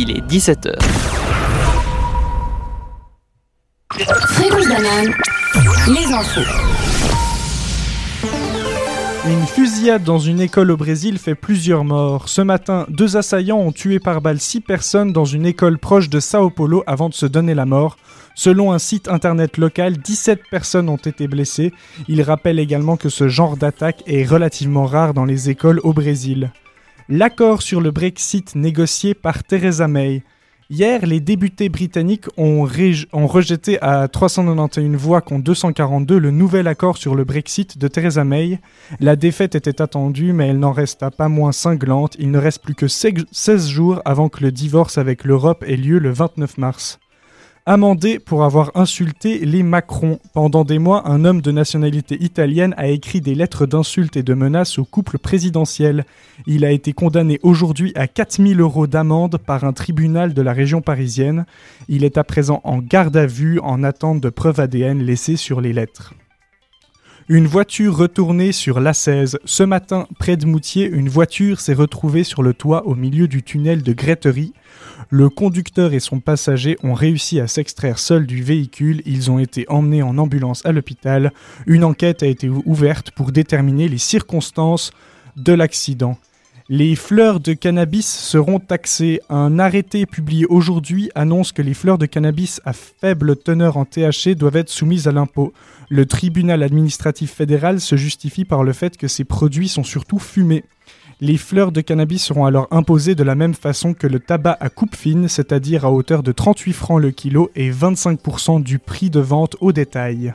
il est 17h. Fréquence banane, les infos. Une fusillade dans une école au Brésil fait plusieurs morts. Ce matin, deux assaillants ont tué par balle six personnes dans une école proche de Sao Paulo avant de se donner la mort. Selon un site internet local, 17 personnes ont été blessées. Il rappelle également que ce genre d'attaque est relativement rare dans les écoles au Brésil. L'accord sur le Brexit négocié par Theresa May. Hier, les députés britanniques ont, rejeté à 391 voix contre 242 le nouvel accord sur le Brexit de Theresa May. La défaite était attendue, mais elle n'en resta pas moins cinglante. Il ne reste plus que 16 jours avant que le divorce avec l'Europe ait lieu le 29 mars amendé pour avoir insulté les Macron. Pendant des mois, un homme de nationalité italienne a écrit des lettres d'insultes et de menaces au couple présidentiel. Il a été condamné aujourd'hui à 4000 euros d'amende par un tribunal de la région parisienne. Il est à présent en garde à vue en attente de preuves ADN laissées sur les lettres. Une voiture retournée sur l'A16. Ce matin, près de Moutier, une voiture s'est retrouvée sur le toit au milieu du tunnel de Gretterie. Le conducteur et son passager ont réussi à s'extraire seuls du véhicule. Ils ont été emmenés en ambulance à l'hôpital. Une enquête a été ouverte pour déterminer les circonstances de l'accident. Les fleurs de cannabis seront taxées. Un arrêté publié aujourd'hui annonce que les fleurs de cannabis à faible teneur en THC doivent être soumises à l'impôt. Le tribunal administratif fédéral se justifie par le fait que ces produits sont surtout fumés. Les fleurs de cannabis seront alors imposées de la même façon que le tabac à coupe fine, c'est-à-dire à hauteur de 38 francs le kilo et 25% du prix de vente au détail.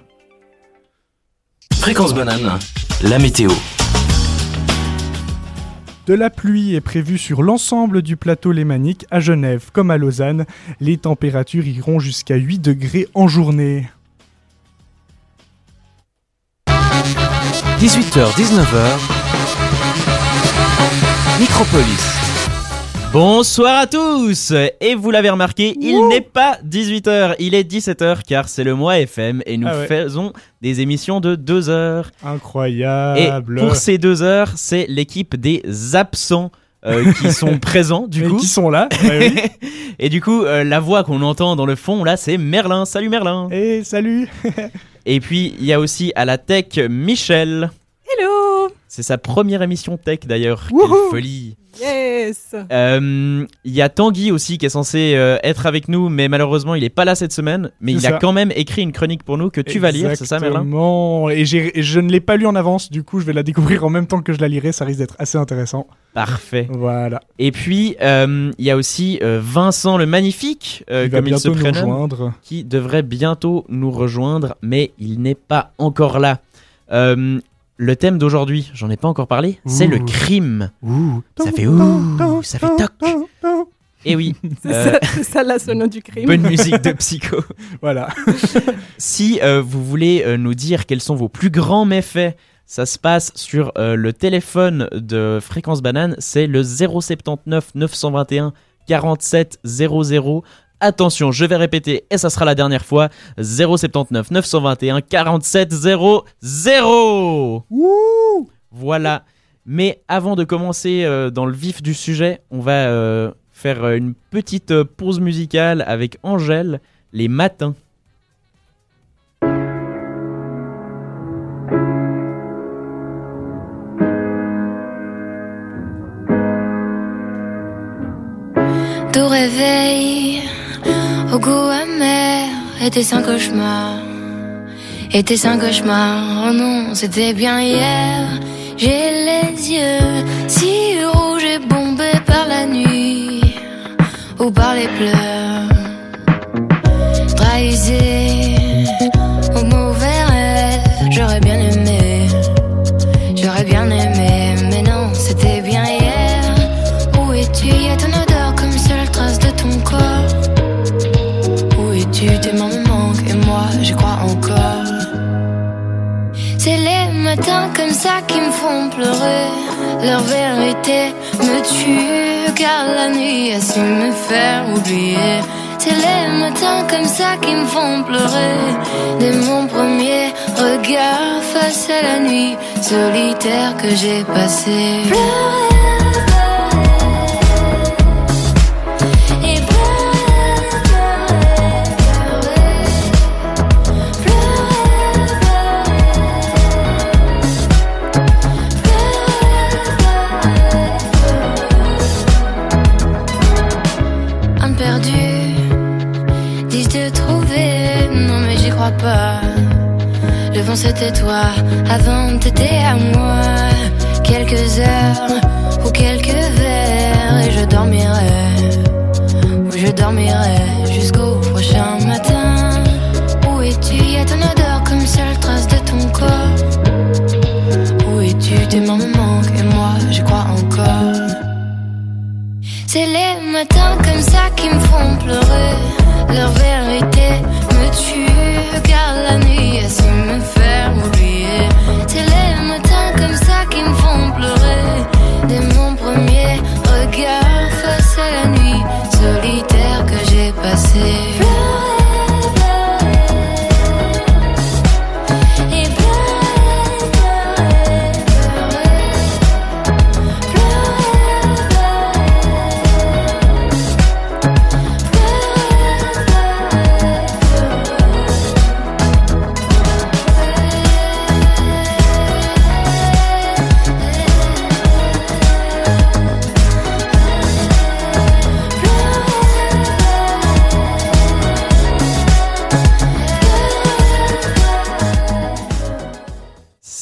Fréquence banane, la météo. De la pluie est prévue sur l'ensemble du plateau lémanique, à Genève comme à Lausanne. Les températures iront jusqu'à 8 degrés en journée. 18h-19h, Micropolis. Bonsoir à tous Et vous l'avez remarqué, il n'est pas 18h, il est 17h car c'est le mois FM et nous Ah ouais. faisons des émissions de 2 heures. Et Incroyable. pour ces 2 heures, c'est l'équipe des absents euh, qui sont présents du Mais coup. qui sont là Ouais, oui. et du coup, euh, la voix qu'on entend dans le fond là, c'est Merlin. Salut Merlin Et salut Et puis, il y a aussi à la tech Michel. Hello C'est sa première émission tech d'ailleurs. Quelle folie Yes Euh, Il y a Tanguy aussi qui est censé euh, être avec nous, mais malheureusement il est pas là cette semaine. Mais il a quand même écrit une chronique pour nous que tu vas lire, c'est ça Merlin? Exactement. Et, et je ne l'ai pas lu en avance, du coup je vais la découvrir en même temps que je la lirai, ça risque d'être assez intéressant. Parfait. Voilà. Et puis euh, il y a aussi euh, Vincent le Magnifique, euh, il comme il se prénomme, qui devrait bientôt nous rejoindre, mais il n'est pas encore là. Euh, le thème d'aujourd'hui, j'en ai pas encore parlé, c'est le crime. Ouh. Ça fait ouh, ça fait toc. Et oui, C'est euh, ça, c'est ça la sono du crime. bonne musique de psycho. Voilà. Si euh, vous voulez euh, nous dire quels sont vos plus grands méfaits, ça se passe sur euh, le téléphone de Fréquence Banane, c'est le 079 921 47 00. Attention, je vais répéter et ça sera la dernière fois 079 921 47 00. Ouh. Voilà. Mais avant de commencer euh, dans le vif du sujet, on va euh, faire euh, une petite pause musicale avec Angèle, les matins. Tout réveil goût amer était un cauchemar. Était un cauchemar, oh non, c'était bien hier. J'ai les yeux si rouges et bombés par la nuit ou par les pleurs. Trahisé ça qui me font pleurer. Leur vérité me tue car la nuit a su me faire oublier. C'est les matins comme ça qui me font pleurer. Dès mon premier regard face à la nuit solitaire que j'ai passée. C'était toi, avant t'étais à moi. Quelques heures ou quelques verres et je dormirai. Ou je dormirai jusqu'au prochain matin. Où es-tu? Y a ton odeur comme seule trace de ton corps. Où es-tu? Tes mains me manquent et moi je crois encore. C'est les matins comme ça qui me font pleurer. Leur vérité me tue, car la nuit a su me faire oublier. C'est les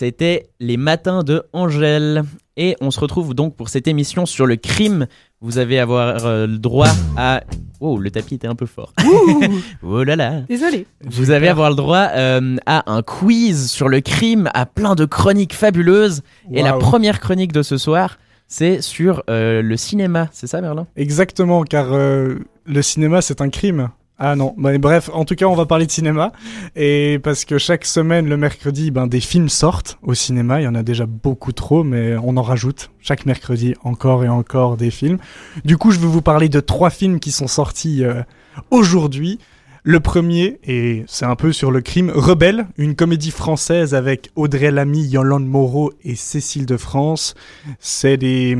C'était les matins de Angèle. Et on se retrouve donc pour cette émission sur le crime. Vous avez avoir euh, le droit à. Oh, le tapis était un peu fort. oh là là. Désolé. Vous allez avoir le droit euh, à un quiz sur le crime, à plein de chroniques fabuleuses. Et la première chronique de ce soir, c'est sur euh, le cinéma. C'est ça, Merlin? Exactement, car le cinéma, c'est un crime. Ah non, mais bref, en tout cas, on va parler de cinéma. Et parce que chaque semaine, le mercredi, ben, des films sortent au cinéma. Il y en a déjà beaucoup trop, mais on en rajoute. Chaque mercredi, encore et encore des films. Du coup, je vais vous parler de trois films qui sont sortis euh, aujourd'hui. Le premier, et c'est un peu sur le crime, Rebelle, une comédie française avec Audrey Lamy, Yolande Moreau et Cécile de France. C'est des...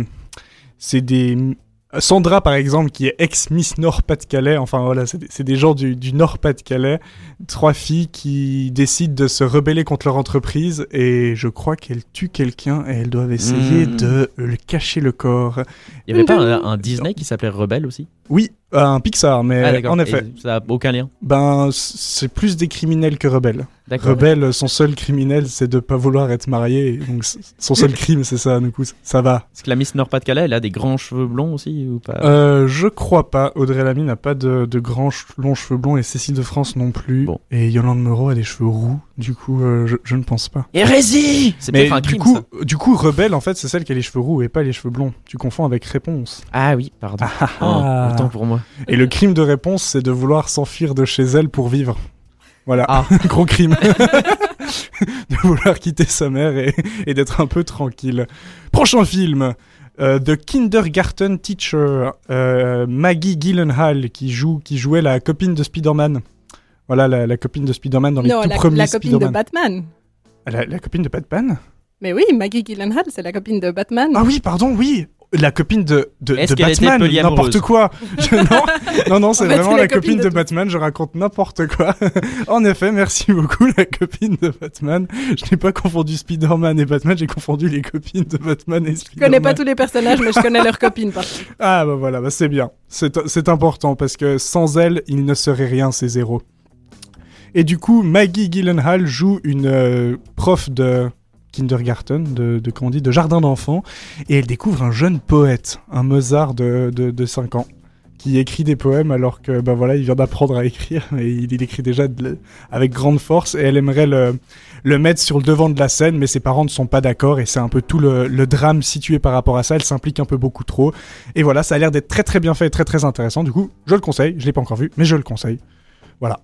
C'est des... Sandra, par exemple, qui est ex-Miss Nord-Pas-de-Calais, enfin voilà, c'est des, gens du, du Nord-Pas-de-Calais, trois filles qui décident de se rebeller contre leur entreprise et je crois qu'elles tuent quelqu'un et elles doivent essayer Mhm. de le cacher le corps. Il y avait pas un, un Disney qui s'appelait Rebelle aussi? Oui, un Pixar, mais Ah, en effet, Et Ça a aucun lien? ben c'est plus des criminels que rebelles. Rebelle, son seul criminel, c'est de pas vouloir être marié. Donc son seul crime, c'est ça. Du coup, ça va. Est-ce que la Miss Nord-Pas-de-Calais, elle a des grands cheveux blonds aussi ou pas? Euh, je crois pas. Audrey Lamy n'a pas de, de grands longs cheveux blonds et Cécile de France non plus. Bon. Et Yolande Moreau a des cheveux roux. Du coup, euh, je, je ne pense pas. Hérésie C'est peut-être un du crime. coup, ça. du coup, Rebelle, en fait, c'est celle qui a les cheveux roux et pas les cheveux blonds. Tu confonds avec Réponse. Ah oui, pardon. Oh, ah. autant pour moi. Et le crime de Réponse, c'est de vouloir s'enfuir de chez elle pour vivre. Voilà, Ah. gros crime. de vouloir quitter sa mère et, et d'être un peu tranquille. Prochain film. euh, The Kindergarten Teacher, euh, Maggie Gyllenhaal qui joue, qui jouait la copine de Spider-Man. Voilà la, la copine de Spider-Man dans les non, tout la, premiers la copine de. Batman. La, la copine de Batman? Mais oui, Maggie Gyllenhaal, c'est la copine de Batman. Ah oui, pardon, oui. La copine de, de, de Batman, n'importe quoi. Je- non, non, non, c'est vraiment la la copine copine de. Batman, je raconte n'importe quoi. en effet, merci beaucoup, la copine de Batman. Je n'ai pas confondu Spider-Man et Batman, j'ai confondu les copines de Batman et Je Spider-Man. connais pas tous les personnages, mais je connais leurs copines par contre. Ah bah voilà, bah c'est bien. C'est c'est important parce que sans elle, il ne serait rien ces zéros. Et du coup, Maggie Gyllenhaal joue une euh, prof de kindergarten, de, de de jardin d'enfants, et elle découvre un jeune poète, un Mozart de, de, de 5 ans, qui écrit des poèmes alors que bah voilà, il vient d'apprendre à écrire et il, écrit déjà avec grande force et elle aimerait le, le mettre sur le devant de la scène, mais ses parents ne sont pas d'accord et c'est un peu tout le, le drame situé par rapport à ça. Elle s'implique un peu beaucoup trop. Et voilà, ça a l'air d'être très très bien fait et très très intéressant. Du coup, je le conseille. Je l'ai pas encore vu, mais je le conseille. Voilà.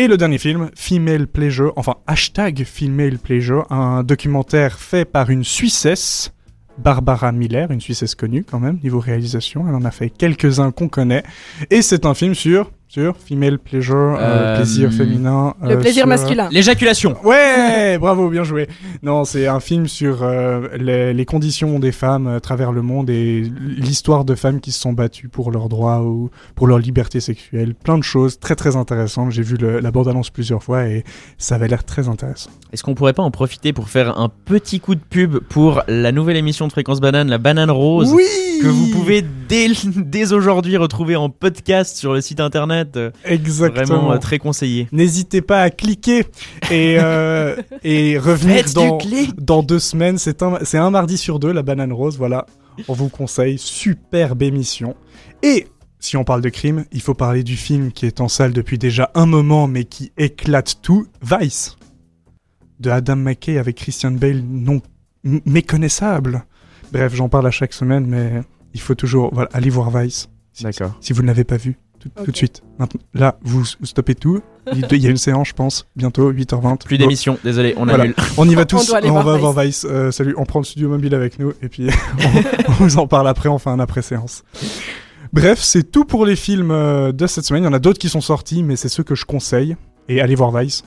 Et le dernier film, Female Pleasure, enfin hashtag Female Pleasure, un documentaire fait par une Suissesse, Barbara Miller, une Suissesse connue quand même, niveau réalisation. Elle en a fait quelques-uns qu'on connaît. Et c'est un film sur, sur Female Pleasure, euh, Euh, plaisir féminin. Le euh, plaisir sur- masculin. L'éjaculation Ouais, bravo, bien joué. Non, c'est un film sur euh, les, les conditions des femmes à travers le monde et l'histoire de femmes qui se sont battues pour leurs droits ou pour leur liberté sexuelle. Plein de choses très très intéressantes. J'ai vu le- la bande-annonce plusieurs fois et ça avait l'air très intéressant. Est-ce qu'on pourrait pas en profiter pour faire un petit coup de pub pour la nouvelle émission de Fréquence Banane, la Banane Rose Oui que vous pouvez dès, dès aujourd'hui retrouver en podcast sur le site internet? Euh, Exactement. Vraiment euh, très conseillé. N'hésitez pas à cliquer et, euh, et revenir dans, deux semaines. C'est un, c'est un mardi sur deux, la banane rose. Voilà, on vous conseille. Superbe émission. Et si on parle de crime, il faut parler du film qui est en salle depuis déjà un moment, mais qui éclate tout. Vice. De Adam McKay avec Christian Bale, non méconnaissable. Bref, j'en parle à chaque semaine, mais il faut toujours voilà, aller voir Vice. Si- D'accord. Si vous ne l'avez pas vu, tout, de suite. Maintenant, là, vous, vous stoppez tout. Il y a une séance, je pense, bientôt, 8h20. Plus d'émission, désolé, on Voilà. annule. On y va tous, on va Vice. voir Vice. Euh, salut, on prend le studio mobile avec nous et puis on, on vous en parle après, on fait un après-séance. Bref, c'est tout pour les films euh, de cette semaine. Il y en a d'autres qui sont sortis, mais c'est ceux que je conseille. Et allez voir Vice.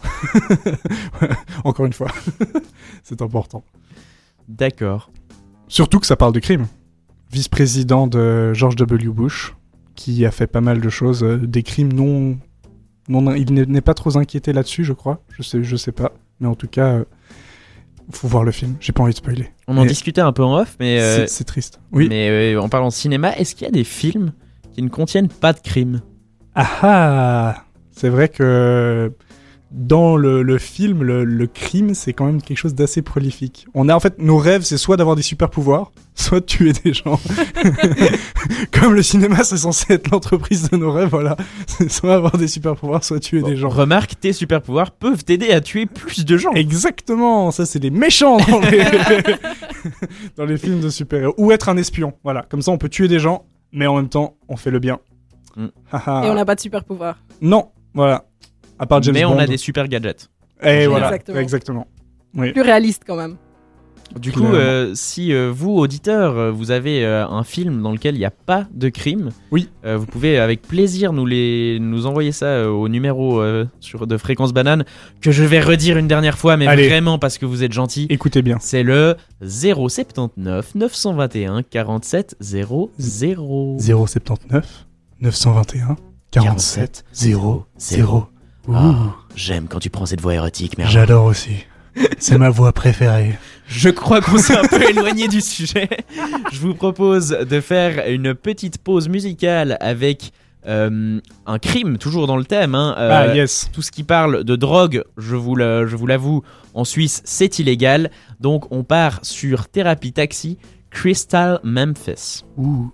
Encore une fois. c'est important. D'accord. Surtout que ça parle de crime. Vice-président de George W. Bush, qui a fait pas mal de choses, euh, des crimes non, non, il n'est pas trop inquiété là-dessus, je crois. Je sais, je sais pas, mais en tout cas, euh, faut voir le film. J'ai pas envie de spoiler. On en Et- discutait un peu en off, mais, euh, C'est- triste. Oui. mais euh, en parlant de cinéma, est-ce qu'il y a des films qui ne contiennent pas de crime Ah ah C'est vrai que dans le, le film, le, le crime, c'est quand même quelque chose d'assez prolifique. On a en fait nos rêves, c'est soit d'avoir des super pouvoirs, soit de tuer des gens. Comme le cinéma, c'est censé être l'entreprise de nos rêves, voilà. C'est soit avoir des super pouvoirs, soit tuer des gens. Remarque, tes super pouvoirs peuvent t'aider à tuer plus de gens. Exactement, ça c'est les méchants dans les, dans les films de super-héros. Ou être un espion, voilà. Comme ça on peut tuer des gens, mais en même temps on fait le bien. Mm. Et on n'a pas de super pouvoir. Non, voilà. À part James mais Bond. on a des super gadgets. Et voilà, Exactement. exactement. Oui. Plus réaliste quand même. Du coup, euh, si euh, vous, auditeurs, euh, vous avez euh, un film dans lequel il n'y a pas de crime, Oui. euh, vous pouvez avec plaisir nous, les, nous envoyer ça euh, au numéro euh, sur, de Fréquence Banane, que je vais redire une dernière fois, mais Allez. vraiment parce que vous êtes gentil. Écoutez bien. C'est le 079 921 47 00. 079 921 47 0 0. Ah, J'aime quand tu prends cette voix érotique, merde. J'adore aussi. C'est ma voix préférée. Je crois qu'on s'est un peu éloigné du sujet. Je vous propose de faire une petite pause musicale avec euh, un crime, toujours dans le thème. hein. Euh, ah yes. Tout ce qui parle de drogue, je vous le- je vous l'avoue, en Suisse, c'est illégal. Donc on part sur Thérapie Taxi, Crystal Memphis. Ouh.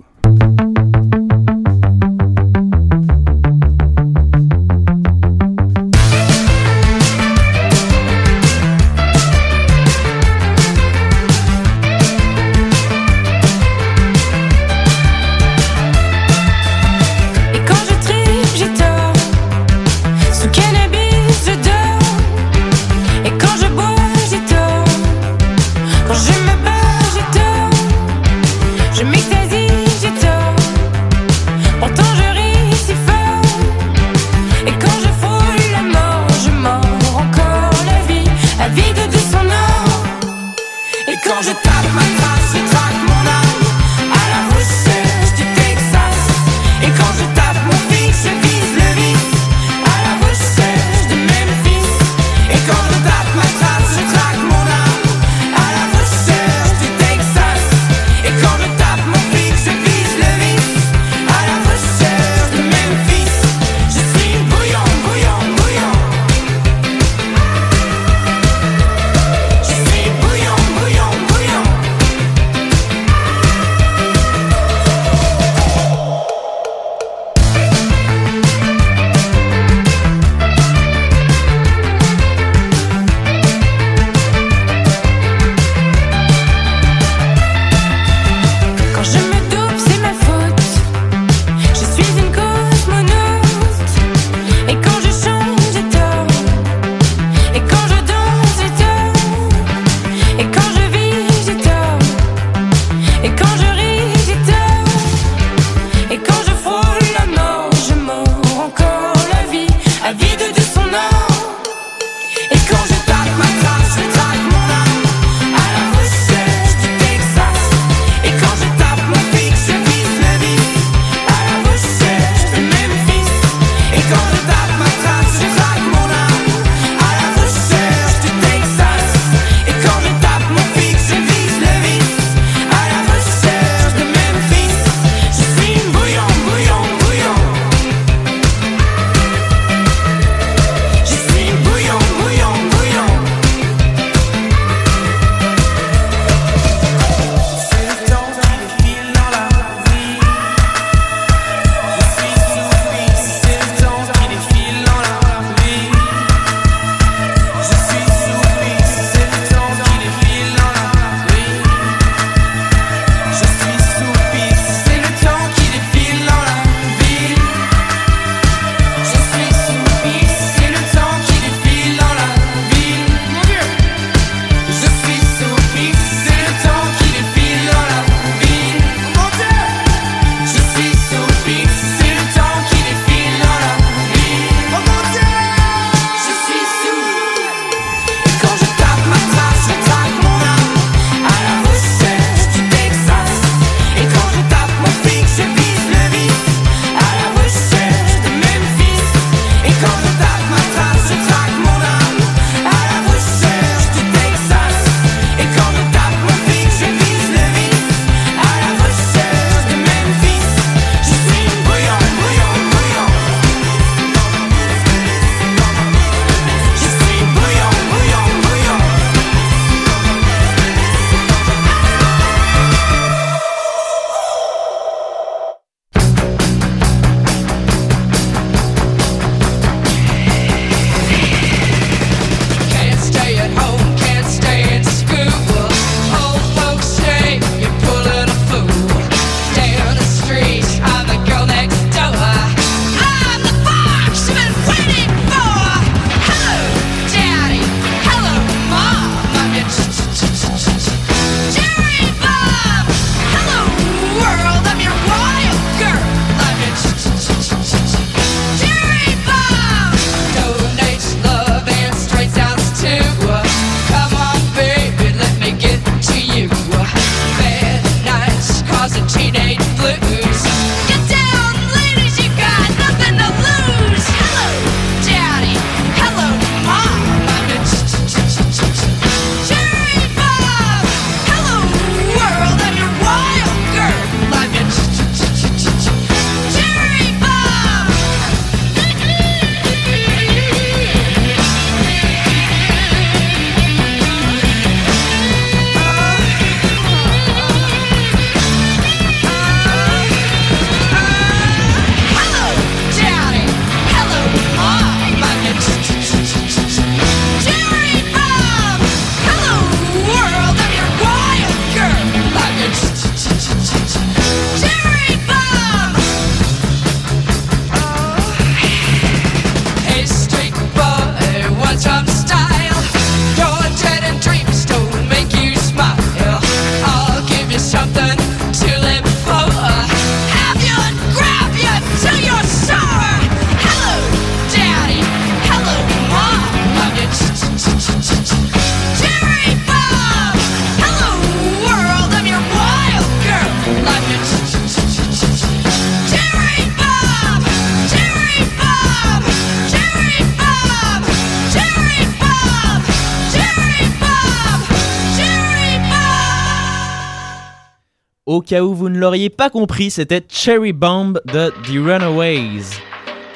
L'auriez pas compris, c'était Cherry Bomb de The Runaways.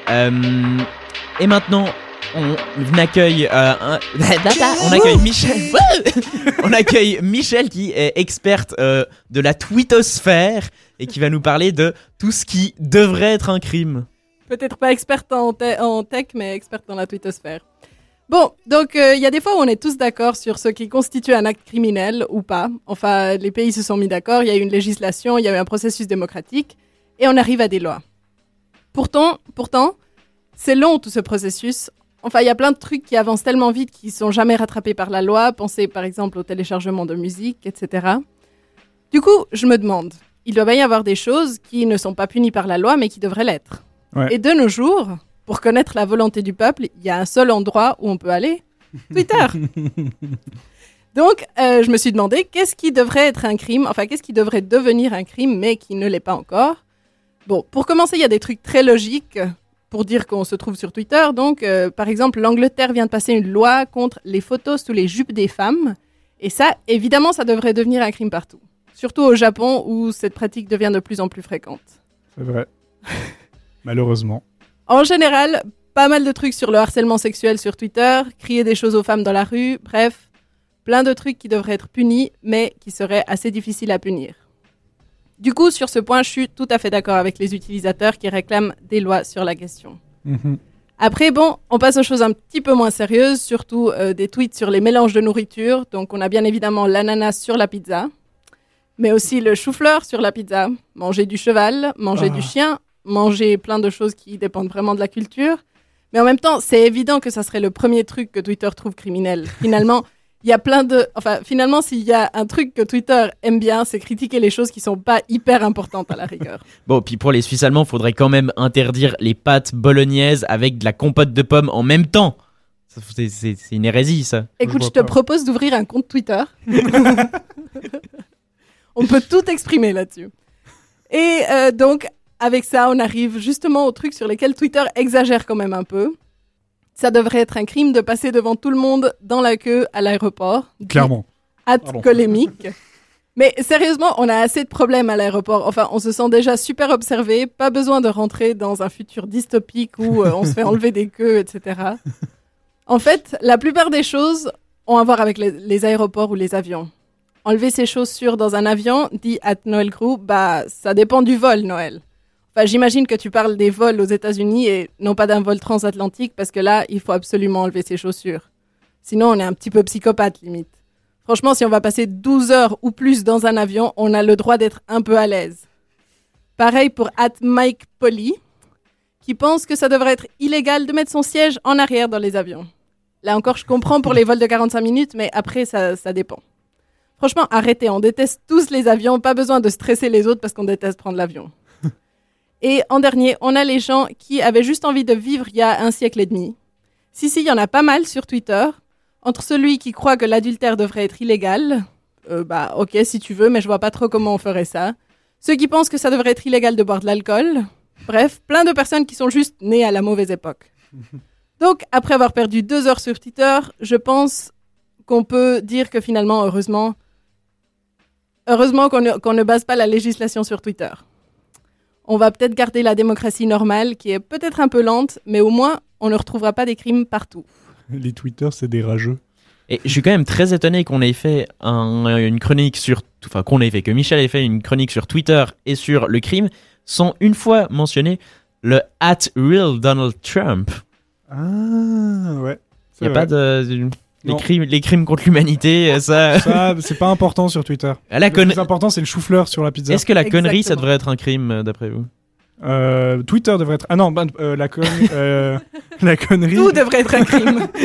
Euh, et maintenant, on accueille, euh, un- on accueille Michel. on accueille Michel qui est experte euh, de la twittosphère et qui va nous parler de tout ce qui devrait être un crime. Peut-être pas experte en, te- en tech, mais experte dans la twittosphère. Bon, donc euh, il y a des fois où on est tous d'accord sur ce qui constitue un acte criminel ou pas. Enfin, les pays se sont mis d'accord, il y a eu une législation, il y a eu un processus démocratique, et on arrive à des lois. Pourtant, pourtant, c'est long tout ce processus. Enfin, il y a plein de trucs qui avancent tellement vite qu'ils sont jamais rattrapés par la loi. Pensez par exemple au téléchargement de musique, etc. Du coup, je me demande, il doit bien y avoir des choses qui ne sont pas punies par la loi, mais qui devraient l'être. Ouais. Et de nos jours, pour connaître la volonté du peuple, il y a un seul endroit où on peut aller, Twitter. Donc, euh, je me suis demandé qu'est-ce qui devrait être un crime, enfin qu'est-ce qui devrait devenir un crime, mais qui ne l'est pas encore? Bon, pour commencer, il y a des trucs très logiques pour dire qu'on se trouve sur Twitter. Donc, euh, par exemple, l'Angleterre vient de passer une loi contre les photos sous les jupes des femmes. Et ça, évidemment, ça devrait devenir un crime partout. Surtout au Japon, où cette pratique devient de plus en plus fréquente. C'est vrai. Malheureusement. En général, pas mal de trucs sur le harcèlement sexuel sur Twitter, crier des choses aux femmes dans la rue, bref, plein de trucs qui devraient être punis, mais qui seraient assez difficiles à punir. Du coup, sur ce point, je suis tout à fait d'accord avec les utilisateurs qui réclament des lois sur la question. Mhm. Après, bon, on passe aux choses un petit peu moins sérieuses, surtout euh, des tweets sur les mélanges de nourriture. Donc, on a bien évidemment l'ananas sur la pizza, mais aussi le chou-fleur sur la pizza, manger du cheval, manger Ah. du chien, manger plein de choses qui dépendent vraiment de la culture. Mais en même temps, c'est évident que ça serait le premier truc que Twitter trouve criminel. Finalement, il y a plein de. Enfin, finalement, s'il y a un truc que Twitter aime bien, c'est critiquer les choses qui sont pas hyper importantes à la rigueur. Bon, puis pour les Suisses allemands, faudrait quand même interdire les pâtes bolognaises avec de la compote de pommes en même temps. C'est une hérésie, ça. Écoute, je te pas. propose d'ouvrir un compte Twitter. on peut tout exprimer là-dessus. Et euh, donc, avec ça, on arrive justement aux trucs sur lesquels Twitter exagère quand même un peu. Ça devrait être un crime de passer devant tout le monde dans la queue à l'aéroport. Clairement. Hâte colémique. Mais sérieusement, on a assez de problèmes à l'aéroport. Enfin, on se sent déjà super observé. Pas besoin de rentrer dans un futur dystopique où euh, on se fait enlever des queues, etc. En fait, la plupart des choses ont à voir avec les, les aéroports ou les avions. Enlever ses chaussures dans un avion, dit at Noël Crew, bah, ça dépend du vol, Noël. Enfin, j'imagine que tu parles des vols aux États-Unis et non pas d'un vol transatlantique parce que là, il faut absolument enlever ses chaussures. Sinon, on est un petit peu psychopathe, limite. Franchement, si on va passer 12 heures ou plus dans un avion, on a le droit d'être un peu à l'aise. Pareil pour at Mike Polly, qui pense que ça devrait être illégal de mettre son siège en arrière dans les avions. Là encore, je comprends pour les vols de 45 minutes, mais après, ça, ça dépend. Franchement, arrêtez, on déteste tous les avions, pas besoin de stresser les autres parce qu'on déteste prendre l'avion. Et en dernier, on a les gens qui avaient juste envie de vivre il y a un siècle et demi. Si, si, il y en a pas mal sur Twitter. Entre celui qui croit que l'adultère devrait être illégal, euh, bah ok si tu veux, mais je vois pas trop comment on ferait ça. Ceux qui pensent que ça devrait être illégal de boire de l'alcool. Bref, plein de personnes qui sont juste nées à la mauvaise époque. Donc, après avoir perdu deux heures sur Twitter, je pense qu'on peut dire que finalement, heureusement, heureusement qu'on ne, qu'on ne base pas la législation sur Twitter. On va peut-être garder la démocratie normale, qui est peut-être un peu lente, mais au moins, on ne retrouvera pas des crimes partout. Les Twitter, c'est des rageux. Et je suis quand même très étonné qu'on ait fait un- une chronique sur. Enfin, qu'on ait fait, que Michel ait fait une chronique sur Twitter et sur le crime sans une fois mentionner le at real Donald Trump. Ah, ouais. Il n'y a pas de. Les, crimes, les crimes contre l'humanité, ça. Ça, c'est pas important sur Twitter. À la Le conne- plus important, c'est le chou-fleur sur la pizza. Est-ce que la connerie, ça devrait être un crime, euh, d'après vous? Euh, Twitter devrait être. Ah non, bah, euh, la, con- euh, la connerie. Tout devrait être un crime.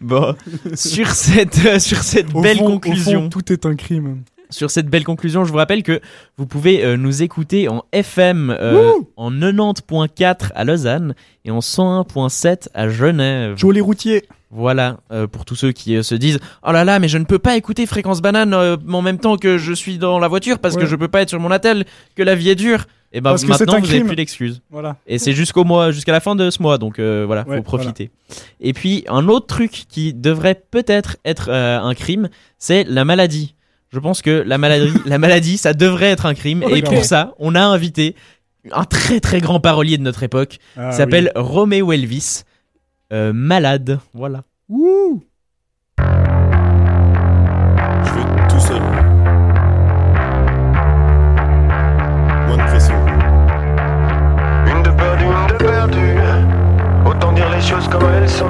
Bon, sur cette, euh, sur cette Au belle fond- au conclusion. fond, tout est un crime. Sur cette belle conclusion, je vous rappelle que vous pouvez euh, nous écouter en FM euh, en 90.4 à Lausanne et en 101.7 à Genève. Joe les routiers. Voilà, euh, pour tous ceux qui se disent Oh là là, mais je ne peux pas écouter Fréquence Banane en même temps que je suis dans la voiture parce que je peux pas être sur mon attel, que la vie est dure. Et ben Parce que c'est maintenant vous avez crime. plus d'excuses. Voilà. Et c'est jusqu'au mois, jusqu'à la fin de ce mois, donc euh, voilà, Ouais, faut profiter. Et puis un autre truc qui devrait peut-être être euh, un crime, c'est la maladie. Je pense que la maladie, la maladie, ça devrait être un crime. Et Ok. pour ça, on a invité un très très grand parolier de notre époque. Ah, Il s'appelle Roméo Elvis. Euh, malade, voilà. oui. Ouh. Je tout seul. Moins de pression. Une de perdue, une de perdue. Autant dire les choses comme elles sont.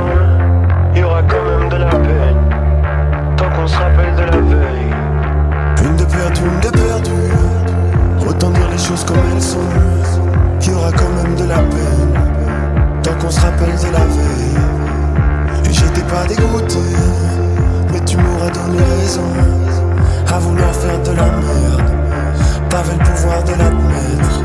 De perdue, une de perdue. Autant dire les choses comme elles sont. Il y aura quand même de la peine. Tant qu'on se rappelle de la veille. Et j'étais pas dégoûté. Mais tu m'aurais donné raison. À vouloir faire de la merde. T'avais le pouvoir de l'admettre.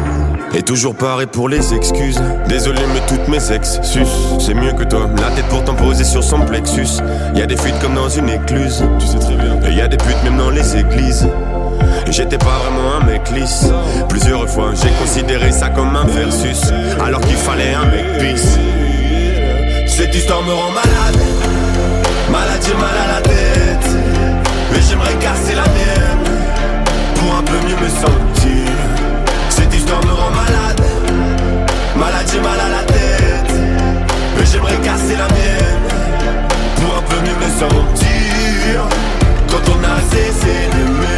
Et toujours pareil pour les excuses. Désolé, mais toutes mes ex sus. C'est mieux que toi. La tête pourtant posée sur son plexus. Y a des fuites comme dans une écluse. Tu sais très bien. Et y a des putes même dans les églises. J'étais pas vraiment un mec lisse. Plusieurs fois, j'ai considéré ça comme un versus. Alors qu'il fallait un mec peace. Cette histoire me rend malade. Malade, j'ai mal à la tête. Mais j'aimerais casser la mienne. Pour un peu mieux me sentir. Cette histoire me rend malade. Malade, j'ai mal à la tête. Mais j'aimerais casser la mienne. Pour un peu mieux me sentir. Quand on a cessé on doit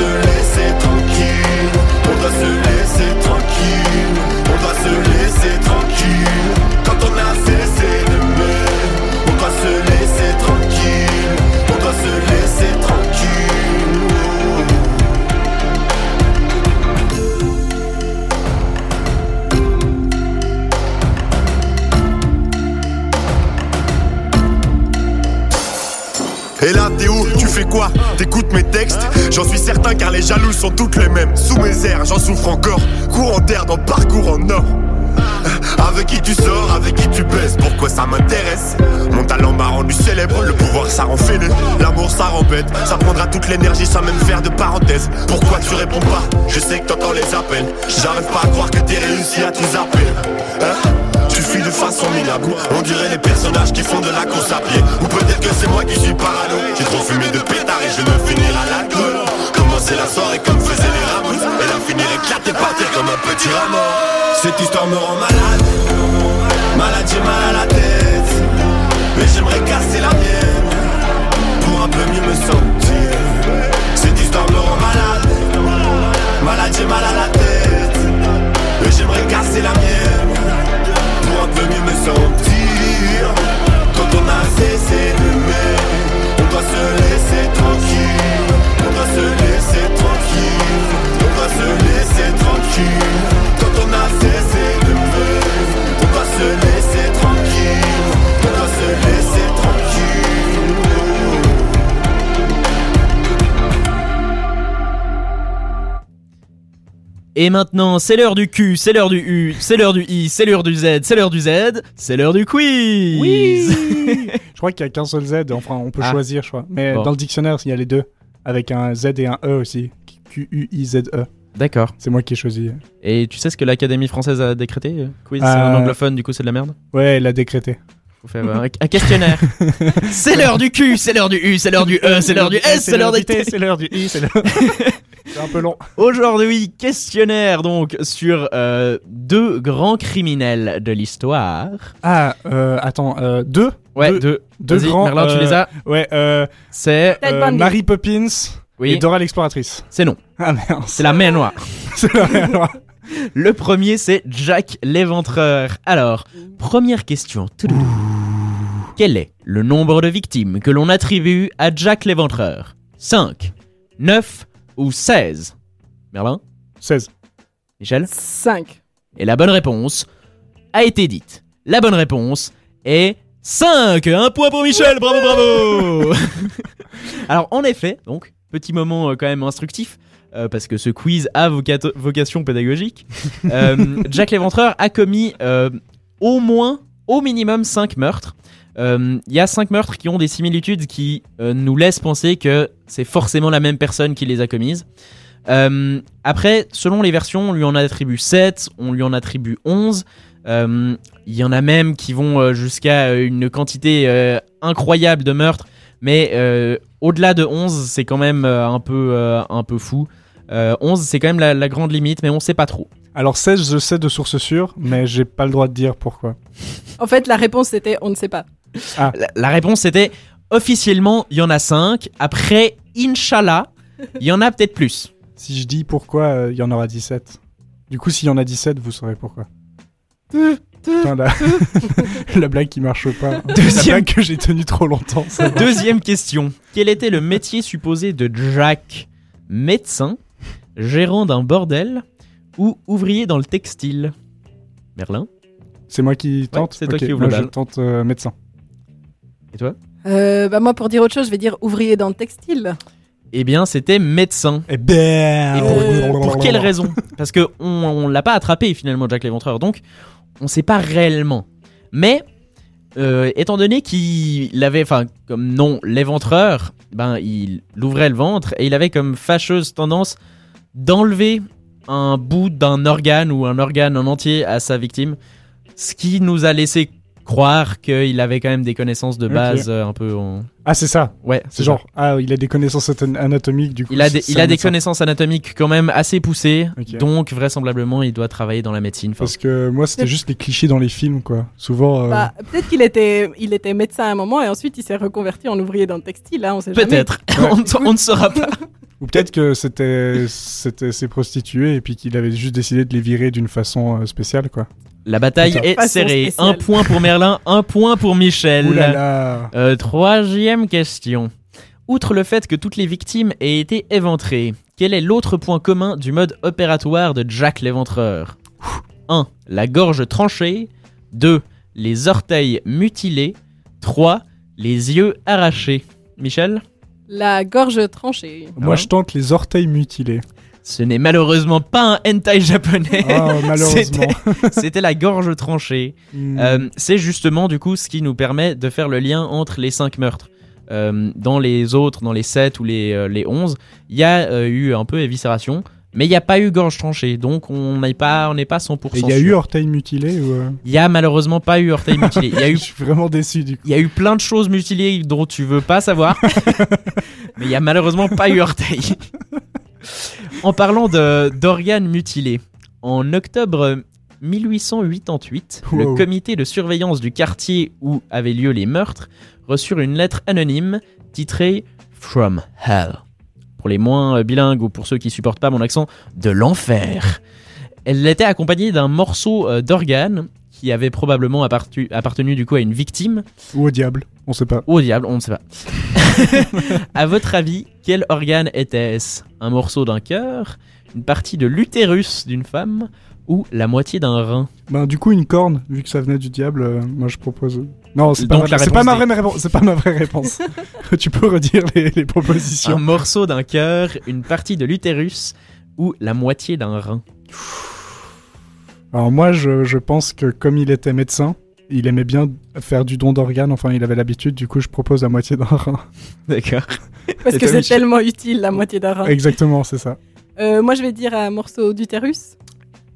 se laisser tranquille. On doit se laisser tranquille. On doit se laisser tranquille. Quand on a cessé d'aimer, on doit se laisser tranquille. On doit se laisser tranquille. Et là, t'es où? Fais quoi? T'écoutes mes textes? J'en suis certain car les jaloux sont toutes les mêmes. Sous mes airs, j'en souffre encore. Courant d'air dans parcours en or. Avec qui tu sors, avec qui tu baises, pourquoi ça m'intéresse? Mon talent m'a rendu célèbre, le pouvoir ça rend fêlé. L'amour ça rend bête, ça prendra toute l'énergie sans même faire de parenthèse. Pourquoi tu réponds pas? Je sais que t'entends les appels. J'arrive pas à croire que t'es réussi à tout zapper Hein? Tu fuis de façon minable. On dirait les personnages qui font de la course à pied. Ou peut-être que c'est moi qui suis parano. J'ai trop fumé de pétard et je veux finir à l'alcool Commencer la soirée comme faisaient les rameaux Et la finir éclatée par terre comme un petit rameau Cette histoire me rend malade. Malade j'ai mal à la tête. Mais j'aimerais casser la mienne Et maintenant, c'est l'heure du Q, c'est l'heure du U, c'est l'heure du I, c'est l'heure du Z, c'est l'heure du Z, c'est l'heure du quiz. Oui Je crois qu'il y a qu'un seul Z, enfin on peut Ah. choisir, je crois. Mais Bon. dans le dictionnaire, il y a les deux, avec un Z et un E aussi. Q-U-I-Z-E. D'accord. C'est moi qui ai choisi. Et tu sais ce que l'Académie française a décrété euh, Quiz, c'est Euh, un anglophone, du coup c'est de la merde. Ouais, il a décrété. Faut faire euh, un, un questionnaire. c'est l'heure du Q, c'est l'heure du U, c'est l'heure du E, c'est l'heure du S, c'est l'heure des T. c'est l'heure du I, c'est l'heure. C'est un peu long. Aujourd'hui, questionnaire donc sur euh, deux grands criminels de l'histoire. Ah, euh, attends, euh, deux? Ouais, Deux- deux. deux Vas-y, grands, Merlin, tu les as? Ouais, euh, C'est. Ted euh, Bundy. Mary Poppins Oui, et Dora l'exploratrice. c'est non. Ah merde. C'est la main noire. C'est la merde. Le premier, c'est Jack l'éventreur. Alors, première question. Toudoudou. Quel est le nombre de victimes que l'on attribue à Jack l'éventreur? 5, 9 ou 16 Merlin? 16. Michel? 5. Et la bonne réponse a été dite. La bonne réponse est 5 Un point pour Michel Bravo, bravo Alors, en effet, donc, petit moment euh, quand même instructif. euh, parce que ce quiz a vocato- vocation pédagogique. Euh, Jack l'éventreur a commis euh, au moins, au minimum 5 meurtres. Euh, Il y a 5 meurtres qui ont des similitudes qui euh, nous laissent penser que c'est forcément la même personne qui les a commises. Euh, après, selon les versions, on lui en attribue 7, on lui en attribue 11. Euh, Il y en a même qui vont euh, jusqu'à euh, une quantité euh, incroyable de meurtres, mais euh, Au-delà de 11, c'est quand même euh, un, peu, euh, un peu fou. Euh, 11, c'est quand même la, la grande limite, mais on sait pas trop. Alors 16, je sais de source sûre, mais j'ai pas le droit de dire pourquoi. En fait, la réponse c'était on ne sait pas. La, la réponse c'était officiellement, il y en a 5. Après, Inch'Allah, il y en a peut-être plus. Si je dis pourquoi, euh, il y en aura 17. Du coup, s'il y en a 17, vous saurez pourquoi. Putain, la... la blague qui marche pas. La Deuxième, blague que j'ai tenue trop longtemps. ça deuxième question. Quel était le métier supposé de Jack? Médecin, gérant d'un bordel ou ouvrier dans le textile? Merlin? C'est moi qui tente? C'est toi Ok, qui ouvre moi le je tente euh, médecin. Et toi Euh, bah moi, pour dire autre chose, je vais dire ouvrier dans le textile. Eh bien, c'était médecin. Et ben Et pour, pour quelle raison Parce que on, on l'a pas attrapé finalement Jack l'éventreur, donc on sait pas réellement. Mais euh, étant donné qu'il avait, enfin comme nom l'éventreur, ben il ouvrait le ventre et il avait comme fâcheuse tendance d'enlever un bout d'un organe ou un organe en entier à sa victime, ce qui nous a laissé croire qu'il avait quand même des connaissances de base euh, un peu en... Ah, c'est ça. ouais C'est ça. genre, ah, il a des connaissances anatomiques, du coup. Il a des, il a des connaissances anatomiques quand même assez poussées, donc vraisemblablement il doit travailler dans la médecine. Parce que moi, c'était juste les clichés dans les films, quoi. Souvent. euh, Bah, peut-être qu'il était, il était médecin à un moment et ensuite il s'est reconverti en ouvrier dans le textile. Hein, on sait jamais. Peut-être, on, ne- on ne saura pas. Ou peut-être que c'était c'était ses prostituées et puis qu'il avait juste décidé de les virer d'une façon euh, spéciale, quoi. La bataille est serrée. spéciale. Un point pour Merlin, un point pour Michel. Ouh là là Euh, troisième question. Outre le fait que toutes les victimes aient été éventrées, quel est l'autre point commun du mode opératoire de Jack l'éventreur? 1. La gorge tranchée. 2. Les orteils mutilés. 3. Les yeux arrachés. Michel? La gorge tranchée. Moi, je tente les orteils mutilés. Ce n'est malheureusement pas un hentai japonais. Oh, malheureusement. C'était la gorge tranchée. Hmm. Euh, c'est justement du coup ce qui nous permet de faire le lien entre les 5 meurtres. Euh, dans les autres, dans les 7 ou les, euh, les 11, il y a eu un peu éviscération, mais il n'y a pas eu gorge tranchée, donc on n'est pas, on n'est pas 100% Et il y a sûr. eu ou. euh, Il y a malheureusement pas eu orteil mutilé. Il y a Je eu, suis vraiment déçu du coup. il y a eu plein de choses mutilées dont tu veux pas savoir, mais il y a malheureusement pas eu orteil. En parlant d'organes mutilés, en octobre 1888, le comité de surveillance du quartier où avaient lieu les meurtres reçurent une lettre anonyme titrée From Hell. Pour les moins bilingues ou pour ceux qui supportent pas mon accent, de l'enfer. Elle était accompagnée d'un morceau euh, d'organe qui avait probablement appartenu du coup à une victime Ou au diable, on sait pas. ou au diable, on ne sait pas. à votre avis, quel organe était-ce? Un morceau d'un cœur, une partie de l'utérus d'une femme ou la moitié d'un rein? Ben, du coup, une corne, vu que ça venait du diable, euh, moi je propose. Non, c'est pas, ma... la c'est pas ma réponse vraie réponse. C'est pas ma vraie réponse. tu peux redire les, les Un propositions. morceau d'un cœur, une partie de l'utérus ou la moitié d'un rein? Alors moi, je, je pense que comme il était médecin, il aimait bien faire du don d'organes. Enfin, il avait l'habitude. Du coup, je propose la moitié d'un rein. D'accord. Parce que c'est tellement utile la moitié d'un rein. Exactement, c'est ça. Euh, moi je vais dire un morceau d'utérus.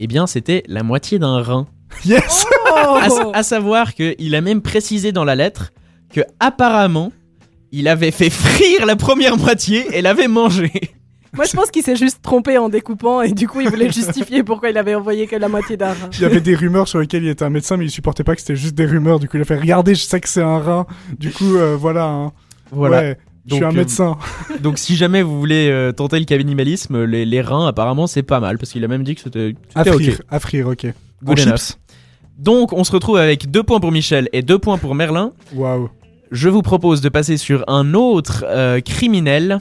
Eh bien, c'était la moitié d'un rein. Yes. Oh À, à savoir qu'il a même précisé dans la lettre que apparemment, il avait fait frire la première moitié et l'avait mangée. Moi je pense qu'il s'est juste trompé en découpant et du coup il voulait justifier pourquoi il avait envoyé que la moitié d'un rein. Il y avait des rumeurs sur lesquelles il était un médecin, mais il supportait pas que c'était juste des rumeurs. Du coup, il a fait Regardez, je sais que c'est un rein. Du coup, euh, voilà. hein. Voilà. Ouais, je suis un euh, médecin. Donc si jamais vous voulez euh, tenter le cannibalisme, les, les reins apparemment c'est pas mal parce qu'il a même dit que c'était À frire, ok. à frire, ok. En Good enough. chips Donc on se retrouve avec deux points pour Michel et deux points pour Merlin. Waouh. Je vous propose de passer sur un autre euh, criminel,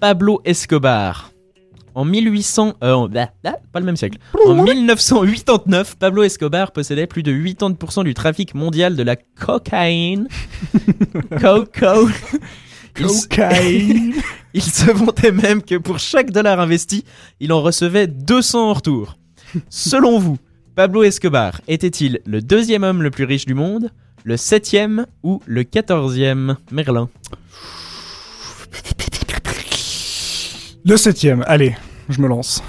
Pablo Escobar. En 1800, euh, bah, bah, pas le même siècle. En 1989, Pablo Escobar possédait plus de 80% du trafic mondial de la cocaïne. Coco. Il, s- Cocaïne. il se vantait même que pour chaque dollar investi, il en recevait 200 en retour. Selon vous, Pablo Escobar était-il le deuxième homme le plus riche du monde, le septième ou le quatorzième? Merlin Le septième, allez, je me lance.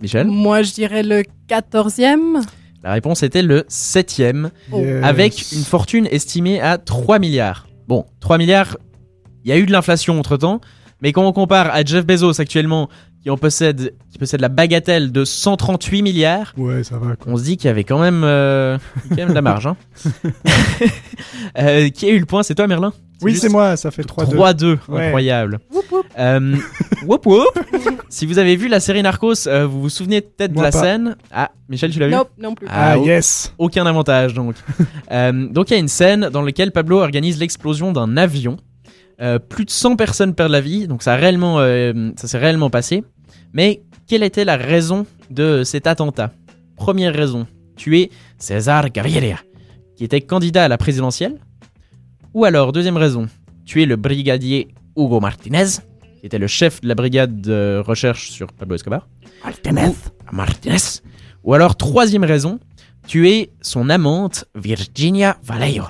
Michel Moi je dirais le quatorzième. La réponse était le septième, Oh. Yes. avec une fortune estimée à 3 milliards. Bon, 3 milliards, Il y a eu de l'inflation entre temps, mais quand on compare à Jeff Bezos actuellement, qui en possède, qui possède la bagatelle de 138 milliards, Ouais, ça va. Quoi. on se dit qu'il y avait quand même, euh, quand même de la marge. Hein. Euh, qui a eu le point C'est toi, Merlin? Oui, c'est moi, ça fait 3-2. 3-2, Ouais. incroyable. Euh, whoop, whoop. si vous avez vu la série Narcos, euh, vous vous souvenez peut-être de la pas. scène? Ah, Michel, tu l'as vu? Nope, non plus. Ah, Ah, yes Aucun avantage donc. Euh, donc il y a une scène dans laquelle Pablo organise l'explosion d'un avion. Euh, plus de 100 personnes perdent la vie, donc ça, a réellement, euh, ça s'est réellement passé. Mais quelle était la raison de cet attentat? Première raison, tuer César Gaviria, qui était candidat à la présidentielle. Ou alors, deuxième raison, tuer le brigadier Hugo Martinez, qui était le chef de la brigade de recherche sur Pablo Escobar. Martinez. Martinez. Ou alors, troisième raison, tuer son amante Virginia Valero.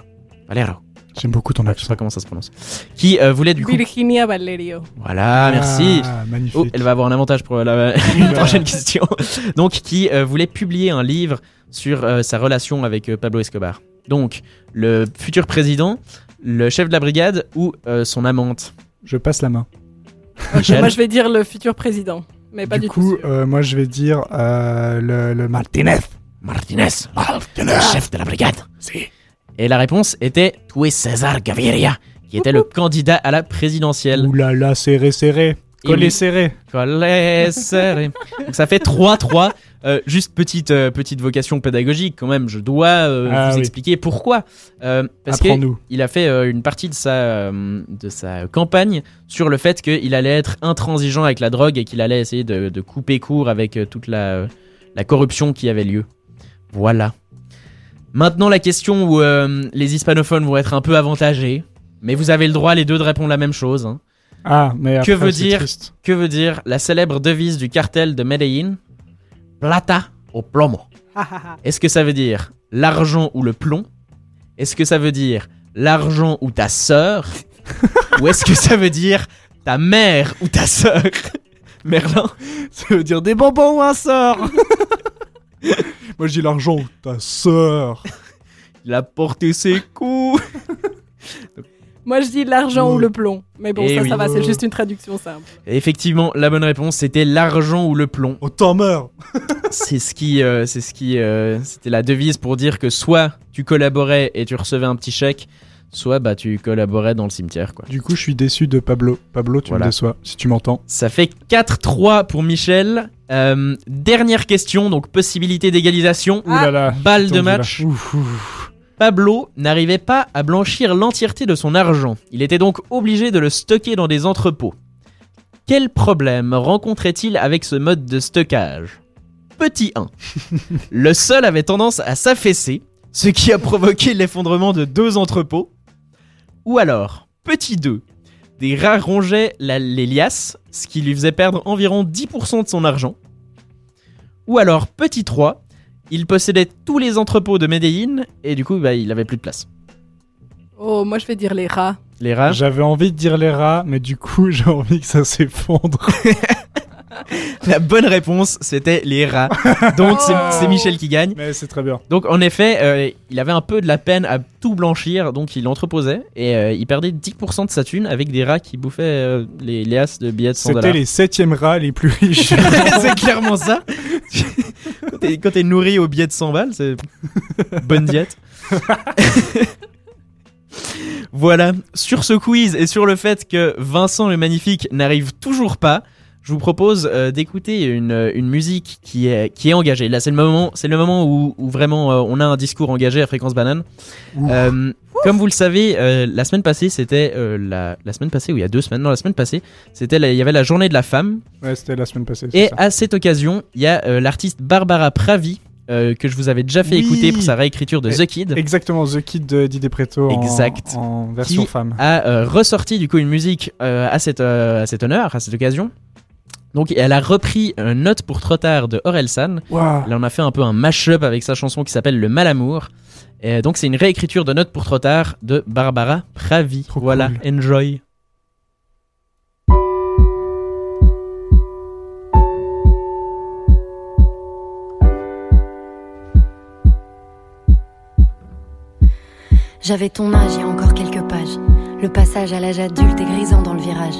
Valero. J'aime beaucoup ton Je sais accent. pas comment ça se prononce. Qui euh, voulait du coup. Virginia Valerio. Voilà, merci. Ah, magnifique. Oh, elle va avoir un avantage pour la une prochaine question. Donc, qui euh, voulait publier un livre sur euh, sa relation avec euh, Pablo Escobar? Donc, le futur président, le chef de la brigade ou euh, son amante? Je passe la main. Michel. Moi, je vais dire le futur président. Mais pas du, du coup, tout. sûr. euh, moi je vais dire euh, le, le Martinez. Martinez, le chef de la brigade. Et la réponse était tuer César Gaviria, qui était le candidat à la présidentielle. Ouh là là, serré, serré. Et Collé oui. serré. Collé serré. Donc ça fait 3-3. Euh, juste petite, euh, petite vocation pédagogique quand même, je dois euh, Ah vous oui. expliquer pourquoi. Parce que Apprends-nous. il a fait une partie de sa, de sa campagne sur le fait qu'il allait être intransigeant avec la drogue et qu'il allait essayer de, de couper court avec toute la, la corruption qui avait lieu. Voilà. Maintenant la question où euh, les hispanophones vont être un peu avantagés, mais vous avez le droit les deux de répondre la même chose. hein. Ah, mais Que après, veut c'est dire- triste. Que veut dire la célèbre devise du cartel de Medellín? Plata o plomo. Est-ce que ça veut dire l'argent ou le plomb? Est-ce que ça veut dire l'argent ou ta sœur? Ou est-ce que ça veut dire ta mère ou ta sœur? Merlin? Ça veut dire des bonbons ou un sort Moi je dis l'argent, ta sœur. Il a porté ses coups Moi, je dis l'argent ou le plomb. Mais bon, Eh ça, oui. ça va, c'est juste une traduction simple. Et Effectivement, la bonne réponse c'était l'argent ou le plomb. Autant meurt. C'est ce qui, euh, c'est ce qui, euh, c'était la devise pour dire que soit tu collaborais et tu recevais un petit chèque, soit bah tu collaborais dans le cimetière quoi. Du coup, je suis déçu de Pablo. Pablo, tu Voilà. me déçois, si tu m'entends. Ça fait 4-3 pour Michel. Euh, dernière question, donc possibilité d'égalisation. Là là. Balle de match. Ouf, ouf. Pablo n'arrivait pas à blanchir l'entièreté de son argent. Il était donc obligé de le stocker dans des entrepôts. Quel problème rencontrait-il avec ce mode de stockage? Petit 1. Le sol avait tendance à s'affaisser, ce qui a provoqué l'effondrement de deux entrepôts. Ou alors, petit 2. Des rats rongeaient la- les liasses, ce qui lui faisait perdre environ 10% de son argent. Ou alors, petit 3. Il possédait tous les entrepôts de Medellín et du coup, bah, il avait plus de place. Oh, moi, je vais dire les rats. Les rats. J'avais envie de dire les rats, mais du coup, j'ai envie que ça s'effondre. La bonne réponse, c'était les rats. Donc, c'est- Oh. c'est Michel qui gagne. mais c'est très bien. Donc, en effet, euh, il avait un peu de la peine à tout blanchir, donc il entreposait et euh, il perdait 10% de sa thune avec des rats qui bouffaient euh, les, les as de billets de 100 C'était les septièmes rats les plus riches. c'est clairement ça. quand t'es- nourri au billet de 100 balles, c'est bonne diète. voilà, sur ce quiz et sur le fait que Vincent le Magnifique n'arrive toujours pas, je vous propose euh, d'écouter une, une musique qui est, qui est engagée. Là, c'est le moment, c'est le moment où, où vraiment euh, on a un discours engagé à Fréquence Banane. Euh, comme vous le savez, la semaine passée, c'était la, la semaine passée ou il y a deux semaines, non, la semaine passée, c'était il y avait la journée de la femme ouais, c'était la semaine passée. et ça. à cette occasion, il y a l'artiste Barbara Pravi que je vous avais déjà fait Oui. écouter pour sa réécriture de Et- The Kid. Exactement, The Kid de Didier Preto en- Exact. en, version Qui femme. a ressorti du coup une musique à, cette, à cet honneur, à cette occasion. Donc elle a repris euh, Note pour trop tard de Orelsan. Waouh. Elle en a fait un peu un mash-up avec sa chanson qui s'appelle Le Malamour. Et donc c'est une réécriture de Note pour trop tard de Barbara Pravi. Trop voilà, cool. enjoy. J'avais ton âge il y a encore quelques pages. Le passage à l'âge adulte est grisant dans le virage.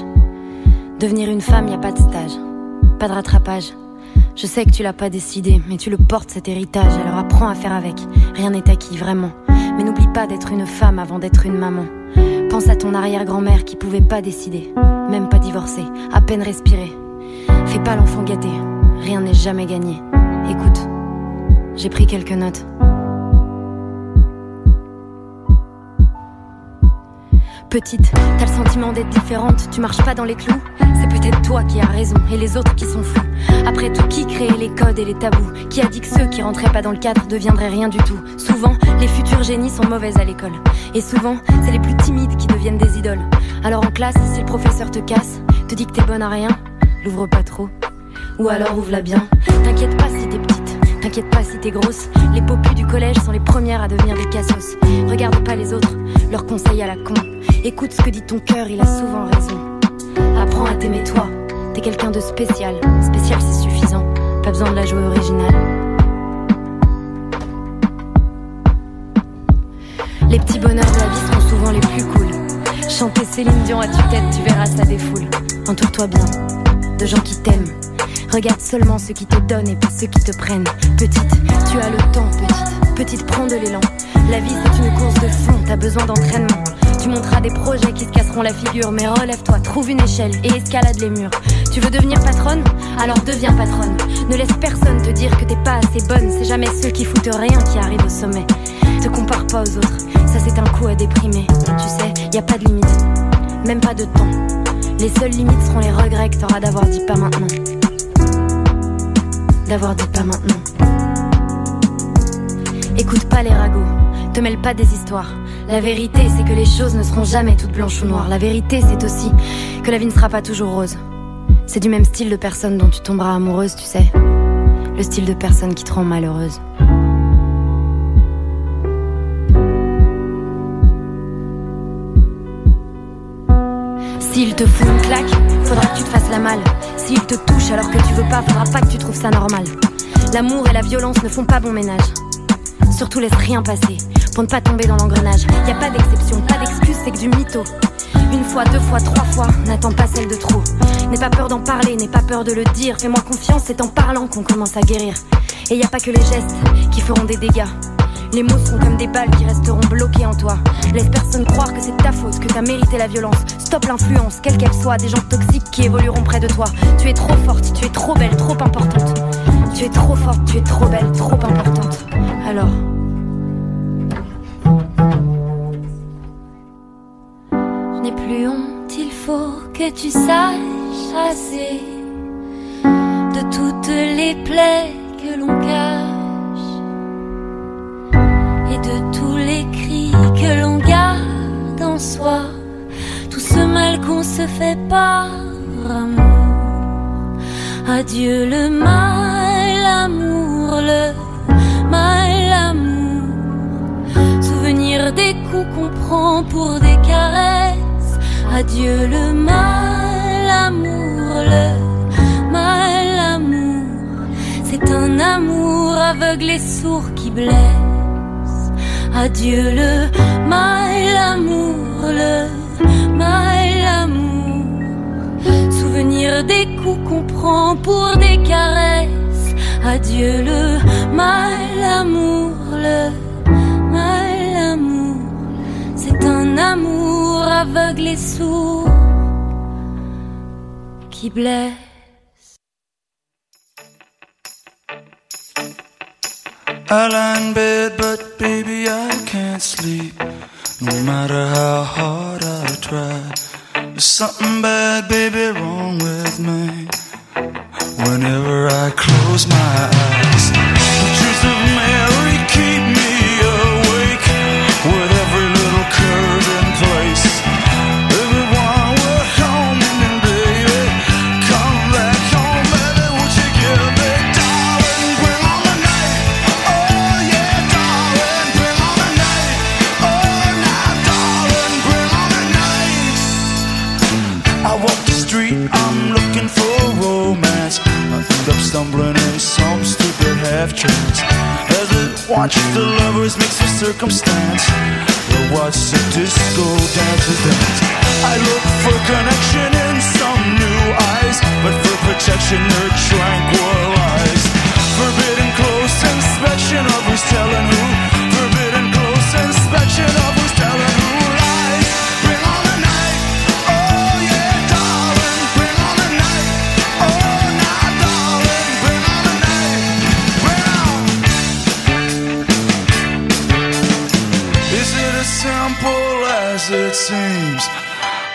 Devenir une femme, y a pas de stage, pas de rattrapage. Je sais que tu l'as pas décidé, mais tu le portes cet héritage, alors apprends à faire avec. Rien n'est acquis, vraiment. Mais n'oublie pas d'être une femme avant d'être une maman. Pense à ton arrière-grand-mère qui pouvait pas décider, même pas divorcer, à peine respirer. Fais pas l'enfant gâté, rien n'est jamais gagné. Écoute, j'ai pris quelques notes. Petite, t'as le sentiment d'être différente, tu marches pas dans les clous. C'est peut-être toi qui as raison et les autres qui sont fous. Après tout, qui créait les codes et les tabous? Qui a dit que ceux qui rentraient pas dans le cadre deviendraient rien du tout? Souvent, les futurs génies sont mauvaises à l'école. Et souvent, c'est les plus timides qui deviennent des idoles. Alors en classe, si le professeur te casse, te dit que t'es bonne à rien, l'ouvre pas trop. Ou alors ouvre-la bien. T'inquiète pas si t'es petite, t'inquiète pas si t'es grosse. Les popus du collège sont les premières à devenir des cassos. Regarde pas les autres, leurs conseils à la con. Écoute ce que dit ton cœur, il a souvent raison. Apprends à t'aimer toi. T'es quelqu'un de spécial. Spécial, c'est suffisant. Pas besoin de la jouer originale. Les petits bonheurs de la vie seront souvent les plus cool. Chanter Céline Dion à tue-tête, tu verras ça défoule. Entoure-toi bien de gens qui t'aiment. Regarde seulement ceux qui te donnent et pas ceux qui te prennent. Petite, tu as le temps, petite. Petite, prends de l'élan. La vie, c'est une course de fond, t'as besoin d'entraînement. Tu monteras des projets qui se casseront la figure, mais relève-toi, trouve une échelle et escalade les murs. Tu veux devenir patronne? Alors deviens patronne. Ne laisse personne te dire que t'es pas assez bonne, c'est jamais ceux qui foutent rien qui arrivent au sommet. Te compare pas aux autres, ça c'est un coup à déprimer. Tu sais, y a pas de limite, même pas de temps. Les seules limites seront les regrets que t'auras d'avoir dit pas maintenant. D'avoir dit pas maintenant. Écoute pas les ragots, te mêle pas des histoires. La vérité, c'est que les choses ne seront jamais toutes blanches ou noires. La vérité, c'est aussi que la vie ne sera pas toujours rose. C'est du même style de personne dont tu tomberas amoureuse, tu sais. Le style de personne qui te rend malheureuse. S'il te fout une claque, faudra que tu te fasses la malle. S'il te touche alors que tu veux pas, faudra pas que tu trouves ça normal. L'amour et la violence ne font pas bon ménage. Surtout laisse rien passer pour ne pas tomber dans l'engrenage. Y a pas d'exception, pas d'excuse, c'est que du mytho. Une fois, deux fois, trois fois, n'attends pas celle de trop. N'aie pas peur d'en parler, n'aie pas peur de le dire. Fais-moi confiance, c'est en parlant qu'on commence à guérir. Et y a pas que les gestes qui feront des dégâts. Les mots seront comme des balles qui resteront bloquées en toi. Laisse personne croire que c'est ta faute, que t'as mérité la violence. Stop l'influence, quelle qu'elle soit, des gens toxiques qui évolueront près de toi. Tu es trop forte, tu es trop belle, trop importante. Tu es trop forte, tu es trop belle, trop importante. Alors. Je n'ai plus honte, il faut que tu saches assez de toutes les plaies que l'on cache se fait par amour. Adieu le mal, amour, le mal, amour. Souvenir des coups qu'on prend pour des caresses. Adieu le mal, amour, le mal, amour. C'est un amour aveugle et sourd qui blesse. Adieu le mal, amour, le mal. Des coups qu'on prend pour des caresses. Adieu le mal, amour, le mal, amour. C'est un amour aveugle et sourd qui blesse. I lie in bed, but baby, I can't sleep. No matter how hard I try. There's something bad, baby, wrong with me. Whenever I close my eyes, chance. As it watches the lovers mix with circumstance. The watch the disco dancers dance. I look for connection in some new eyes, but for protection they're tranquilized. Forbidden close inspection of who's telling who.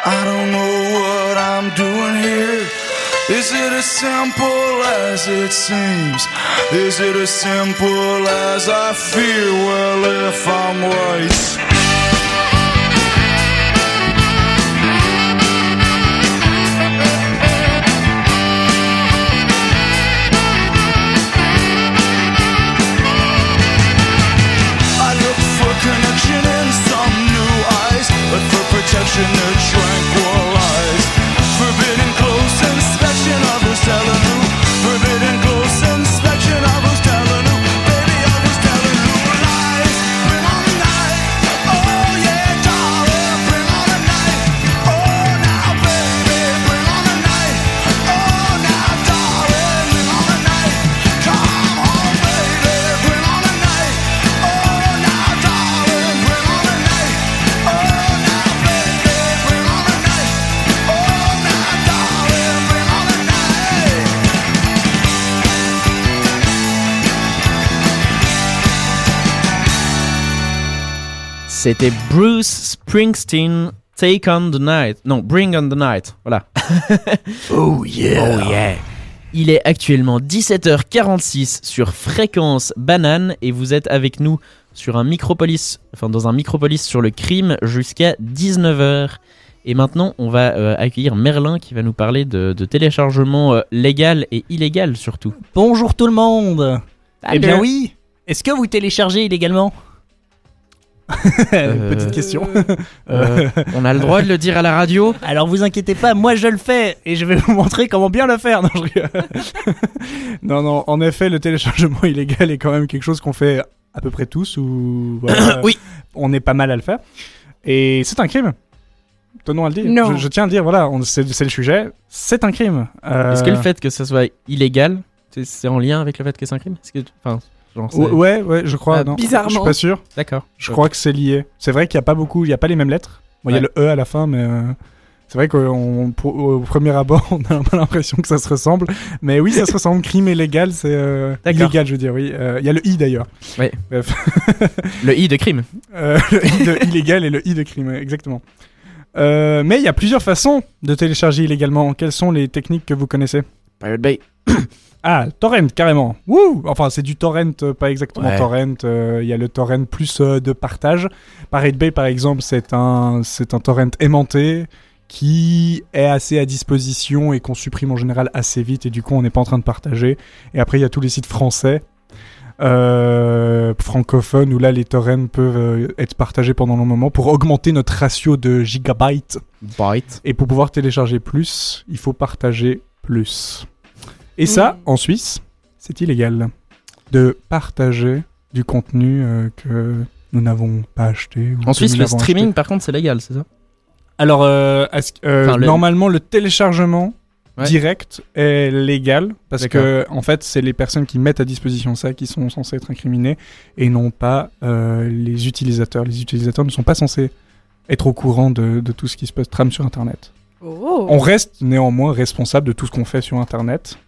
I don't know what I'm doing here. Is it as simple as it seems? Is it as simple as I feel? Well, if I'm right. C'était Bruce Springsteen, Take on the Night. Non, Bring on the Night. Voilà. Oh yeah. Oh yeah. Il est actuellement 17h46 sur fréquence banane et vous êtes avec nous sur un micropolis, enfin dans un micropolis sur le crime jusqu'à 19h. Et maintenant, on va euh, accueillir Merlin qui va nous parler de, de téléchargement euh, légal et illégal surtout. Bonjour tout le monde. Eh bien Salut. oui. Est-ce que vous téléchargez illégalement? Petite question. Euh, on a le droit de le dire à la radio Alors vous inquiétez pas, moi je le fais et je vais vous montrer comment bien le faire. Non, je non, non, en effet, le téléchargement illégal est quand même quelque chose qu'on fait à peu près tous ou voilà, Oui. on est pas mal à le faire. Et c'est un crime. Tenons à le dire. Non. Je, je tiens à le dire, voilà, c'est le sujet. C'est un crime. Euh, Est-ce que le fait que ça soit illégal, c'est- en lien avec le fait que c'est un crime? Que, genre, Ouais, ouais, ouais, je crois. Ah, non. bizarrement. Je suis pas sûr. D'accord. Je crois que c'est lié. C'est vrai qu'il n'y a pas beaucoup, il n'y a pas les mêmes lettres. Bon, Il y a le E à la fin, mais euh, c'est vrai qu'au premier abord, on a un peu l'impression que ça se ressemble. Mais oui, ça se ressemble. Crime et légal, c'est euh, illégal, je veux dire, oui. Euh, Il y a le I d'ailleurs. Ouais. Bref. Le i de crime. Euh, le I de illégal et le I de crime, exactement. Euh, mais il y a plusieurs façons de télécharger illégalement. Quelles sont les techniques que vous connaissez? Pirate Bay. Ah, torrent, carrément. Wouh Enfin, c'est du torrent, euh, pas exactement Ouais. torrent. euh, Il y a le torrent plus euh, de partage. Pirate Bay, par exemple, c'est un, c'est un torrent aimanté qui est assez à disposition et qu'on supprime en général assez vite et du coup on n'est pas en train de partager. Et après il y a tous les sites français, euh, francophones où là les torrents peuvent être partagés pendant un moment pour augmenter notre ratio de gigabytes. Byte. Et pour pouvoir télécharger plus, il faut partager plus. Et ça, en Suisse, c'est illégal de partager du contenu euh, que nous n'avons pas acheté. ou En Suisse, le streaming, acheté. par contre, c'est légal, c'est ça? Alors, euh, euh, Enfin, le- normalement, le téléchargement Ouais. direct est légal parce que, en fait, c'est les personnes qui mettent à disposition ça qui sont censées être incriminées et non pas euh, les utilisateurs. Les utilisateurs ne sont pas censés être au courant de, de tout ce qui se passe trame sur Internet. Oh. On reste néanmoins responsable de tout ce qu'on fait sur Internet.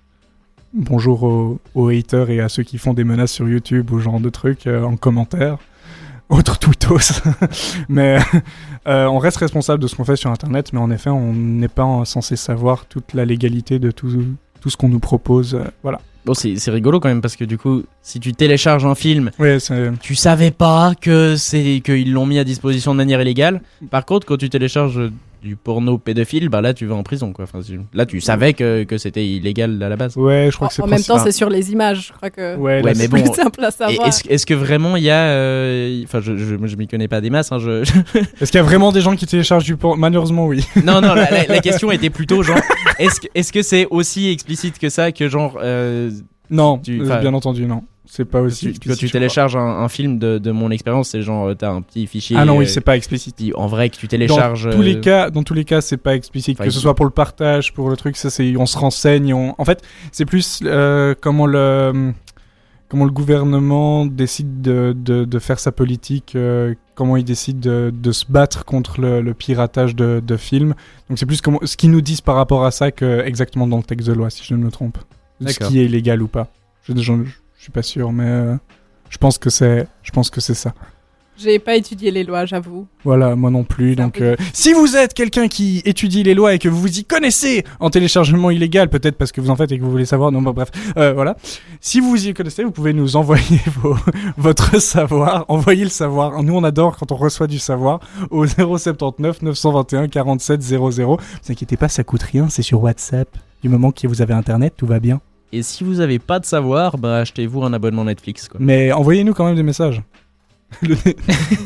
Bonjour aux, aux haters et à ceux qui font des menaces sur YouTube ou ce genre de trucs euh, en commentaire. Autre tweetos. mais euh, on reste responsable de ce qu'on fait sur Internet, mais en effet, on n'est pas censé savoir toute la légalité de tout, tout ce qu'on nous propose. euh, voilà. Bon, c'est rigolo quand même parce que du coup, si tu télécharges un film, Ouais, tu savais pas que c'est qu'ils l'ont mis à disposition de manière illégale. Par contre, quand tu télécharges du porno pédophile, bah là tu vas en prison quoi. Enfin, tu- là tu savais que, que c'était illégal à la base. Ouais, je crois que c'est En même temps, c'est sur les images, je crois que Ouais, là, Ouais, mais c'est bon. plus simple à savoir. Est-ce que vraiment il y a, euh, enfin je, je, je m'y connais pas des masses, hein, je, Est-ce qu'il y a vraiment des gens qui téléchargent du porno? Malheureusement, oui. non non la, la- la question était plutôt genre est-ce que est-ce que c'est aussi explicite que ça que genre euh, Non, Tu- euh, bien entendu, non. C'est pas aussi. Tu- quand tu télécharges un, un film de, de mon expérience, c'est genre euh, t'as un petit fichier. Ah non, oui, euh, c'est pas explicite. en vrai que tu Dans télécharges. tous les euh, cas, dans tous les cas, c'est pas explicite. Enfin, que ce soit pour le partage, pour le truc, ça c'est, on se renseigne. On... En fait, c'est plus euh, comment le comment le gouvernement décide de, de, de faire sa politique, euh, comment il décide de, de se battre contre le, le piratage de, de films. Donc c'est plus comment, ce qu'ils nous disent par rapport à ça que exactement dans le texte de loi, si je ne me trompe. Ce qui est illégal ou pas. Je, je, je suis pas sûr, mais euh, je pense que c'est, je pense que c'est ça. J'ai pas étudié les lois, j'avoue. Voilà, moi non plus. Donc, euh, si vous êtes quelqu'un qui étudie les lois et que vous vous y connaissez en téléchargement illégal, peut-être parce que vous en faites et que vous voulez savoir, non, bah, bref, euh, voilà. Si vous vous y connaissez, vous pouvez nous envoyer vos- votre savoir, envoyer le savoir. Nous, on adore quand on reçoit du savoir au 079 921 47 00. Ne vous inquiétez pas, ça coûte rien, c'est sur WhatsApp. Du moment que vous avez Internet, tout va bien. Et si vous avez pas de savoir, bah achetez-vous un abonnement Netflix. Quoi. Mais envoyez-nous quand même des messages. Le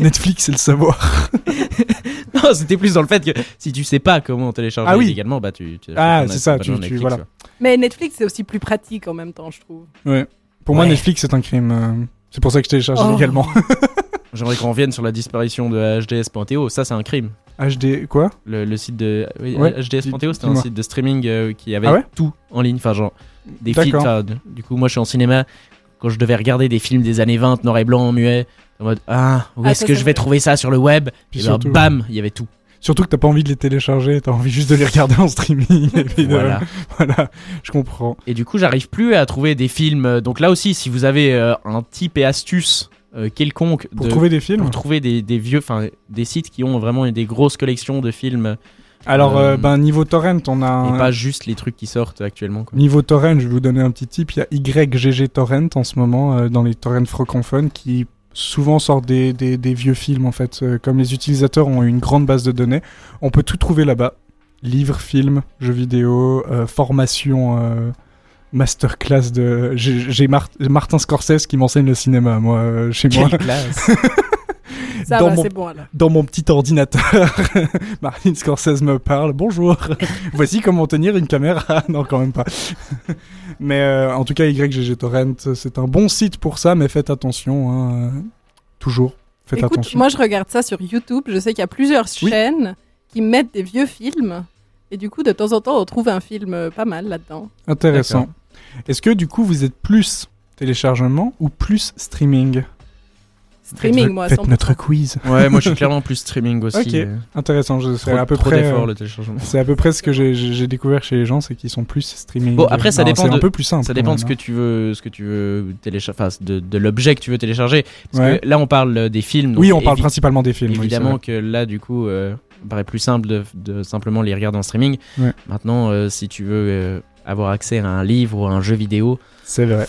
Netflix, c'est le savoir. non, c'était plus dans le fait que si tu sais pas comment télécharger Ah oui. illégalement, bah tu. tu Ah, c'est ça, tu- voilà. quoi. Mais Netflix, c'est aussi plus pratique en même temps, je trouve. Ouais. Pour moi. Netflix, c'est un crime. euh, C'est pour ça que je télécharge Oh. illégalement. J'aimerais qu'on revienne sur la disparition de HDS.to. Ça, c'est un crime. HD, quoi? Le, le site de oui, Ouais, HDS.to, c'était un site de streaming euh, qui avait Ah ouais? tout en ligne. Enfin, genre des films. Du coup, moi, je suis en cinéma. Quand je devais regarder des films des années 20, noir et blanc, muet, en mode Ah, où Ah, est-ce que je vais trouver ça sur le web? Puis ben, bam, il y avait tout. Surtout que t'as pas envie de les télécharger, t'as envie juste de les regarder en streaming. Voilà. voilà, je comprends. Et du coup, j'arrive plus à trouver des films. euh, Donc là aussi, si vous avez euh, un type et astuce euh, quelconque Pour de- trouver des films pour trouver des, des vieux, enfin des sites qui ont vraiment des grosses collections de films Alors, euh, euh, ben, niveau torrent, on a et un... pas juste les trucs qui sortent actuellement. Quoi. Niveau torrent, je vais vous donner un petit tip. Il y a YGG Torrent en ce moment euh, dans les torrents francophones qui souvent sortent des, des, des vieux films en fait. Euh, comme les utilisateurs ont une grande base de données, on peut tout trouver là-bas. Livres, films, jeux vidéo, euh, formation, euh, masterclass de. J'ai j'ai Mar- Martin Scorsese qui m'enseigne le cinéma, moi, euh, chez moi. Quelle classe Ça Dans va, mon- c'est bon alors. dans mon petit ordinateur. Martin Scorsese me parle. Bonjour. Voici comment tenir une caméra. non, quand même pas. mais euh, en tout cas, YGG Torrent, c'est un bon site pour ça, mais faites attention. hein, Toujours. Faites Écoute, attention. moi je regarde ça sur YouTube. Je sais qu'il y a plusieurs Oui. chaînes qui mettent des vieux films. Et du coup, de temps en temps, on trouve un film euh, pas mal là-dedans. Intéressant. Est-ce que du coup, vous êtes plus téléchargement ou plus streaming? Streaming, Faites, moi, faites 100%. notre quiz. Ouais, moi je suis clairement plus streaming aussi. Ok. euh, Intéressant. je- C'est à peu trop près. euh, le téléchargement. C'est à peu près ce que j'ai- découvert chez les gens, c'est qu'ils sont plus streaming. Bon, après, ça Non, dépend C'est un de- peu plus simple. Ça dépend de ce que tu veux, ce que tu veux télécharger, enfin de, de l'objet que tu veux télécharger. Parce Ouais. que là, on parle euh, des films. donc Oui, on parle évi- principalement des films. Évidemment que là, du coup, euh, il paraît plus simple de, de simplement les regarder en streaming. Ouais. Maintenant, euh, si tu veux euh, avoir accès à un livre ou à un jeu vidéo, C'est vrai.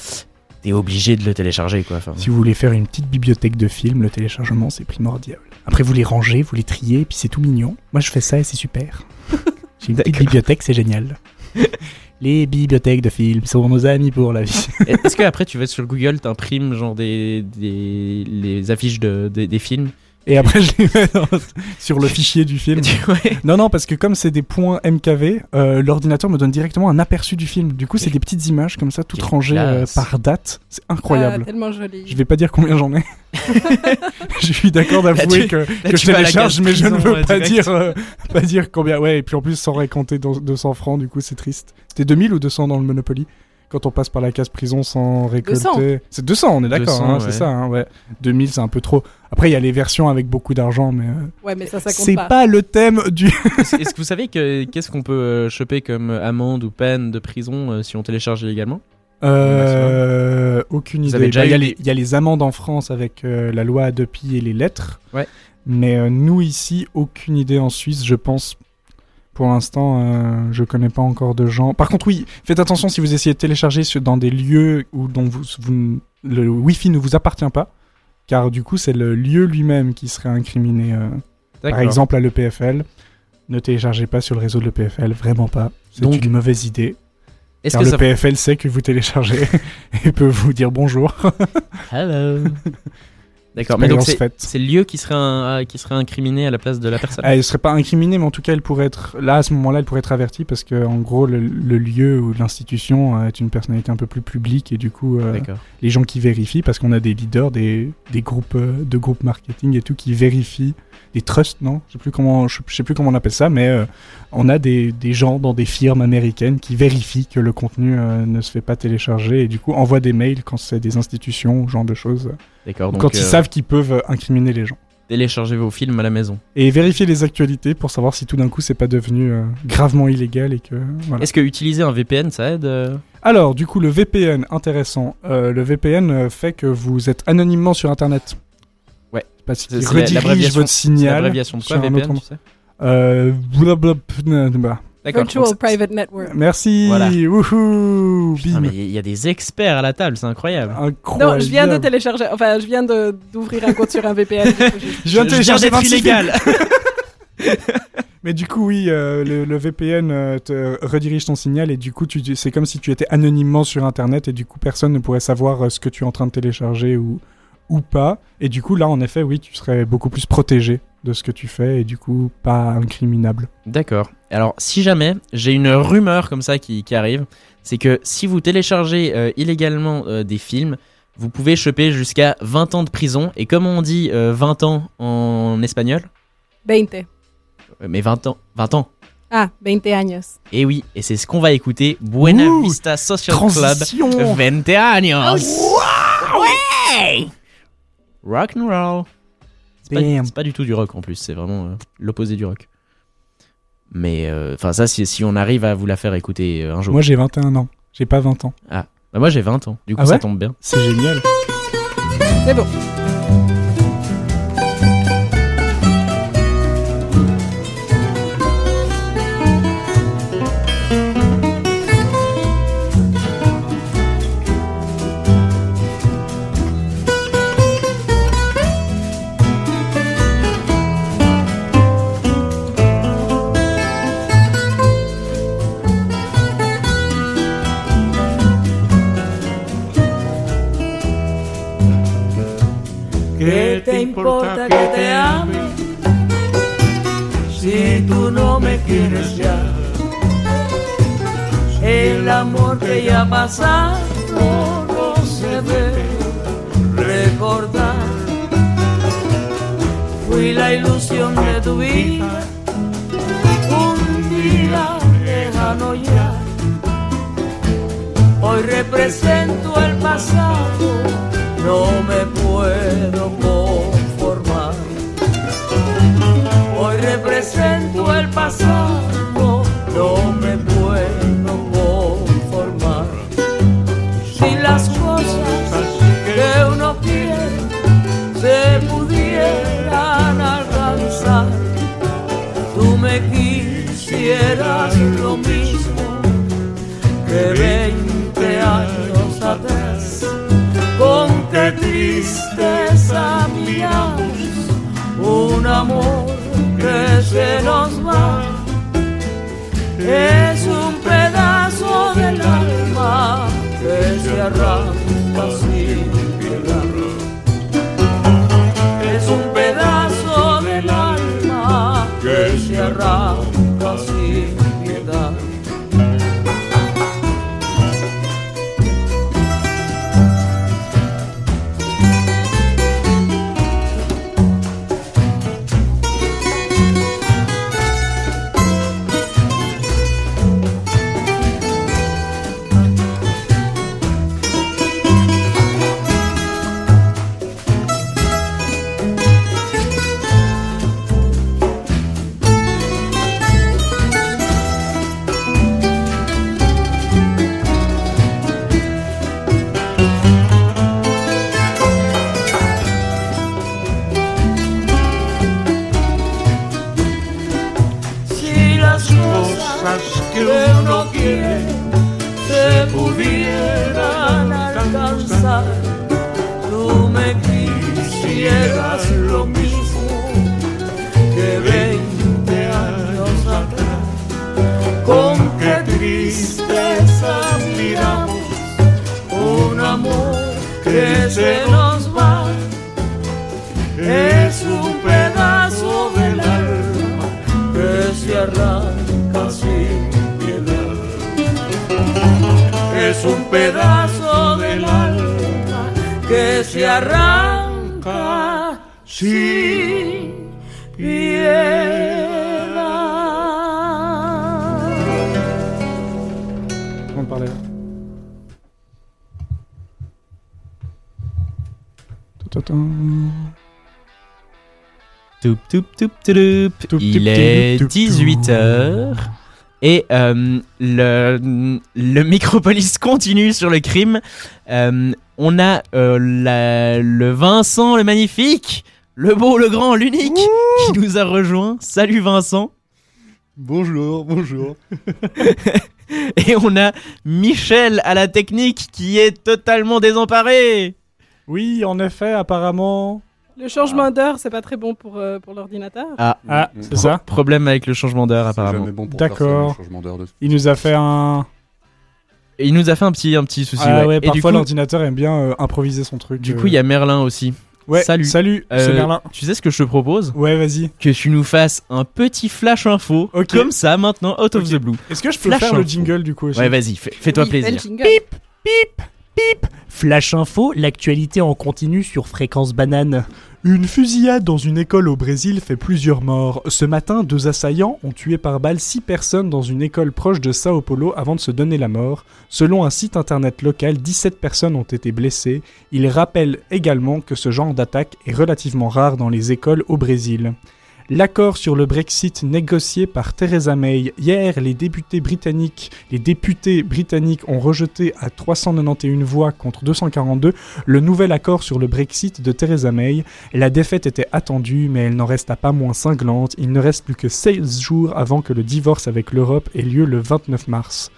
T'es obligé de le télécharger, quoi. Enfin, Si vous voulez faire une petite bibliothèque de films, le téléchargement c'est primordial. Après vous les rangez, vous les triez, et puis c'est tout mignon. Moi je fais ça et c'est super. J'ai une petite bibliothèque, c'est génial. les bibliothèques de films sont nos amis pour la vie. Est-ce que après tu vas sur Google, t'imprimes genre des, des les affiches de, des- des films Et après je les mets dans- sur le fichier du film. Ouais. Non, non, parce que comme c'est des points MKV, euh, l'ordinateur me donne directement un aperçu du film. Du coup c'est des petites images comme ça, toutes rangées euh, par date. C'est Ah, incroyable. tellement joli. Je vais pas dire combien j'en ai. je suis d'accord d'avouer que, là, que je télécharge, mais je ne veux pas direct. dire, euh, pas dire combien. Ouais, et puis en plus, sans récompter dans 200 francs, du coup, c'est triste. C'était 2000 ou 200 dans le Monopoly? Quand on passe par la case prison sans récolter. 200. C'est 200, on est d'accord, 200, hein, ouais. c'est ça, hein, ouais. 2000, c'est un peu trop. Après, il y a les versions avec beaucoup d'argent, mais. euh, Ouais, mais ça, ça compte c'est pas. pas. le thème du. Est-ce que vous savez que qu'est-ce qu'on peut euh, choper comme amende ou peine de prison euh, si on télécharge illégalement? Euh, aucune Vous idée. avez déjà Bah, Il y, a eu les- il y a les amendes en France avec euh, la loi Adopi et les lettres. Ouais. Mais euh, nous ici, aucune idée en Suisse, je pense. Pour l'instant, euh, je connais pas encore de gens. Par contre, oui, faites attention si vous essayez de télécharger sur- dans des lieux où dont vous, le Wi-Fi ne vous appartient pas, car du coup, c'est le lieu lui-même qui serait incriminé. euh. Par exemple, à l'EPFL, ne téléchargez pas sur le réseau de l'EPFL, vraiment pas. C'est Donc, une mauvaise idée. Est-ce Car que le ça PFL sait que vous téléchargez et peut vous dire bonjour. Hello D'accord, mais donc c'est le lieu qui serait, un- qui serait incriminé à la place de la personne. Elle serait pas incriminée, mais en tout cas, elle pourrait être là à ce moment-là, elle pourrait être avertie parce que en gros, le, le lieu ou l'institution euh, est une personnalité un peu plus publique et du coup, euh, les gens qui vérifient, parce qu'on a des leaders, des, des groupes euh, de groupes marketing et tout qui vérifient, des trusts, non? Je sais plus comment, je, je sais plus comment on appelle ça, mais euh, on a des, des gens dans des firmes américaines qui vérifient que le contenu euh, ne se fait pas télécharger et du coup envoient des mails quand c'est des institutions ou ce genre de choses. D'accord, quand ils euh, savent qu'ils peuvent incriminer les gens. téléchargez vos films à la maison. Et vérifier les actualités pour savoir si tout d'un coup c'est pas devenu gravement illégal et que voilà. Est-ce que utiliser un VPN ça aide Alors du coup le VPN intéressant, Euh, le VPN fait que vous êtes anonymement sur internet. Ouais. Parce qu'il redirige votre c'est signal. l'abréviation de quoi, VPN, autre tu sais euh, blablabla. D'accord. Virtual Private Network. Merci. Voilà. Putain, mais il y a des experts à la table, c'est incroyable. Incroyable. Non, je viens de télécharger, enfin, je viens d'ouvrir un compte sur un VPN. Je viens de Je viens télécharger d'être 26 illégal. Mais du coup, oui, euh, le, le VPN euh, te redirige ton signal et du coup, c'est comme si tu étais anonymement sur Internet et du coup, personne ne pourrait savoir euh, ce que tu es en train de télécharger ou, ou pas. Et du coup, là, en effet, oui, tu serais beaucoup plus protégé de ce que tu fais et du coup, pas incriminable. D'accord. Alors, si jamais j'ai une rumeur comme ça qui, qui arrive, c'est que si vous téléchargez euh, illégalement euh, des films, vous pouvez choper jusqu'à 20 ans de prison. Et comme on dit euh, 20 ans en espagnol, 20. euh, mais 20 ans, 20 ans. Ah, 20 años. Et oui, et c'est ce qu'on va écouter. Buena Ouh, Vista Social transition. Club 20 años. Ouais. Rock and roll. C'est pas, c'est pas du tout du rock en plus, c'est vraiment euh, l'opposé du rock. Mais euh, enfin ça, si, si on arrive à vous la faire écouter euh, un jour. Moi, j'ai 21 ans. J'ai pas 20 ans. Ah, bah moi j'ai 20 ans, du coup Ah ça tombe bien. C'est génial. C'est bon. Te importa que te ame si tú no me quieres ya? El amor que ya pasado no se debe recordar. Fui la ilusión de tu vida, un día lejano ya. Hoy represento el pasado, no me puedo conformar. Hoy represento el pasado, no me puedo conformar. Si las cosas que uno quiere se pudieran alcanzar, tú me quisieras lo mismo que 20 años atrás. Con qué tristeza miramos un amor que se nos va. Es un pedazo del alma que se arranca Il est toup, toup, 18h. Et euh, le, le Micropolis continue sur le crime. Euh, on a euh, la- le Vincent, le magnifique, le beau, le grand, l'unique, qui nous a rejoint. Salut Vincent. Bonjour, bonjour. Et on a Michel à la technique qui est totalement désemparé. Oui, en effet, apparemment. Le changement d'heure, c'est pas très bon pour, euh, pour l'ordinateur. Ah, Ah, c'est ça Problème avec le changement d'heure apparemment. bon D'accord. le de- Il nous a fait un. Et il nous a fait un petit, un petit souci. ah ouais. ouais, Et parfois l'ordinateur aime bien euh, improviser son truc. du euh. coup, il y a Merlin aussi. Ouais, Salut. Salut, c'est Euh, Merlin. Tu sais ce que je te propose? Ouais, vas-y. Que tu nous fasses un petit flash info, Ok. comme ça maintenant, out of the blue. Est-ce que je peux Flash faire le info. jingle du coup aussi? Ouais, vas-y, fais- fais-toi Oui, plaisir. le. Pip, pip, pip. Flash info, l'actualité en continu sur Fréquence Banane. Une fusillade dans une école au Brésil fait plusieurs morts. Ce matin, deux assaillants ont tué par balle six personnes dans une école proche de Sao Paulo avant de se donner la mort. Selon un site internet local, 17 personnes ont été blessées. Il rappelle également que ce genre d'attaque est relativement rare dans les écoles au Brésil. L'accord sur le Brexit négocié par Theresa May. Hier, les députés britanniques, les députés britanniques ont rejeté à 391 voix contre 242 le nouvel accord sur le Brexit de Theresa May. La défaite était attendue, mais elle n'en resta pas moins cinglante. Il ne reste plus que 16 jours avant que le divorce avec l'Europe ait lieu le 29 mars.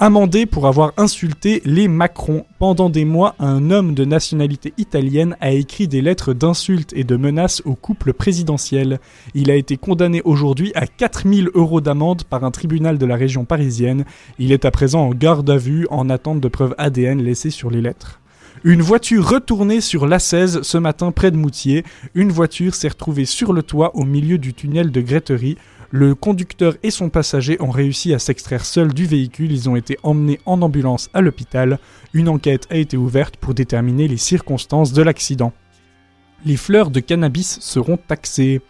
Amendé pour avoir insulté les Macron. Pendant des mois, un homme de nationalité italienne a écrit des lettres d'insultes et de menaces au couple présidentiel. Il a été condamné aujourd'hui à 4000 euros d'amende par un tribunal de la région parisienne. Il est à présent en garde à vue en attente de preuves ADN laissées sur les lettres. Une voiture retournée sur l'A16 ce matin près de Moutier. Une voiture s'est retrouvée sur le toit au milieu du tunnel de Gretterie. Le conducteur et son passager ont réussi à s'extraire seuls du véhicule. Ils ont été emmenés en ambulance à l'hôpital. Une enquête a été ouverte pour déterminer les circonstances de l'accident. Les fleurs de cannabis seront taxées.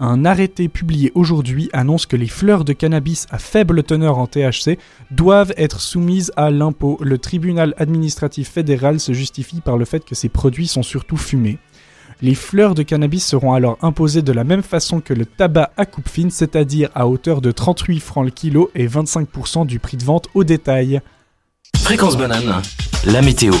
Un arrêté publié aujourd'hui annonce que les fleurs de cannabis à faible teneur en THC doivent être soumises à l'impôt. Le tribunal administratif fédéral se justifie par le fait que ces produits sont surtout fumés. Les fleurs de cannabis seront alors imposées de la même façon que le tabac à coupe fine, c'est-à-dire à hauteur de 38 francs le kilo et 25% du prix de vente au détail. Fréquence banane, la météo.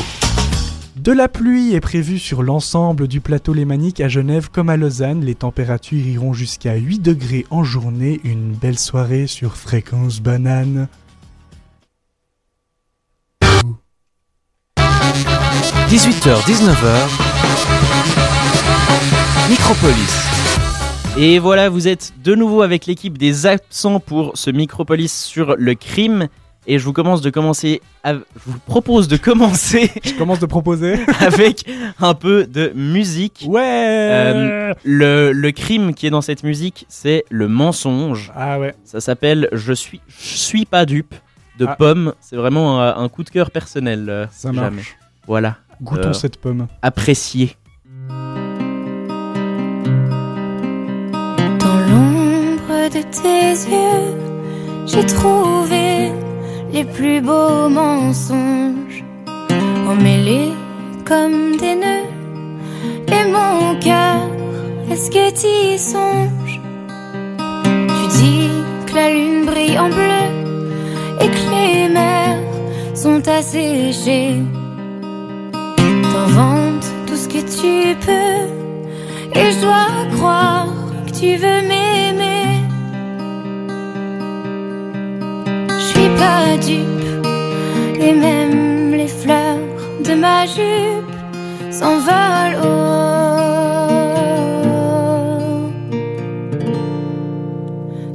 De la pluie est prévue sur l'ensemble du plateau lémanique à Genève comme à Lausanne. Les températures iront jusqu'à 8 degrés en journée. Une belle soirée sur Fréquence Banane. 18h, 19h. Micropolis. Et voilà, vous êtes de nouveau avec l'équipe des absents pour ce Micropolis sur le crime. Et je vous commence de commencer. à- Je vous propose de commencer Je commence de proposer. avec un peu de musique. Ouais Euh, le, le crime qui est dans cette musique, c'est le mensonge. Ah ouais. Ça s'appelle Je suis, je suis pas dupe de Ah. Pomme. C'est vraiment un, un coup de cœur personnel. Ça jamais. marche. Voilà. Goûtons Euh, cette pomme. Apprécié. De tes yeux, j'ai trouvé les plus beaux mensonges, emmêlés comme des nœuds. Et mon cœur, est-ce que t'y songes? Tu dis que la lune brille en bleu et que les mers sont asséchées. T'inventes tout ce que tu peux et je dois croire que tu veux m'aimer. Et même les fleurs de ma jupe s'envolent.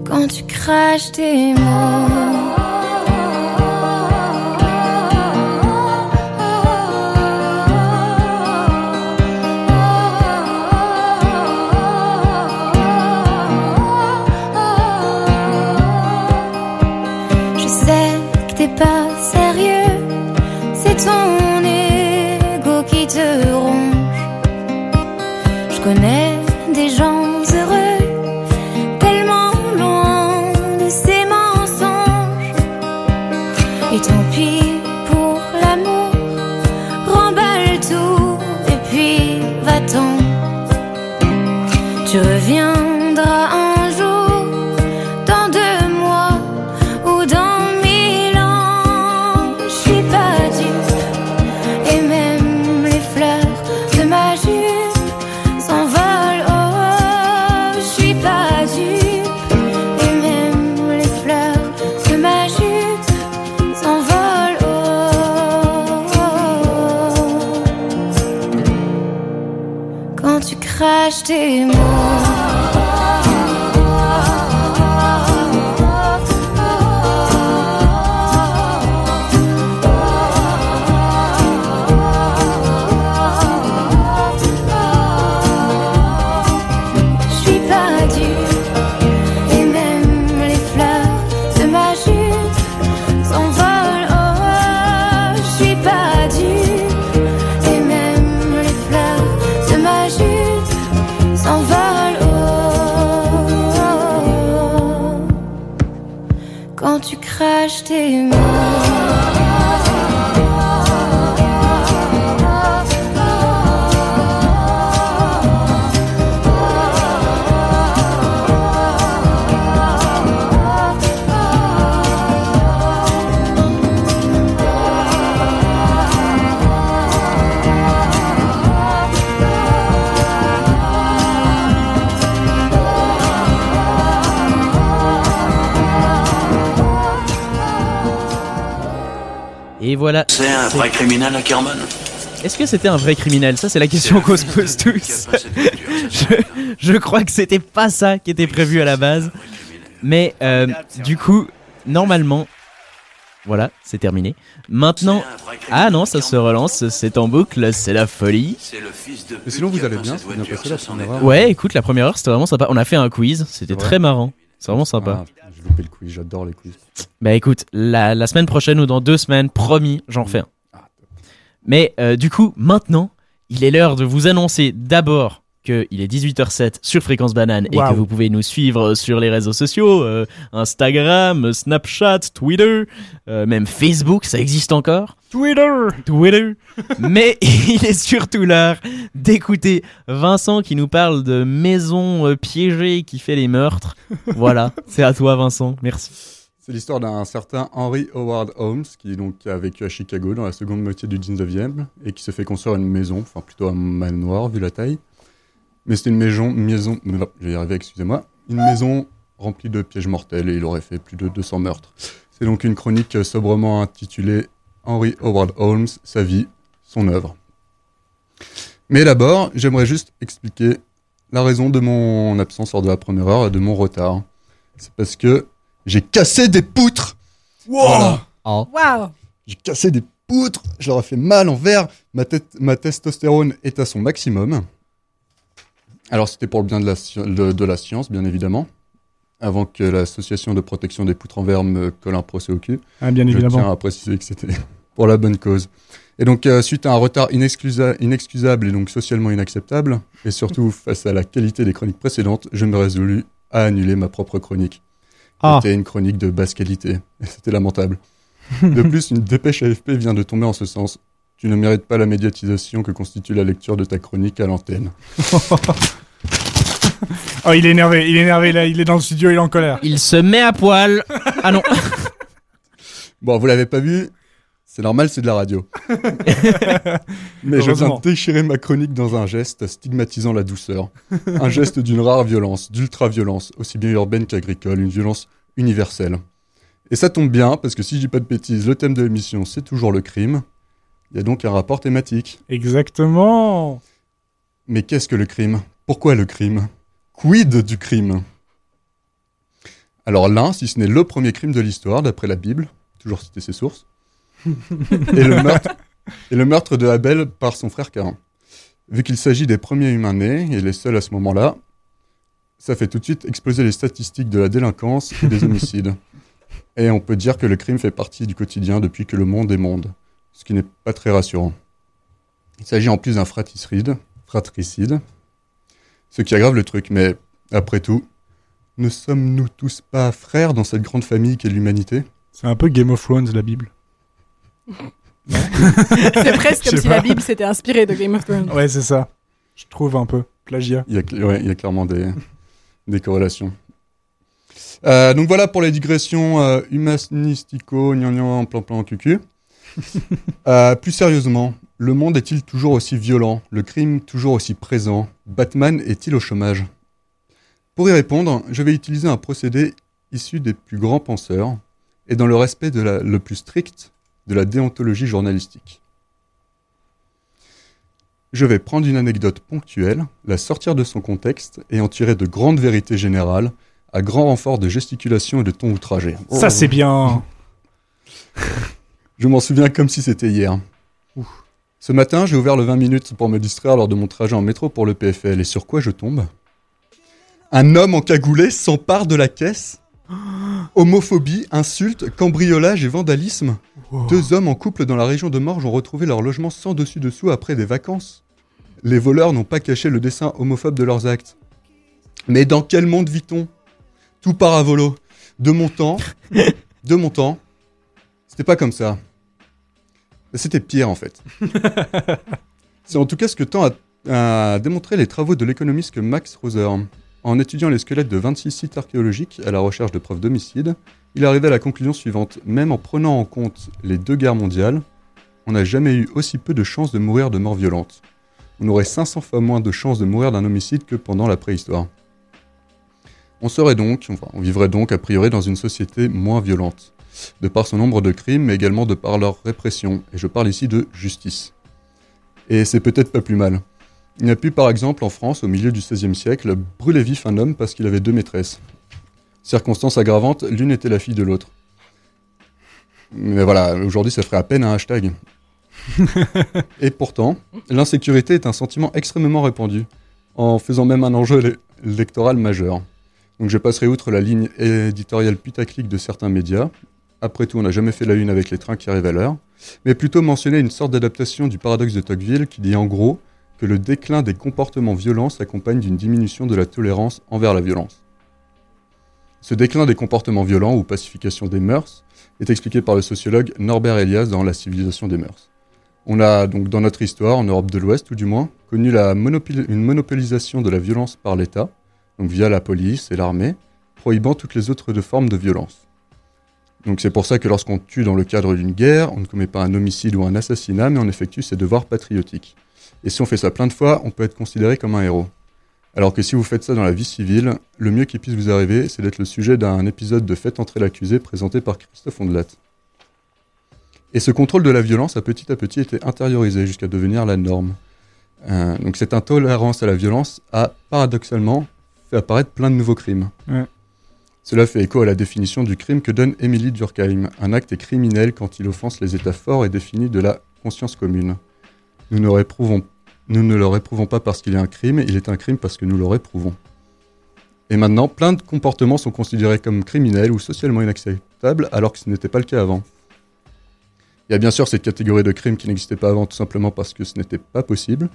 Quand tu craches tes mots. Craches voilà. C'est un vrai criminel, Ackerman Est-ce que c'était un vrai criminel? Ça, c'est la question qu'on se pose tous. je, je crois que c'était pas ça qui était prévu à la base. Mais euh, du coup, normalement, voilà, c'est terminé. Maintenant, ah non, ça se relance, c'est en boucle, c'est la folie. Mais sinon, vous allez bien C'est bien passé la première heure Ouais, écoute, la première heure, c'était vraiment sympa. On a fait un quiz, c'était Ouais. très marrant. C'est vraiment sympa. Ah, J'ai loupé le quiz, j'adore les quiz. Bah écoute, la, la semaine prochaine ou dans deux semaines, promis, j'en refais un. Mais euh, du coup, maintenant, il est l'heure de vous annoncer d'abord qu'il est 18h07 sur Fréquence Banane et que vous pouvez nous suivre sur les réseaux sociaux, euh, Instagram, Snapchat, Twitter, euh, même Facebook, ça existe encore? Twitter Twitter Mais il est surtout l'heure d'écouter Vincent qui nous parle de maisons euh, piégées qui fait les meurtres. Voilà, c'est à toi Vincent, merci. C'est l'histoire d'un certain Henry Howard Holmes qui donc a vécu à Chicago dans la seconde moitié du 19e et qui se fait construire une maison, enfin plutôt un manoir vu la taille. Mais c'était une maison, maison, non, je vais y arriver, excusez-moi, une maison remplie de pièges mortels et il aurait fait plus de 200 meurtres. C'est donc une chronique sobrement intitulée Henry Howard Holmes, sa vie, son œuvre. Mais d'abord, j'aimerais juste expliquer la raison de mon absence lors de la première heure et de mon retard. C'est parce que j'ai cassé des poutres. Voilà. Oh. Waouh J'ai cassé des poutres, je leur ai fait mal en verre, ma, tête- ma testostérone est à son maximum. Alors c'était pour le bien de la, de, science, bien évidemment. Avant que l'association de protection des poutres en verre me colle un procès au cul. Ah, bien je évidemment. tiens à préciser que c'était pour la bonne cause. Et donc, euh, suite à un retard inexcusa- inexcusable et donc socialement inacceptable, et surtout face à la qualité des chroniques précédentes, je me résolus à annuler ma propre chronique. Ah. C'était une chronique de basse qualité, et c'était lamentable. De plus, une dépêche AFP vient de tomber en ce sens. Tu ne mérites pas la médiatisation que constitue la lecture de ta chronique à l'antenne. Oh, il est énervé, il est énervé, là, il est dans le studio, il est en colère. Il se met à poil. Ah non. Bon, vous l'avez pas vu C'est normal, c'est de la radio. Mais je viens de déchirer ma chronique dans un geste stigmatisant la douceur. Un geste d'une rare violence, d'ultra-violence, aussi bien urbaine qu'agricole, une violence universelle. Et ça tombe bien, parce que si je dis pas de bêtises, le thème de l'émission, c'est toujours le crime. Il y a donc un rapport thématique. Exactement. Mais qu'est-ce que le crime? Pourquoi le crime? Quid du crime? Alors l'un, si ce n'est le premier crime de l'histoire, d'après la Bible, toujours citer ses sources, et le meurtre, et le meurtre de Abel par son frère Cain. Vu qu'il s'agit des premiers humains nés, et les seuls à ce moment-là, ça fait tout de suite exploser les statistiques de la délinquance et des homicides. Et on peut dire que le crime fait partie du quotidien depuis que le monde est monde, ce qui n'est pas très rassurant. Il s'agit en plus d'un fratricide, fratricide, ce qui aggrave le truc, mais après tout, ne sommes-nous tous pas frères dans cette grande famille qu'est l'humanité? C'est un peu Game of Thrones, la Bible. C'est presque comme si pas. la Bible s'était inspirée de Game of Thrones. Ouais, c'est ça. Je trouve un peu. Plagiat. Il y a, cl- ouais, il y a clairement des, des corrélations. Euh, donc voilà pour les digressions euh, humanistico, gnangnan, plan plan cucu. Euh, plus sérieusement, le monde est-il toujours aussi violent Le crime toujours aussi présent Batman est-il au chômage? Pour y répondre, je vais utiliser un procédé issu des plus grands penseurs et dans le respect de la- le plus strict de la déontologie journalistique. Je vais prendre une anecdote ponctuelle, la sortir de son contexte et en tirer de grandes vérités générales à grand renfort de gesticulation et de ton outragé. Ça, c'est bien. Je m'en souviens comme si c'était hier. Ce matin, j'ai ouvert le 20 minutes pour me distraire lors de mon trajet en métro pour le PFL. Et sur quoi je tombe? Un homme encagoulé s'empare de la caisse Homophobie, insultes, cambriolage et vandalisme. Deux hommes en couple dans la région de Morges ont retrouvé leur logement sans dessus-dessous après des vacances. Les voleurs n'ont pas caché le dessin homophobe de leurs actes. Mais dans quel monde vit-on? Tout part à volo. De mon temps, de mon temps, c'était pas comme ça. C'était pire en fait. C'est en tout cas ce que tend à, à démontrer les travaux de l'économiste Max Roser. En étudiant les squelettes de 26 sites archéologiques à la recherche de preuves d'homicide, il arrivait à la conclusion suivante. Même en prenant en compte les deux guerres mondiales, on n'a jamais eu aussi peu de chances de mourir de mort violente. On aurait 500 fois moins de chances de mourir d'un homicide que pendant la préhistoire. On serait donc, enfin, on vivrait donc a priori dans une société moins violente, de par son nombre de crimes, mais également de par leur répression. Et je parle ici de justice. Et c'est peut-être pas plus mal. Il a pu par exemple en France, au milieu du XVIe siècle, brûler vif un homme parce qu'il avait deux maîtresses. Circonstance aggravante, l'une était la fille de l'autre. Mais voilà, aujourd'hui ça ferait à peine un hashtag. Et pourtant, l'insécurité est un sentiment extrêmement répandu, en faisant même un enjeu éle- électoral majeur. Donc je passerai outre la ligne éditoriale putaclic de certains médias. Après tout, on n'a jamais fait la une avec les trains qui arrivent à l'heure. Mais plutôt mentionner une sorte d'adaptation du paradoxe de Tocqueville qui dit en gros que le déclin des comportements violents s'accompagne d'une diminution de la tolérance envers la violence. Ce déclin des comportements violents ou pacification des mœurs est expliqué par le sociologue Norbert Elias dans La civilisation des mœurs. On a donc dans notre histoire, en Europe de l'Ouest tout du moins, connu une monopolisation de la violence par l'État, donc via la police et l'armée, prohibant toutes les autres formes de violence. Donc c'est pour ça que lorsqu'on tue dans le cadre d'une guerre, on ne commet pas un homicide ou un assassinat, mais on effectue ses devoirs patriotiques. Et si on fait ça plein de fois, on peut être considéré comme un héros. Alors que si vous faites ça dans la vie civile, le mieux qui puisse vous arriver, c'est d'être le sujet d'un épisode de Faites entrer l'accusé présenté par Christophe Ondelat. Et ce contrôle de la violence a petit à petit été intériorisé jusqu'à devenir la norme. Euh, donc cette intolérance à la violence a paradoxalement fait apparaître plein de nouveaux crimes. Cela fait écho à la définition du crime que donne Émilie Durkheim. Un acte est criminel quand il offense les états forts et définis de la conscience commune. Nous ne, réprouvons- nous ne le réprouvons pas parce qu'il est un crime, il est un crime parce que nous le réprouvons. Et maintenant, plein de comportements sont considérés comme criminels ou socialement inacceptables alors que ce n'était pas le cas avant. Il y a bien sûr cette catégorie de crimes qui n'existait pas avant tout simplement parce que ce n'était pas possible.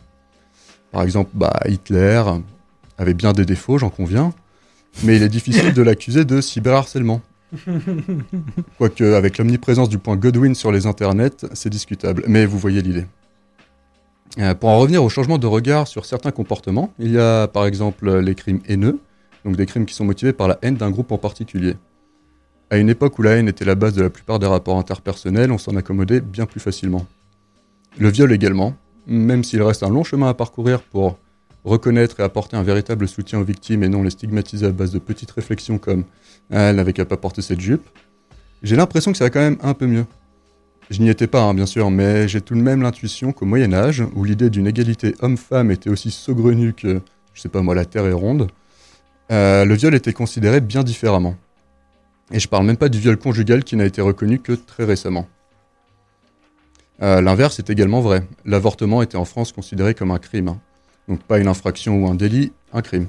Par exemple, bah, Hitler avait bien des défauts, j'en conviens, mais il est difficile de l'accuser de cyberharcèlement. Quoique, avec l'omniprésence du point Godwin sur les internets, c'est discutable, mais vous voyez l'idée. Euh, pour en revenir au changement de regard sur certains comportements, il y a par exemple les crimes haineux, donc des crimes qui sont motivés par la haine d'un groupe en particulier. À une époque où la haine était la base de la plupart des rapports interpersonnels, on s'en accommodait bien plus facilement. Le viol également, même s'il reste un long chemin à parcourir pour reconnaître et apporter un véritable soutien aux victimes et non les stigmatiser à base de petites réflexions comme Ah, elle n'avait qu'à pas porter cette jupe, j'ai l'impression que ça va quand même un peu mieux. Je n'y étais pas, hein, bien sûr, mais j'ai tout de même l'intuition qu'au Moyen Âge, où l'idée d'une égalité homme-femme était aussi saugrenue que, je sais pas moi, la Terre est ronde, euh, le viol était considéré bien différemment. Et je parle même pas du viol conjugal qui n'a été reconnu que très récemment. Euh, L'inverse est également vrai. L'avortement était en France considéré comme un crime. hein. Donc pas une infraction ou un délit, un crime.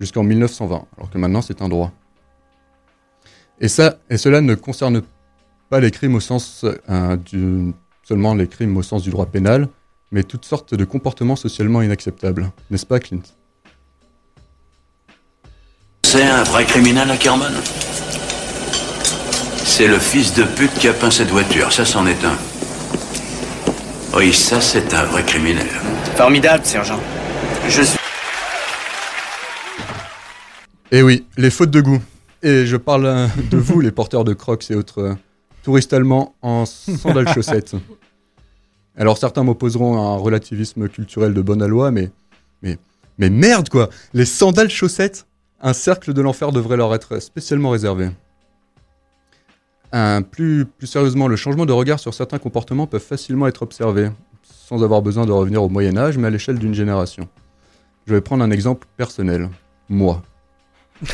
Jusqu'en 1920, alors que maintenant c'est un droit. Et, ça, et cela ne concerne pas les crimes au sens euh, du, seulement les crimes au sens du droit pénal, mais toutes sortes de comportements socialement inacceptables. N'est-ce pas, Clint? C'est un vrai criminel, Ackerman? C'est le fils de pute qui a peint cette voiture, ça c'en est un. Oui, ça c'est un vrai criminel. Formidable, sergent. Je suis. Et Eh oui, les fautes de goût. Et je parle euh, de vous, les porteurs de crocs et autres euh, touristes allemands en sandales chaussettes. Alors certains m'opposeront à un relativisme culturel de bonne loi, mais, mais, mais merde quoi Les sandales chaussettes Un cercle de l'enfer devrait leur être spécialement réservé. Plus, plus sérieusement, le changement de regard sur certains comportements peuvent facilement être observés, sans avoir besoin de revenir au Moyen Âge, mais à l'échelle d'une génération. Je vais prendre un exemple personnel. Moi.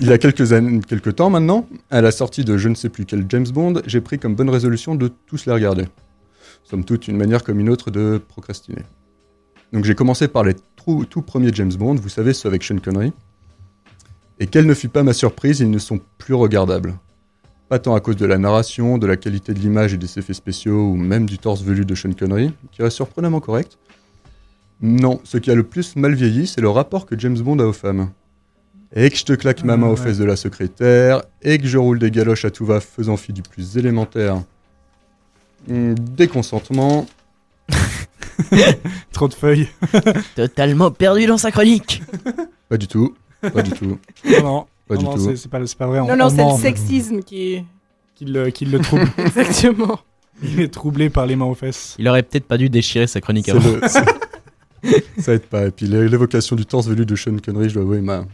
Il y a quelques années, quelques temps maintenant, à la sortie de je ne sais plus quel James Bond, j'ai pris comme bonne résolution de tous les regarder. Somme toute, une manière comme une autre de procrastiner. Donc j'ai commencé par les trou- tout premiers James Bond, vous savez, ceux avec Sean Connery. Et quelle ne fut pas ma surprise, ils ne sont plus regardables. Pas tant à cause de la narration, de la qualité de l'image et des effets spéciaux, ou même du torse velu de Sean Connery, qui reste surprenamment correct. Non, ce qui a le plus mal vieilli, c'est le rapport que James Bond a aux femmes. Et que je te claque ma main aux fesses de la secrétaire, et que je roule des galoches à tout va faisant fi du plus élémentaire. Hmm, Des consentements. Trop de feuilles. Totalement perdu dans sa chronique. Pas du tout. Pas du tout. Non, non, Pas non, du non, tout. c'est- pas, vrai. on- Non, non, on c'est le sexisme qui, qui le, qui le trouble. Exactement. Il est troublé par les mains aux fesses. Il aurait peut-être pas dû déchirer sa chronique avant. le- Ça aide pas. Et puis l'é- l'évocation du torse velu de Sean Connery, je dois avouer, m'a.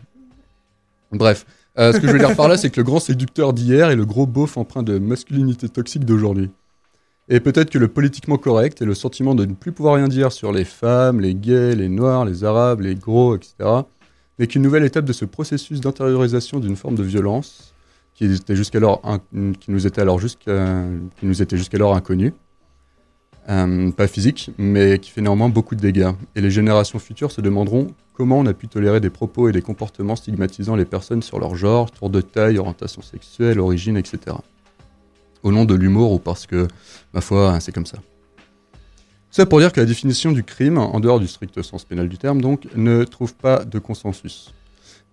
Bref. Euh, ce que je veux dire par là, c'est que le grand séducteur d'hier est le gros beauf empreint de masculinité toxique d'aujourd'hui. Et peut-être que le politiquement correct et le sentiment de ne plus pouvoir rien dire sur les femmes, les gays, les noirs, les arabes, les gros, etc., n'est qu'une nouvelle étape de ce processus d'intériorisation d'une forme de violence qui, était jusqu'alors nous était alors jusqu'alors inconnue. Euh, pas physique, mais qui fait néanmoins beaucoup de dégâts. Et les générations futures se demanderont comment on a pu tolérer des propos et des comportements stigmatisant les personnes sur leur genre, tour de taille, orientation sexuelle, origine, etc. Au nom de l'humour ou parce que, ma foi, c'est comme ça. Ça pour dire que la définition du crime, en dehors du strict sens pénal du terme, donc, ne trouve pas de consensus.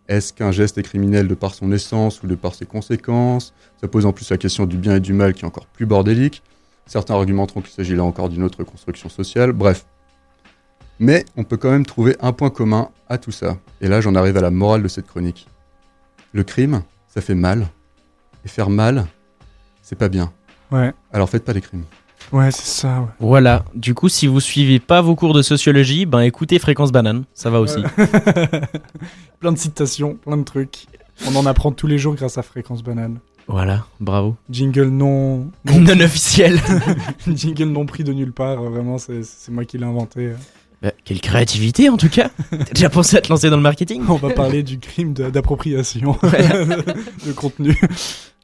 Est-ce qu'un geste est criminel de par son essence ou de par ses conséquences? Ça pose en plus la question du bien et du mal qui est encore plus bordélique. Certains argumenteront qu'il s'agit là encore d'une autre construction sociale. Bref. Mais on peut quand même trouver un point commun à tout ça. Et là, j'en arrive à la morale de cette chronique. Le crime, ça fait mal. Et faire mal, c'est pas bien. Ouais. Alors faites pas des crimes. Ouais, c'est ça. ouais. Voilà. Du coup, si vous suivez pas vos cours de sociologie, ben écoutez Fréquence Banane, ça va aussi. plein de citations, plein de trucs. On en apprend tous les jours grâce à Fréquence Banane. Voilà, bravo. Jingle non. Non officiel. Jingle non pris de nulle part. euh, Vraiment, c'est moi qui l'ai inventé. euh. Bah, quelle créativité en tout cas. T'as déjà pensé à te lancer dans le marketing? On va parler du crime d'appropriation de contenu.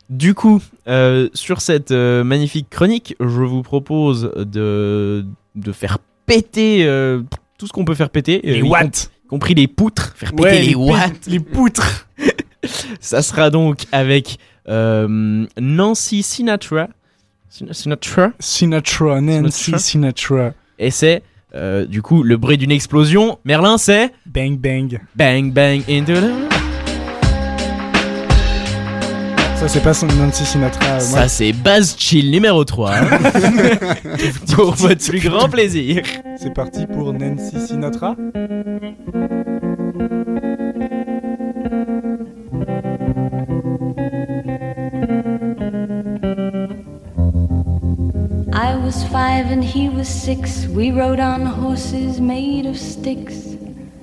Du coup, euh, sur cette euh, magnifique chronique, je vous propose de, de faire péter euh, tout ce qu'on peut faire péter. Les y watts. compris les poutres. Faire péter Ouais, les, les watts. les poutres. Ça sera donc avec Nancy Sinatra. Sin- Sinatra? Sinatra, Nancy Sinatra? Et c'est du coup le bruit d'une explosion. Merlin, c'est Bang bang. Bang bang into the... Ça, c'est pas son- Nancy Sinatra. euh, moi. Ça, c'est Buzz Chill numéro 3. Pour votre plus grand plaisir. C'est parti pour Nancy Sinatra. I was five and he was six. We rode on horses made of sticks.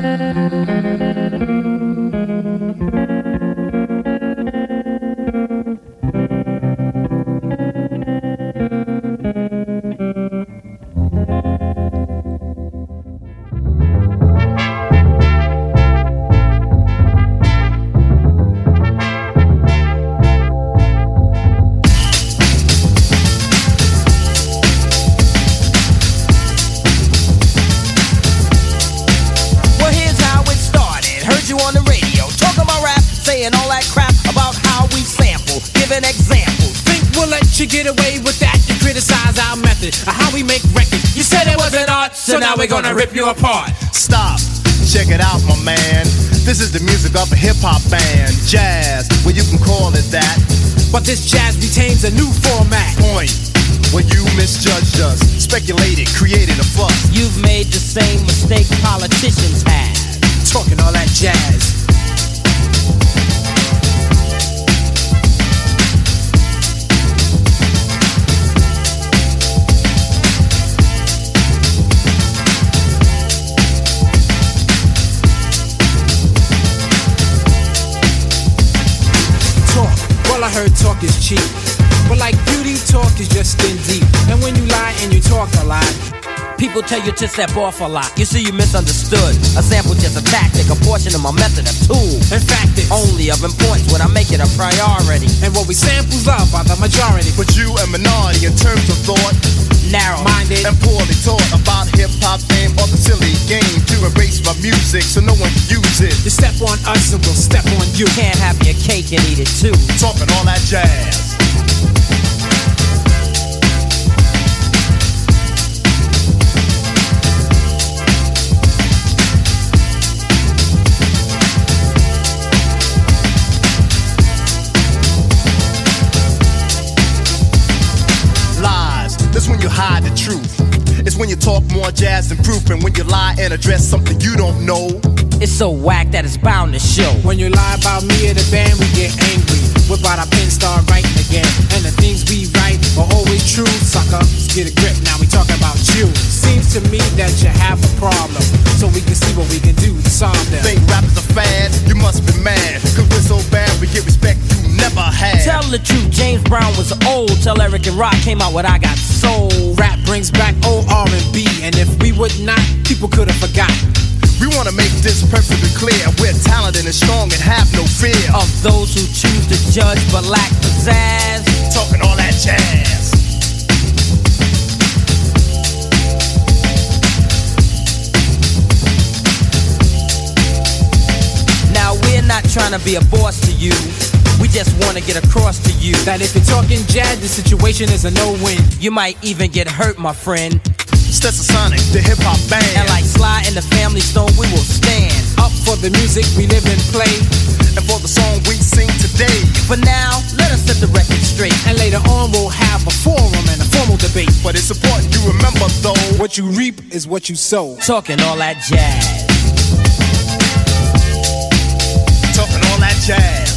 Thank you. We're gonna rip you apart. Stop. Check it out, my man. This is the music of a hip hop band. Jazz, well, you can call it that. But this jazz retains a new format. Point. When you misjudged us, speculated, created a fuss. You've made the same mistake politicians have. Talking all that jazz. Heard talk is cheap. But like beauty, talk is just skin deep. And when you lie and you talk a lot, People tell you to step off a lot. You see, you misunderstood. A sample just a tactic, a portion of my method, a tool. In fact, it's only of importance when I make it a priority. And what we samples love by the majority. But you a minority in terms of thought. Narrow minded and poorly taught about hip hop fame or the silly game to erase my music so no one can use it. You step on us and we'll step on you. Can't have your cake and eat it too. Talking all that jazz. When you talk more jazz than proof, and when you lie and address something you don't know. It's so whack that it's bound to show. When you lie about me or the band, we get angry. Whip out our pen, start writing again. And the things we write are always true, sucker. Let's get a grip, now we talking about you. Seems to me that you have a problem. So we can see what we can do to solve them. Think rap is a fad? You must be mad. Cause we're so bad, we get respect you never had. Tell the truth, James Brown was old. Tell Eric and Rock came out with I Got Soul. Rap brings back old R&B, and if we would not, people could have forgotten. We wanna make this perfectly clear. We're talented and strong and have no fear of those who choose to judge but lack pizzazz. Talking all that jazz. Now we're not trying to be a boss to you. We just want to get across to you that if you're talking jazz, the situation is a no-win. You might even get hurt, my friend. Stetsasonic, the hip hop band. And like Sly and the Family Stone, we will stand up for the music we live and play, and for the song we sing today. For now, let us set the record straight. And later on, we'll have a forum and a formal debate. But it's important you remember, though, what you reap is what you sow. Talking all that jazz. Talking all that jazz.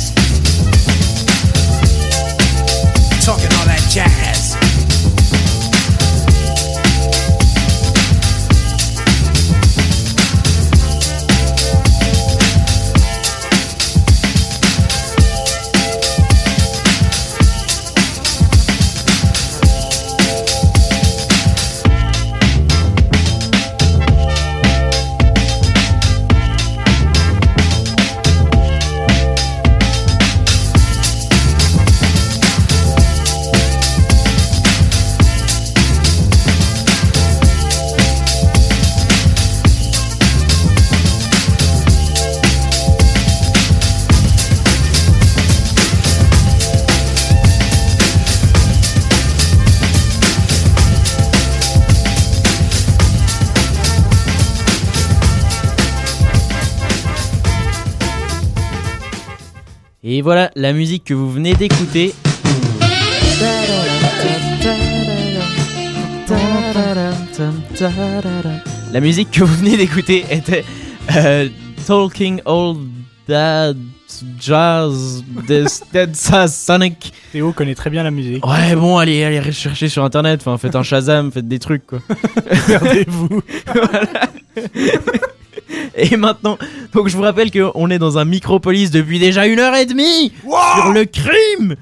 La musique que vous venez d'écouter. La musique que vous venez d'écouter était euh, Talking Old Dad Jazz Dead Sonic. Théo connaît très bien la musique. Ouais, bon, allez, allez rechercher sur internet. Enfin, faites un Shazam, faites des trucs quoi. Regardez-vous. Voilà. Et maintenant, donc je vous rappelle qu'on est dans un micropolis depuis déjà une heure et demie sur le crime.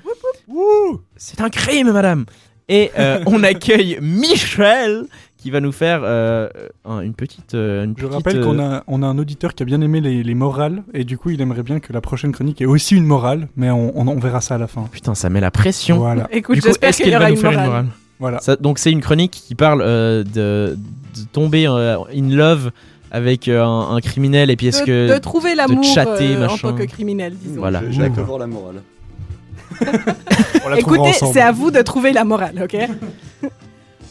C'est un crime, madame. Et euh, on accueille Michel qui va nous faire euh, un- une petite. euh, une Je petite, rappelle euh, qu'on a, on a un auditeur qui a bien aimé les, les morales, et du coup, il aimerait bien que la prochaine chronique ait aussi une morale, mais on, on- on verra ça à la fin. Putain, ça met la pression. Voilà. Écoute, j'espère est-ce qu'il qu'elle y va aura nous une faire morale. une morale? Voilà. Ça- donc c'est une chronique qui parle euh, de, de tomber euh, in love avec euh, un, un criminel et puis est-ce que de trouver l'amour euh, en machin. tant que criminel, disons. Voilà. J'ai hâte de voir la morale. On la trouvera Écoutez, c'est à vous de trouver la morale, ok?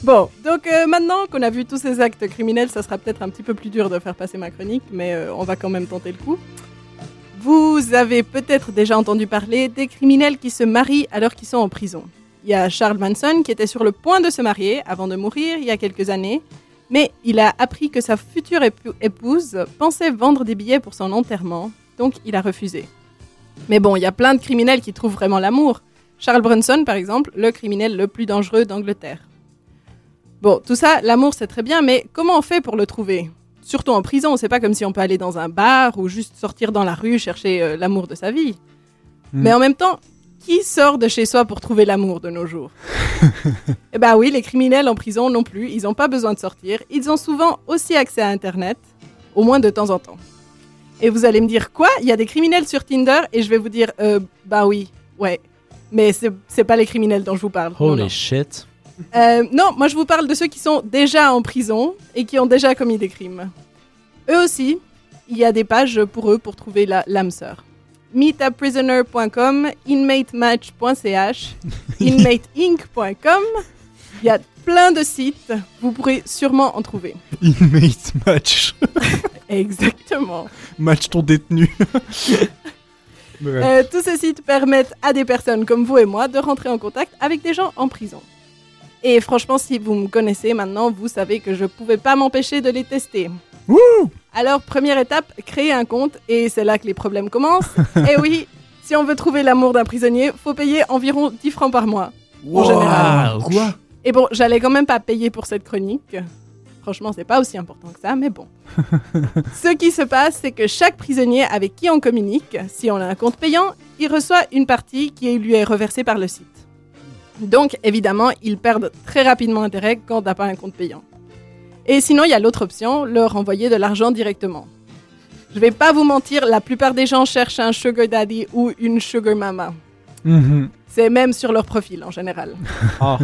Bon, donc euh, maintenant qu'on a vu tous ces actes criminels, ça sera peut-être un petit peu plus dur de faire passer ma chronique, mais euh, on va quand même tenter le coup. Vous avez peut-être déjà entendu parler des criminels qui se marient alors qu'ils sont en prison. Il y a Charles Manson qui était sur le point de se marier avant de mourir il y a quelques années, mais il a appris que sa future épou- épouse pensait vendre des billets pour son enterrement, donc il a refusé. Mais bon, il y a plein de criminels qui trouvent vraiment l'amour. Charles Bronson, par exemple, le criminel le plus dangereux d'Angleterre. Bon, tout ça, l'amour c'est très bien, mais comment on fait pour le trouver? Surtout en prison, c'est pas comme si on peut aller dans un bar ou juste sortir dans la rue chercher euh, l'amour de sa vie. Hmm. Mais en même temps, qui sort de chez soi pour trouver l'amour de nos jours Eh ben oui, les criminels en prison non plus, ils n'ont pas besoin de sortir, ils ont souvent aussi accès à Internet, au moins de temps en temps. Et vous allez me dire quoi? Il y a des criminels sur Tinder? Et je vais vous dire euh, bah oui, ouais. Mais c'est c'est pas les criminels dont je vous parle. non, Holy non. shit. Euh, non, moi je vous parle de ceux qui sont déjà en prison et qui ont déjà commis des crimes. Eux aussi, il y a des pages pour eux pour trouver l'âme sœur. meetaprisoner.com, inmatematch.ch, inmateinc.com. Il y a plein de sites, vous pourrez sûrement en trouver. Inmate match. Exactement. match ton détenu. Euh, tous ces sites permettent à des personnes comme vous et moi de rentrer en contact avec des gens en prison. Et franchement, si vous me connaissez maintenant, vous savez que je pouvais pas m'empêcher de les tester. Alors, première étape, créer un compte, et c'est là que les problèmes commencent. et oui, si on veut trouver l'amour d'un prisonnier, faut payer environ 10 francs par mois. En général. Quoi? Et bon, j'allais quand même pas payer pour cette chronique. Franchement, c'est pas aussi important que ça, mais bon. Ce qui se passe, c'est que chaque prisonnier avec qui on communique, si on a un compte payant, il reçoit une partie qui lui est reversée par le site. Donc, évidemment, ils perdent très rapidement intérêt quand on n'a pas un compte payant. Et sinon, il y a l'autre option, leur envoyer de l'argent directement. Je vais pas vous mentir, la plupart des gens cherchent un sugar daddy ou une sugar mama. Mhm. C'est même sur leur profil en général. Ah.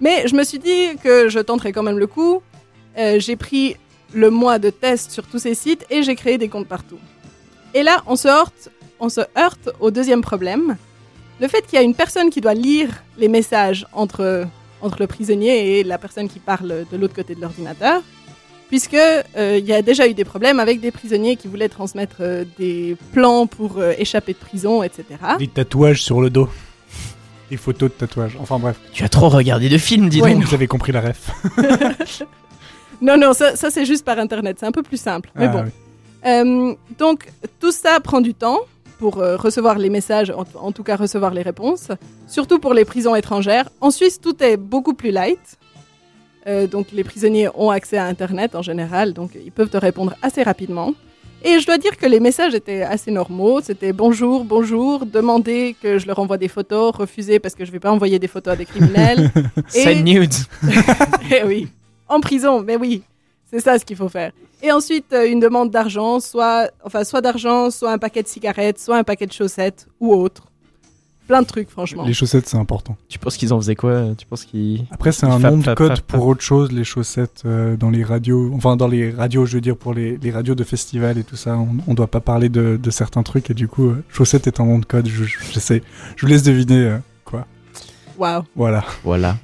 Mais je me suis dit que je tenterais quand même le coup. Euh, j'ai pris le mois de test sur tous ces sites et j'ai créé des comptes partout. Et là, on se heurte, on se heurte au deuxième problème. Le fait qu'il y a une personne qui doit lire les messages entre, entre le prisonnier et la personne qui parle de l'autre côté de l'ordinateur. Puisque euh, il y a déjà eu des problèmes avec des prisonniers qui voulaient transmettre euh, des plans pour euh, échapper de prison, etc. Des tatouages sur le dos. Des photos de tatouages. Enfin bref. Tu as trop regardé de films, dis Ouais, donc. Vous avez compris la ref. Non, non, ça, ça, c'est juste par Internet, c'est un peu plus simple. Mais Ah, bon. oui. Euh, donc, tout ça prend du temps pour euh, recevoir les messages, en, tout cas recevoir les réponses, surtout pour les prisons étrangères. En Suisse, tout est beaucoup plus light. Euh, donc, les prisonniers ont accès à Internet en général, donc ils peuvent te répondre assez rapidement. Et je dois dire que les messages étaient assez normaux. C'était bonjour, bonjour, demander que je leur envoie des photos, refuser parce que je vais pas envoyer des photos à des criminels. Send nudes. Eh oui, en prison, mais oui, c'est ça ce qu'il faut faire. Et ensuite, euh, une demande d'argent, soit, enfin, soit d'argent, soit un paquet de cigarettes, soit un paquet de chaussettes ou autre. Plein de trucs, franchement. Les chaussettes, c'est important. Tu penses qu'ils en faisaient quoi Tu penses qu'ils. Après, c'est un fap, nom de fap, code fap, pour fap. autre chose, les chaussettes euh, dans les radios. Enfin, dans les radios, je veux dire, pour les, les radios de festival et tout ça. On, on doit pas parler de, de certains trucs et du coup, euh, chaussettes est un nom de code. Je, je, je sais. Je vous laisse deviner euh, quoi. Waouh. Voilà. Voilà.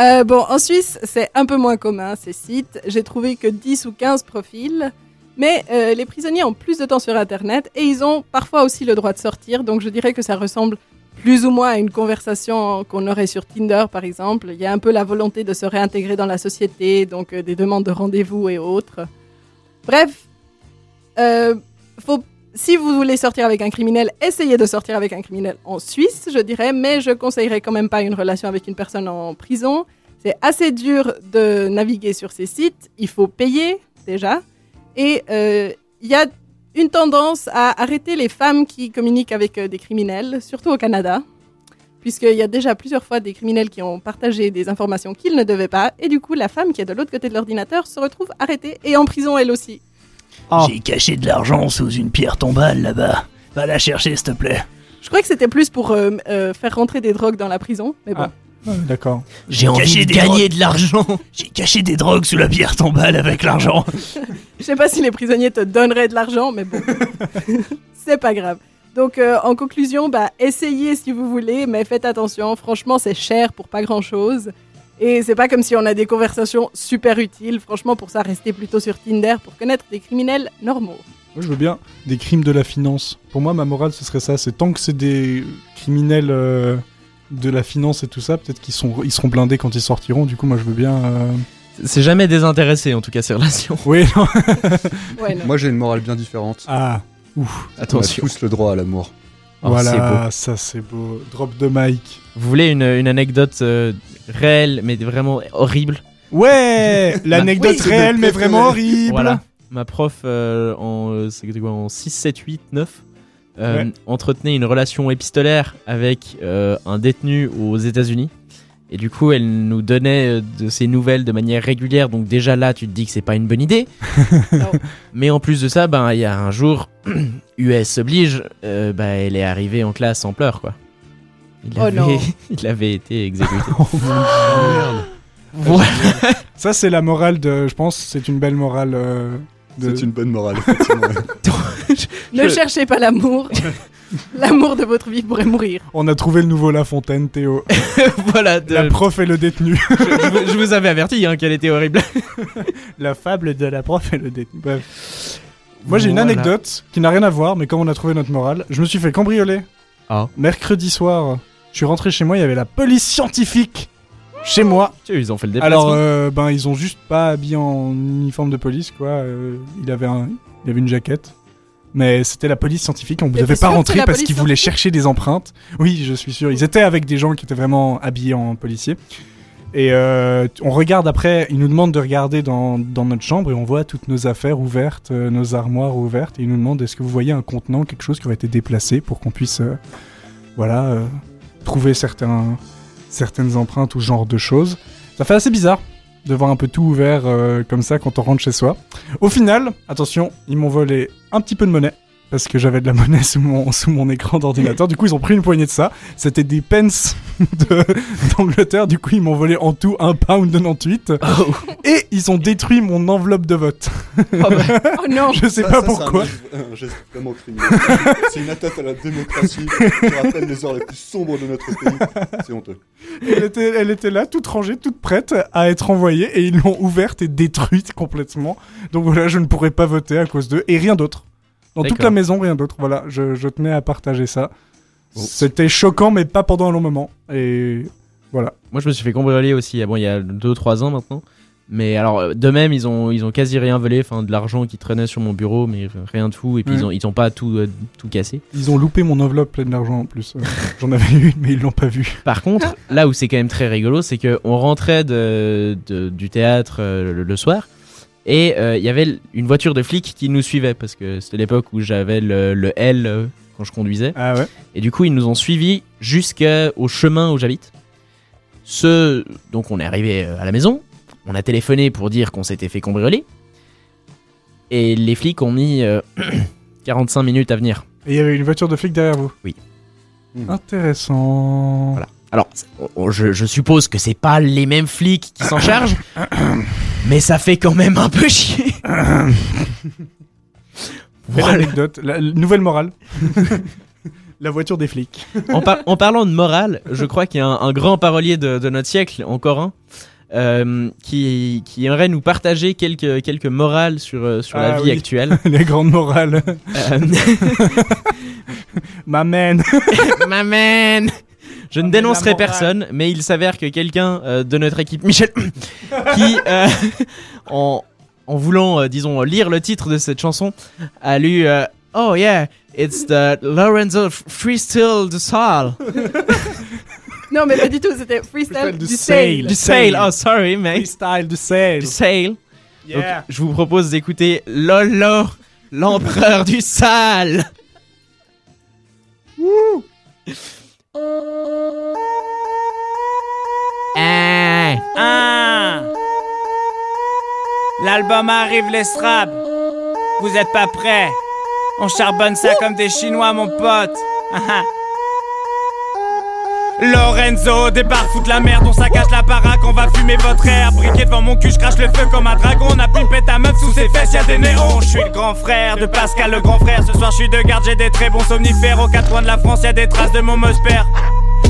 Euh, bon, en Suisse, c'est un peu moins commun ces sites. J'ai trouvé que 10 ou 15 profils. Mais euh, les prisonniers ont plus de temps sur Internet et ils ont parfois aussi le droit de sortir. Donc je dirais que ça ressemble plus ou moins à une conversation qu'on aurait sur Tinder, par exemple. Il y a un peu la volonté de se réintégrer dans la société, donc euh, des demandes de rendez-vous et autres. Bref, euh, faut, si vous voulez sortir avec un criminel, essayez de sortir avec un criminel en Suisse, je dirais, mais je conseillerais quand même pas une relation avec une personne en prison. C'est assez dur de naviguer sur ces sites, il faut payer déjà, et euh, il y a une tendance à arrêter les femmes qui communiquent avec euh, des criminels, surtout au Canada, puisqu'il y a déjà plusieurs fois des criminels qui ont partagé des informations qu'ils ne devaient pas, et du coup la femme qui est de l'autre côté de l'ordinateur se retrouve arrêtée et en prison elle aussi. J'ai caché de l'argent sous une pierre tombale là-bas. Va la chercher, s'il te plaît. Je crois que c'était plus pour euh, euh, faire rentrer des drogues dans la prison, mais bon. Ah, D'accord. J'ai envie de gagner de l'argent. J'ai caché des drogues sous la pierre tombale avec l'argent. Je sais pas si les prisonniers te donneraient de l'argent, mais bon, c'est pas grave. Donc, euh, en conclusion, bah, essayez si vous voulez, mais faites attention. Franchement, c'est cher pour pas grand chose. Et c'est pas comme si on a des conversations super utiles. Franchement, pour ça, restez plutôt sur Tinder pour connaître des criminels normaux. Moi, je veux bien des crimes de la finance. Pour moi, ma morale, ce serait ça. C'est tant que c'est des criminels euh, de la finance et tout ça, peut-être qu'ils sont, ils seront blindés quand ils sortiront. Du coup, moi, je veux bien. euh, C'est jamais désintéressé en tout cas ces relations. Oui, non. Ouais, non. Moi, j'ai une morale bien différente. Ah, ouf. Attention. On a tous le droit à l'amour. Oh, voilà, beau. ça c'est beau. Drop de mic. Vous voulez une, une anecdote euh, réelle mais vraiment horrible Ouais, l'anecdote Oui. réelle, mais vraiment horrible. Voilà. Ma prof euh, en, euh, quoi, en 6, 7, 8, 9 euh, Ouais. entretenait une relation épistolaire avec euh, un détenu aux États-Unis. Et du coup, elle nous donnait de ses nouvelles de manière régulière. Donc déjà là, tu te dis que c'est pas une bonne idée. Mais en plus de ça, ben il y a un jour, US oblige, euh, bah, elle est arrivée en classe en pleurs quoi. Il, Oh avait, non. il avait été exécuté. Oh mon Dieu. Voilà. Ça, c'est la morale de. Je pense, c'est une belle morale. euh, de... C'est une bonne morale, effectivement. Ne Je- cherchez pas l'amour. l'amour de votre vie pourrait mourir. On a trouvé le nouveau La Fontaine, Théo. voilà. de- La prof et le détenu. je, je vous- je vous avais averti hein, qu'elle était horrible. la fable de la prof et le détenu. Bref. Moi, j'ai une Voilà. anecdote qui n'a rien à voir, mais comme on a trouvé notre morale, je me suis fait cambrioler. Ah. Mercredi soir, je suis rentré chez moi, il y avait la police scientifique chez moi. Tu sais, ils ont fait le déplacement. Alors, euh, ben, ils ont juste pas habillé en uniforme de police, quoi. Euh, il, avait un, il avait une jaquette. Mais c'était la police scientifique, on ne devait pas rentrer parce qu'ils voulaient chercher des empreintes. Oui, je suis sûr. Ils étaient avec des gens qui étaient vraiment habillés en policier. Et euh, on regarde après, ils nous demandent de regarder dans, dans notre chambre et on voit toutes nos affaires ouvertes, euh, nos armoires ouvertes. Et ils nous demandent est-ce que vous voyez un contenant, quelque chose qui aurait été déplacé pour qu'on puisse euh, voilà, euh, trouver certains, certaines empreintes ou ce genre de choses. Ça fait assez bizarre de voir un peu tout ouvert euh, comme ça quand on rentre chez soi. Au final, attention, ils m'ont volé un petit peu de monnaie. Parce que j'avais de la monnaie sous mon, sous mon écran d'ordinateur. Du coup, ils ont pris une poignée de ça. C'était des pence de- d'Angleterre. Du coup, ils m'ont volé en tout un pound de 98. Et ils ont détruit mon enveloppe de vote. Oh non Je sais Ça- pas ça, pourquoi. C'est un, un geste vraiment criminel. c'est une atteinte à la démocratie qui rappelle les heures les plus sombres de notre pays. C'est honteux. Elle était, elle était là, toute rangée, toute prête à être envoyée, et ils l'ont ouverte et détruite complètement. Donc voilà, je ne pourrais pas voter à cause d'eux, et rien d'autre. Dans toute la maison, rien d'autre. Voilà, je, je tenais à partager ça. C'était choquant, mais pas pendant un long moment. Et voilà. Moi, je me suis fait cambrioler aussi. ah Bon, il y a 2-3 ans maintenant. Mais alors, euh, de même, ils ont, ils ont quasi rien volé. Enfin, de l'argent qui traînait sur mon bureau, mais rien de fou. Et puis, ils, ont, ils ont pas tout, euh, tout cassé. Ils ont loupé mon enveloppe pleine d'argent en plus. Euh, J'en avais une, mais ils l'ont pas vue. Par contre, là où c'est quand même très rigolo, c'est que on rentrait de, de- du théâtre euh, le, le soir. Et euh, il y avait une voiture de flic qui nous suivait. Parce que c'était l'époque où j'avais le, le L euh, quand je conduisais. Ah ouais Et du coup, ils nous ont suivis jusqu'au chemin où j'habite. Ce... Donc, on est arrivé euh, à la maison. On a téléphoné pour dire qu'on s'était fait cambrioler. Et les flics ont mis euh, 45 minutes à venir. Et il y avait une voiture de flic derrière vous Oui. Intéressant. Voilà. Alors, je, je suppose que c'est pas les mêmes flics qui s'en chargent, mais ça fait quand même un peu chier. Voilà. anecdote. La, nouvelle morale. la voiture des flics. en, par- en parlant de morale, je crois qu'il y a un, un grand parolier de, de notre siècle, encore un, euh, qui, qui aimerait nous partager quelques, quelques morales sur, euh, sur la Ah vie oui. actuelle. Les grandes morales. Euh, Ma man. Je ne dénoncerai personne, mais il s'avère que quelqu'un euh, de notre équipe, Michel, qui, euh, en, en voulant, euh, disons, lire le titre de cette chanson, a lu euh, Oh yeah, it's the Lorenzo Freestyle de Saul. Non, mais pas du tout, c'était freestyle du, sail. Du Sail, oh sorry, mate. Freestyle du Sail. Du Sail. Yeah. Donc, je vous propose d'écouter Lolo, l'empereur du sale. Un. Un. L'album arrive, les straps. Vous êtes pas prêts. On charbonne ça comme des Chinois, mon pote. Lorenzo débarque, fout la merde, on saccage la baraque, on va fumer votre air. Briquet devant mon cul, je crache le feu comme un dragon. On a pimpé ta meuf sous ses fesses, y'a des néons. Je suis le grand frère de Pascal, le grand frère. Ce soir, je suis de garde, j'ai des très bons somnifères. Aux quatre coins de la France, y'a des traces de mon musper.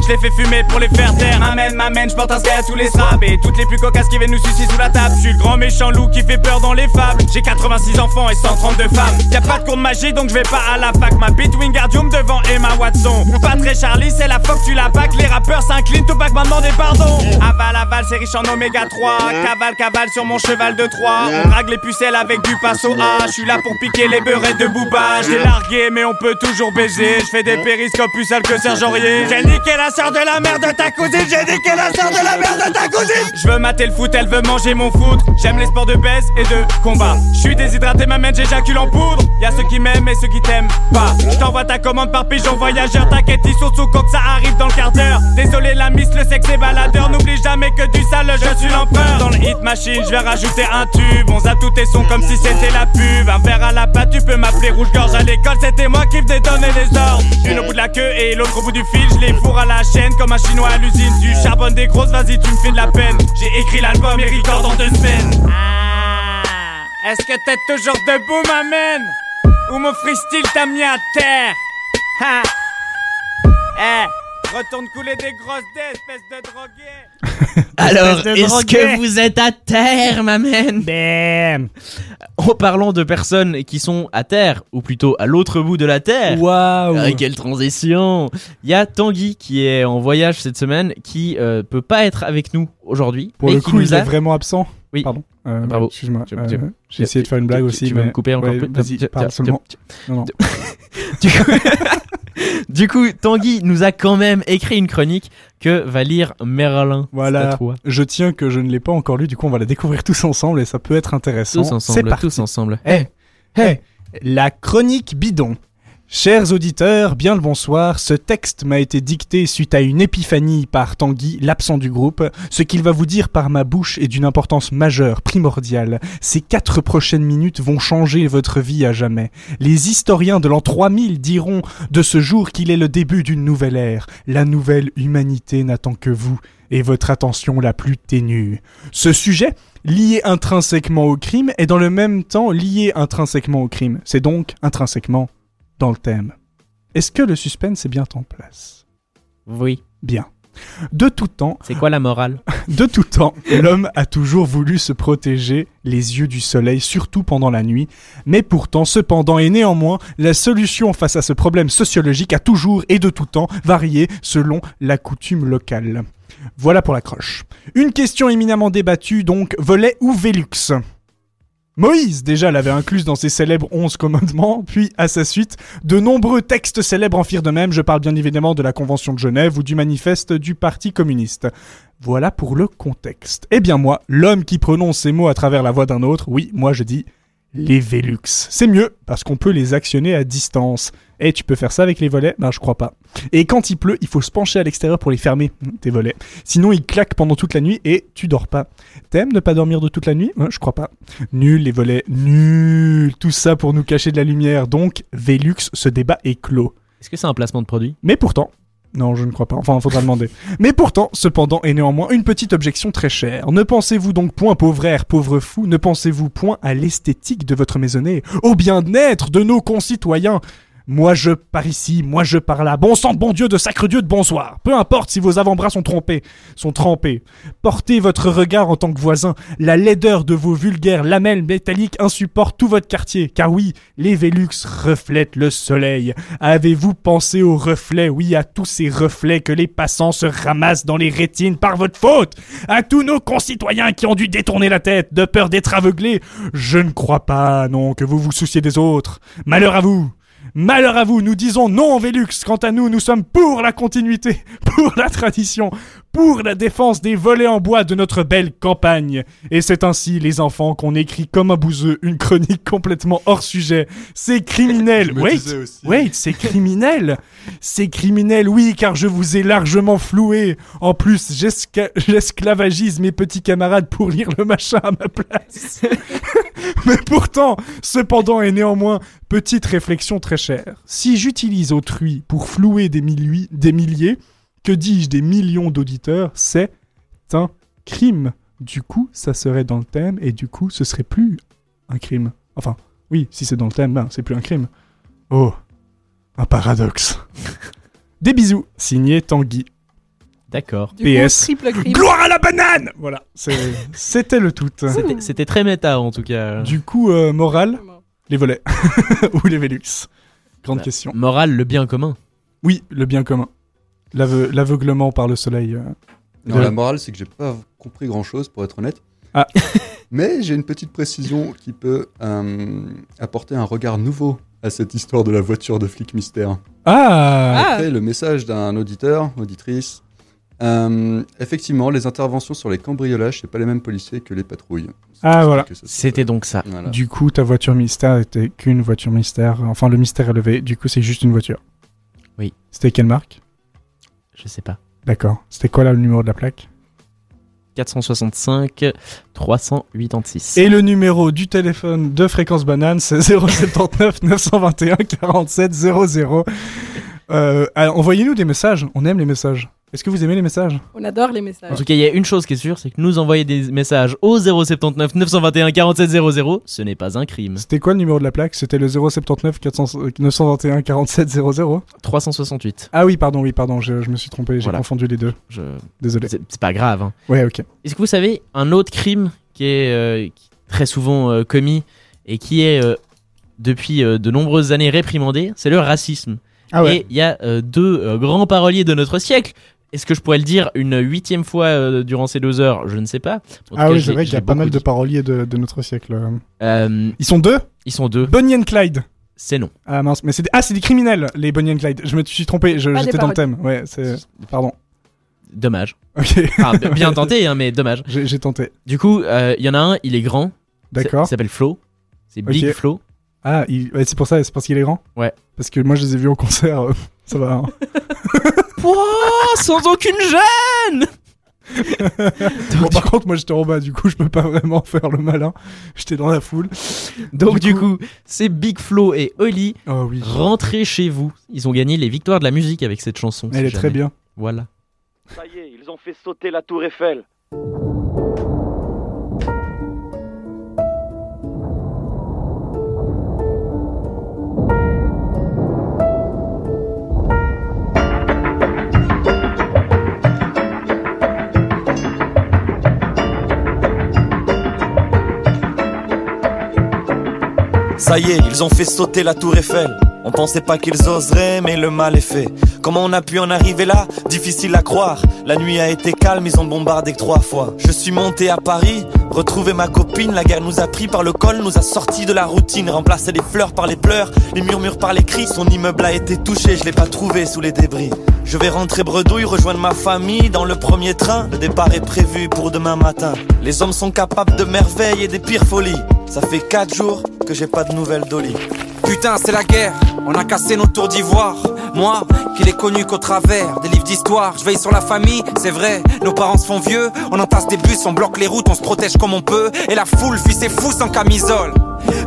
Je les fais fumer pour les faire taire. M'amène, m'amène, je porte un sky à tous les straps. Et toutes les plus cocasses qui viennent nous sucer sous la table. Je suis le grand méchant loup qui fait peur dans les fables. J'ai 86 enfants et 132 femmes. Y'a pas de cours de magie donc je vais pas à la fac. Ma bite Wingardium devant Emma Watson. Pas très Charlie, c'est la fois que tu la bac. Les rappeurs s'inclinent, Tupac m'a demandé pardon. Aval, aval, c'est riche en oméga 3. Cavale, cavale sur mon cheval de Troie. On drague les pucelles avec du passo A. Je suis là pour piquer les beurrettes de Booba. J'ai largué, mais on peut toujours baiser. Je fais des périscopes plus sales que Serge Aurier. J'ai niqué la sœur de la mère de ta cousine. J'ai niqué la sœur de la mère de ta cousine. Je veux mater le foot, elle veut manger mon foot. J'aime les sports de baisse et de combat. Je suis déshydraté, ma main, j'éjacule en poudre. Y'a ceux qui m'aiment et ceux qui t'aiment pas. Je t'envoie ta commande par pigeon voyageur. T'inquiète, ils sont sous coque, ça arrive dans le quart d'heure. Désolé, la miss, le sexe est baladeur. N'oublie jamais que du sale, je suis l'empereur. Dans le hit machine, je vais rajouter un tube. On zappe tous tes sons comme si c'était la pub. Un verre à la pâte, tu peux m'appeler rouge-gorge à l'école. C'était moi qui venais donner les ordres. Une au bout de la queue et l'autre au bout du fil. Je les fourre à la chaîne comme un chinois à l'usine. Du charbonne des grosses, vas-y, tu me fais de la peine. J'ai écrit l'album et record dans deux semaines. Ah, est-ce que t'es toujours debout, ma man Ou mon freestyle t'a mis à terre? Ha Eh, retourne couler des grosses dés, espèce de drogué Alors, est-ce que vous êtes à terre, ma man Bam En parlant de personnes qui sont à terre, ou plutôt à l'autre bout de la terre. Waouh. Ah, quelle transition. Il y a Tanguy qui est en voyage cette semaine, qui euh, peut pas être avec nous aujourd'hui. Pour mais le coup, nous il a... est vraiment absent. Oui. Pardon. Euh, Bravo. Excuse-moi. Euh, J'ai essayé de faire une blague tu- aussi. tu veux mais- me couper encore Ouais, plus Vas-y, parle seulement. Non, non. Du coup... du coup, Tanguy nous a quand même écrit une chronique que va lire Merlin. Voilà. Je tiens que je ne l'ai pas encore lu. Du coup, on va la découvrir tous ensemble et ça peut être intéressant. Tous C'est ensemble, parti. tous ensemble. Eh, eh, la chronique bidon. Chers auditeurs, bien le bonsoir. Ce texte m'a été dicté suite à une épiphanie par Tanguy, l'absent du groupe. Ce qu'il va vous dire par ma bouche est d'une importance majeure, primordiale. Ces quatre prochaines minutes vont changer votre vie à jamais. Les historiens de l'an 3000 diront de ce jour qu'il est le début d'une nouvelle ère. La nouvelle humanité n'attend que vous et votre attention la plus ténue. Ce sujet, lié intrinsèquement au crime, est dans le même temps lié intrinsèquement au crime. C'est donc intrinsèquement dans le thème. Est-ce que le suspense est bien en place? Oui. Bien. De tout temps, C'est quoi la morale? de tout temps, l'homme a toujours voulu se protéger les yeux du soleil, surtout pendant la nuit. Mais pourtant, cependant et néanmoins, la solution face à ce problème sociologique a toujours et de tout temps varié selon la coutume locale. Voilà pour la croche. Une question éminemment débattue donc, volet ou Vélux? Moïse déjà l'avait incluse dans ses célèbres 11 commandements, puis à sa suite, de nombreux textes célèbres en firent de même, je parle bien évidemment de la Convention de Genève ou du manifeste du Parti communiste. Voilà pour le contexte. Eh bien moi, l'homme qui prononce ces mots à travers la voix d'un autre, oui, moi je dis les Velux. C'est mieux, parce qu'on peut les actionner à distance. Et tu peux faire ça avec les volets? Ben je crois pas. Et quand il pleut, il faut se pencher à l'extérieur pour les fermer, hmm, tes volets. Sinon ils claquent pendant toute la nuit et tu dors pas. T'aimes ne pas dormir de toute la nuit? Hein, Je crois pas. Nul les volets, nul. Tout ça pour nous cacher de la lumière. Donc, Velux, ce débat est clos. Est-ce que c'est un placement de produit? Mais pourtant, non, je ne crois pas. Enfin, faudra demander. Mais pourtant, cependant, et néanmoins, une petite objection très chère. Ne pensez-vous donc point, pauvre air, pauvre fou, ne pensez-vous point à l'esthétique de votre maisonnée, au bien-être de nos concitoyens Moi je par ici, moi je par là. Bon sang bon Dieu, de sacre Dieu, de bonsoir. Peu importe si vos avant-bras sont trompés, sont trempés. Portez votre regard en tant que voisin. La laideur de vos vulgaires lamelles métalliques insupporte tout votre quartier. Car oui, les Velux reflètent le soleil. Avez-vous pensé aux reflets Oui, à tous ces reflets que les passants se ramassent dans les rétines par votre faute. À tous nos concitoyens qui ont dû détourner la tête de peur d'être aveuglés. Je ne crois pas, non, que vous vous souciez des autres. Malheur à vous. Malheur à vous, nous disons non Vélux. Quant à nous, nous sommes pour la continuité, pour la tradition, pour la défense des volets en bois de notre belle campagne. Et c'est ainsi, les enfants, qu'on écrit comme un bouseux une chronique complètement hors sujet. C'est criminel. Wait, wait, c'est criminel. C'est criminel, oui, car je vous ai largement floué. En plus, j'esclavagise mes petits camarades pour lire le machin à ma place. Mais pourtant, cependant et néanmoins, petite réflexion très chère. Si j'utilise autrui pour flouer des milliers, que dis-je des millions d'auditeurs, c'est un crime. Du coup, ça serait dans le thème et du coup, ce serait plus un crime. Enfin, oui, si c'est dans le thème, ben, c'est plus un crime. Oh, un paradoxe. Des bisous, signé Tanguy. D'accord. Coup, PS. triple crime. Gloire à la banane Voilà, c'était le tout. C'était- C'était très méta en tout cas. Du coup, euh, morale, les volets. Ou les Velux. Grande Bah, question. Morale, le bien commun. Oui, le bien commun. L'aveu- L'aveuglement par le soleil. euh. Non, Le- la morale, c'est que j'ai pas compris grand chose, pour être honnête. Ah. Mais j'ai une petite précision qui peut euh, apporter un regard nouveau à cette histoire de la voiture de flic mystère. Ah, Après le message d'un auditeur, auditrice. euh, effectivement, les interventions sur les cambriolages, c'est pas les mêmes policiers que les patrouilles. Ah, voilà. C'était donc ça. Voilà. Du coup, ta voiture mystère était qu'une voiture mystère. Enfin, le mystère est levé. Du coup, c'est juste une voiture. Oui. C'était quelle marque? Je sais pas. D'accord. C'était quoi là le numéro de la plaque? 465 386. Et le numéro du téléphone de Fréquence Banane, c'est 079 921 47 00. Euh, Envoyez-nous des messages. On aime les messages. Est-ce que vous aimez les messages On adore les En messages. tout cas, il y a une chose qui est sûre, c'est que nous envoyer des messages au 079 921 47 00, ce n'est pas un crime. C'était quoi le numéro de la plaque? C'était le 079 400 921 47 00 368. Ah oui, pardon, oui, pardon, je, je me suis trompé, j'ai Voilà. confondu les deux. Je... Désolé. C'est pas grave. hein. Ouais, ok. Est-ce que vous savez un autre crime qui est euh, très souvent euh, commis et qui est euh, depuis euh, de nombreuses années réprimandé? C'est le racisme. Ah ouais. Et il y a euh, deux euh, grands paroliers de notre siècle. Est-ce que je pourrais le dire une huitième fois euh, durant ces deux heures? Je ne sais pas. En tout Ah cas, oui, je c'est vrai qu'il y a pas mal de paroliers de, de notre siècle. Euh, Ils sont deux? ils sont deux. Bonnie and Clyde. C'est non. Ah mince, mais c'est des... Ah, c'est des criminels, les Bonnie and Clyde. Je me suis trompé, j'étais dans le thème. Ouais, c'est... Pardon. Dommage. Ok. Enfin, b- bien tenté, hein, mais dommage. J'ai j'ai tenté. Du coup, euh, il y en a un, il est grand. D'accord. Il s'appelle Flo. C'est Big. Flo. Ah, il- ouais, c'est pour ça, c'est parce qu'il est grand? Ouais. Parce que moi, je les ai vus en concert, euh, ça va. hein. Pouah, sans aucune gêne bon, par contre, moi, j'étais en bas, du coup, je peux pas vraiment faire le malin. J'étais dans la foule. Donc du coup, c'est Big Flo et Oli. Oh oui. Rentrez chez vous. Ils ont gagné les victoires de la musique avec cette chanson. Elle si est très bien. Voilà. Ça y est, ils ont fait sauter la tour Eiffel. Ça y est, ils ont fait sauter la tour Eiffel. On pensait pas qu'ils oseraient, mais le mal est fait. Comment on a pu en arriver là? Difficile à croire. La nuit a été calme, ils ont bombardé trois fois. Je suis monté à Paris, retrouvé ma copine. La guerre nous a pris par le col, nous a sortis de la routine. Remplacé les fleurs par les pleurs, les murmures par les cris. Son immeuble a été touché, je l'ai pas trouvé sous les débris. Je vais rentrer bredouille, rejoindre ma famille dans le premier train. Le départ est prévu pour demain matin. Les hommes sont capables de merveilles et des pires folies. Ça fait quatre jours que j'ai pas de nouvelles d'Oli. Putain, c'est la guerre, on a cassé nos tours d'ivoire. Moi, qui l'ai connu qu'au travers des livres d'histoire, je veille sur la famille, c'est vrai, nos parents se font vieux, on entasse des bus, on bloque les routes, on se protège comme on peut, et la foule fuit ses fous sans camisole.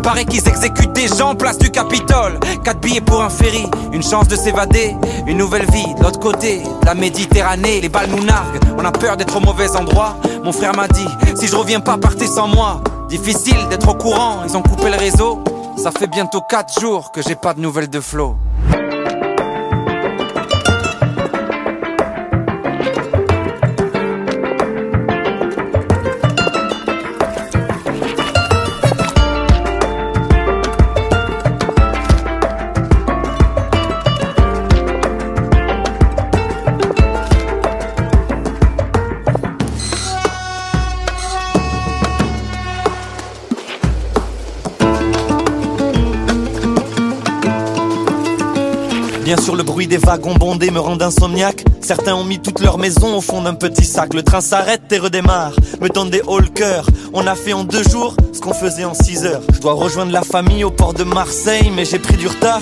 Paraît qu'ils exécutent des gens place du Capitole. Quatre billets pour un ferry, une chance de s'évader, une nouvelle vie de l'autre côté, la Méditerranée, les balles nous narguent, on a peur d'être au mauvais endroit. Mon frère m'a dit, si je reviens pas, partez sans moi. Difficile d'être au courant, ils ont coupé le réseau. Ça fait bientôt 4 jours que j'ai pas de nouvelles de Flo. Bien sûr, le bruit des wagons bondés me rend insomniaque. Certains ont mis toute leur maison au fond d'un petit sac. Le train s'arrête et redémarre, me donne des hauts le cœur. On a fait en deux jours ce qu'on faisait en six heures. Je dois rejoindre la famille au port de Marseille, mais j'ai pris du retard.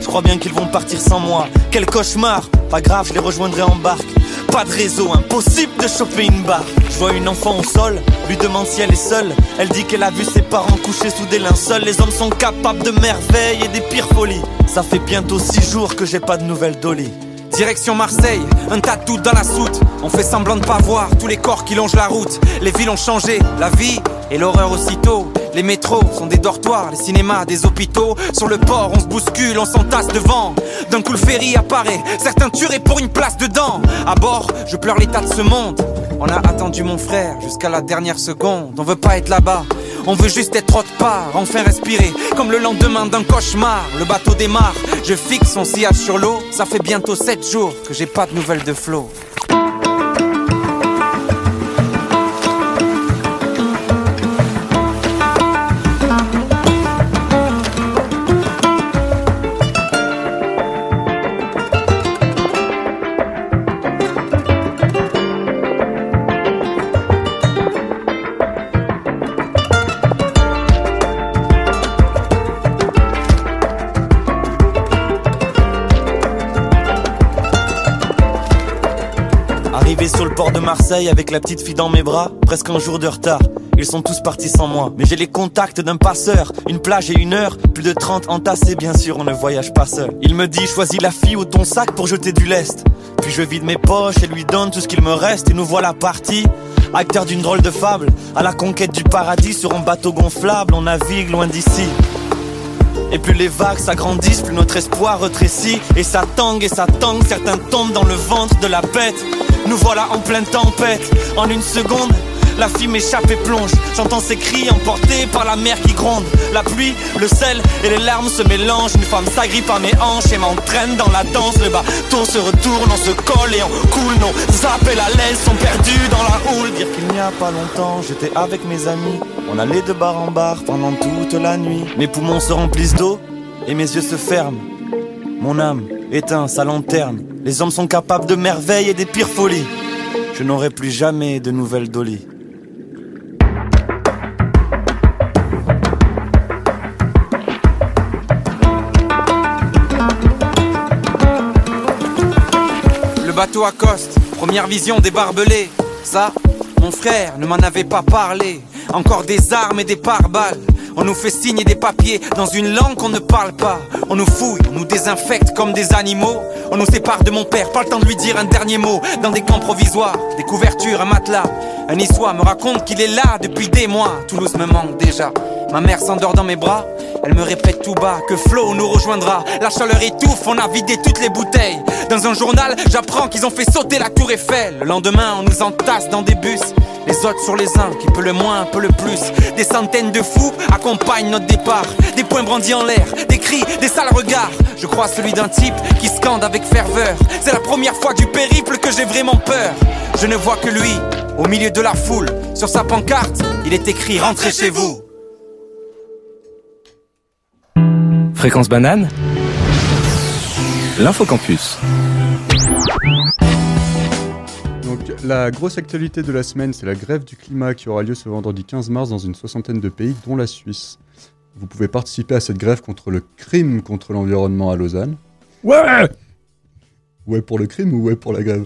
Je crois bien qu'ils vont partir sans moi. Quel cauchemar Pas grave, je les rejoindrai en barque. Pas de réseau, impossible de choper une barre. Je vois une enfant au sol, lui demande si elle est seule. Elle dit qu'elle a vu ses parents couchés sous des linceuls. Les hommes sont capables de merveilles et des pires folies. Ça fait bientôt six jours que j'ai pas de nouvelles d'Oli. Direction Marseille, un tas de dans la soute. On fait semblant de pas voir tous les corps qui longent la route. Les villes ont changé, la vie et l'horreur aussitôt. Les métros sont des dortoirs, les cinémas des hôpitaux. Sur le port, on se bouscule, on s'entasse devant. D'un coup, le ferry apparaît, certains tueraient pour une place dedans. À bord, je pleure l'état de ce monde. On a attendu mon frère jusqu'à la dernière seconde. On veut pas être là-bas. On veut juste être autre part, enfin respirer. Comme le lendemain d'un cauchemar, le bateau démarre. Je fixe son sillage sur l'eau. Ça fait bientôt 7 jours que j'ai pas de nouvelles de Flo. De Marseille avec la petite fille dans mes bras, presque un jour de retard. Ils sont tous partis sans moi, mais j'ai les contacts d'un passeur. Une plage et une heure, plus de 30 entassés, bien sûr, on ne voyage pas seul. Il me dit, choisis la fille ou ton sac pour jeter du lest. Puis je vide mes poches et lui donne tout ce qu'il me reste, et nous voilà partis. Acteur d'une drôle de fable, à la conquête du paradis sur un bateau gonflable, on navigue loin d'ici. Et plus les vagues s'agrandissent, plus notre espoir rétrécit. Et ça tangue et ça tangue, certains tombent dans le ventre de la bête. Nous voilà en pleine tempête, en une seconde. La fille m'échappe et plonge. J'entends ses cris emportés par la mer qui gronde. La pluie, le sel et les larmes se mélangent. Une femme s'agrippe à mes hanches et m'entraîne dans la danse. Le bateau se retourne, on se colle et on coule. Nos appels à l'aile sont perdus dans la houle. Dire qu'il n'y a pas longtemps, j'étais avec mes amis. On allait de bar en bar pendant toute la nuit. Mes poumons se remplissent d'eau et mes yeux se ferment. Mon âme éteint sa lanterne. Les hommes sont capables de merveilles et des pires folies. Je n'aurai plus jamais de nouvelles d'Oli. Bateau accoste, première vision des barbelés. Ça, mon frère ne m'en avait pas parlé. Encore des armes et des pare-balles. On nous fait signer des papiers dans une langue qu'on ne parle pas. On nous fouille, on nous désinfecte comme des animaux. On nous sépare de mon père, pas le temps de lui dire un dernier mot. Dans des camps provisoires, des couvertures, un matelas. Un niçois me raconte qu'il est là depuis des mois. Toulouse me manque déjà. Ma mère s'endort dans mes bras. Elle me répète tout bas que Flo nous rejoindra. La chaleur étouffe, on a vidé toutes les bouteilles. Dans un journal, j'apprends qu'ils ont fait sauter la tour Eiffel. Le lendemain, on nous entasse dans des bus. Les autres sur les uns, qui peut le moins, peut le plus. Des centaines de fous accompagnent notre départ. Des poings brandis en l'air, des cris, des sales regards. Je crois celui d'un type qui scande avec ferveur. C'est la première fois du périple que j'ai vraiment peur. Je ne vois que lui, au milieu de la foule. Sur sa pancarte, il est écrit Rentrez chez vous. Fréquence banane L'infocampus. Donc, la grosse actualité de la semaine, c'est la grève du climat qui aura lieu ce vendredi 15 mars dans une soixantaine de pays, dont la Suisse. Vous pouvez participer à cette grève contre le crime contre l'environnement à Lausanne. Ouais Ouais pour le crime ou ouais pour la grève?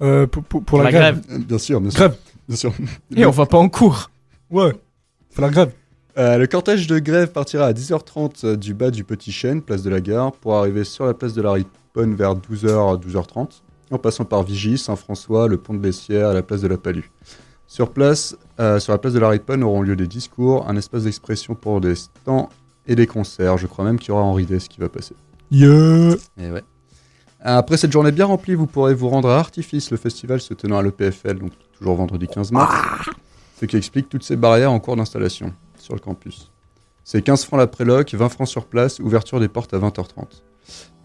Euh, pour, pour- pour la, grève. Bien sûr, bien sûr. Grève. Bien sûr. Et on va pas en cours. Ouais. C'est la grève. Euh, le cortège de grève partira à 10h30 euh, du bas du Petit Chêne, place de la Gare, pour arriver sur la place de la Riponne vers 12h, 12h30, en passant par Vigy, Saint-François, le pont de Bessières la place de la Palue. Sur place, euh, sur la place de la Riponne auront lieu des discours, un espace d'expression pour des stands et des concerts. Je crois même qu'il y aura Henri Dess qui va passer. Yeah. Et ouais. Après cette journée bien remplie, vous pourrez vous rendre à Artifice, le festival se tenant à l'EPFL, donc toujours vendredi 15 mars. Ce qui explique toutes ces barrières en cours d'installation sur le campus. C'est 15 francs la préloc, 20 francs sur place, ouverture des portes à 20h30.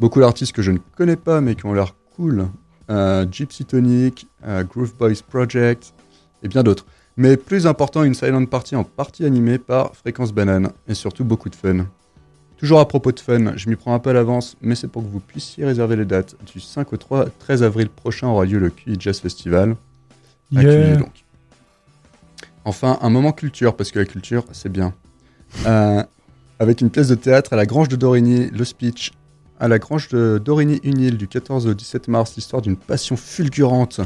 Beaucoup d'artistes que je ne connais pas mais qui ont l'air cool. Euh, Gypsy Tonic, euh, Groove Boys Project et bien d'autres. Mais plus important, une silent party en partie animée par Fréquence Banane et surtout beaucoup de fun. Toujours à propos de fun, je m'y prends un peu à l'avance, mais c'est pour que vous puissiez réserver les dates. Du 5 au 3, 13 avril prochain aura lieu le QI Jazz Festival. À Yeah. QI, donc. Enfin, un moment culture, parce que la culture, c'est bien. Euh, avec une pièce de théâtre à la Grange de Dorigny, le speech. À la Grange de Dorigny-Unil du 14 au 17 mars, l'histoire d'une passion fulgurante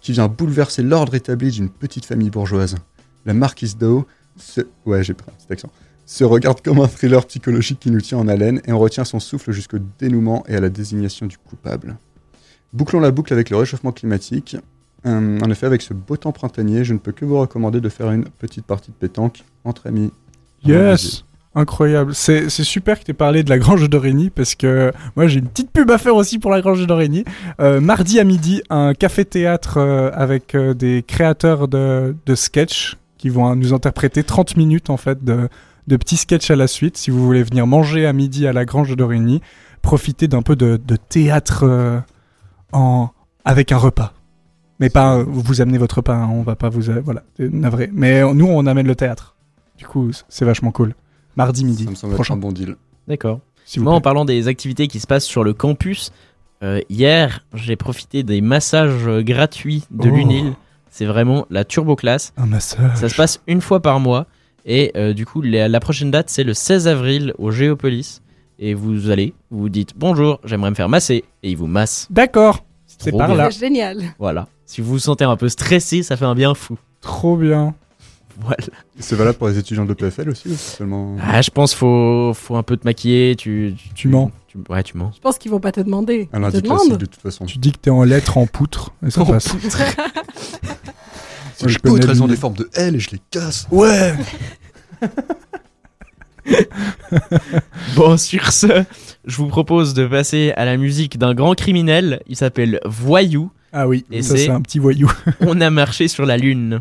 qui vient bouleverser l'ordre établi d'une petite famille bourgeoise. La marquise d'O, se... ouais, j'ai pris cet accent, se regarde comme un thriller psychologique qui nous tient en haleine et on retient son souffle jusqu'au dénouement et à la désignation du coupable. Bouclons la boucle avec le réchauffement climatique. Euh, en effet, avec ce beau temps printanier, je ne peux que vous recommander de faire une petite partie de pétanque entre amis. Yes Incroyable. C'est super que tu aies parlé de la Grange d'Origny parce que moi j'ai une petite pub à faire aussi pour la Grange d'Origny. Euh, mardi à midi, un café-théâtre euh, avec euh, des créateurs de, de sketch qui vont euh, nous interpréter 30 minutes en fait de, de petits sketchs à la suite. Si vous voulez venir manger à midi à la Grange d'Origny, profitez d'un peu de, de théâtre en, avec un repas. Mais pas, euh, vous amenez votre hein, on va pas vous... euh, voilà, c'est navré. Mais nous, on amène le théâtre. Du coup, c'est vachement cool. Mardi midi. Ça me semble être prochain. un bon deal. D'accord. Vous Moi, en parlant des activités qui se passent sur le campus, euh, hier, j'ai profité des massages gratuits de Oh. l'UNIL. C'est vraiment la turbo classe. Un massage. Ça se passe une fois par mois. Et euh, du coup, la, la prochaine date, c'est le 16 avril au Géopolis. Et vous allez, vous vous dites bonjour, j'aimerais me faire masser. Et ils vous massent. D'accord. C'est trop par bien. là. C'est génial. Voilà. Si vous vous sentez un peu stressé, ça fait un bien fou. Trop bien. Voilà. C'est valable pour les étudiants de l'EPFL aussi ou seulement... Ah, je pense faut faut un peu te maquiller. Tu Tu mens. tu- ouais, tu mens. Je pense qu'ils vont pas te demander. Un lundi classique de toute façon. Tu dis que t'es en lettres en poutre et ça En passe. Si Moi, je poutre, elles ont des formes de L et je les casse. Ouais. Bon, sur ce, je vous propose de passer à la musique d'un grand criminel. Il s'appelle Voyou. Ah oui, Et ça c'est- c'est un petit voyou. On a marché sur la lune.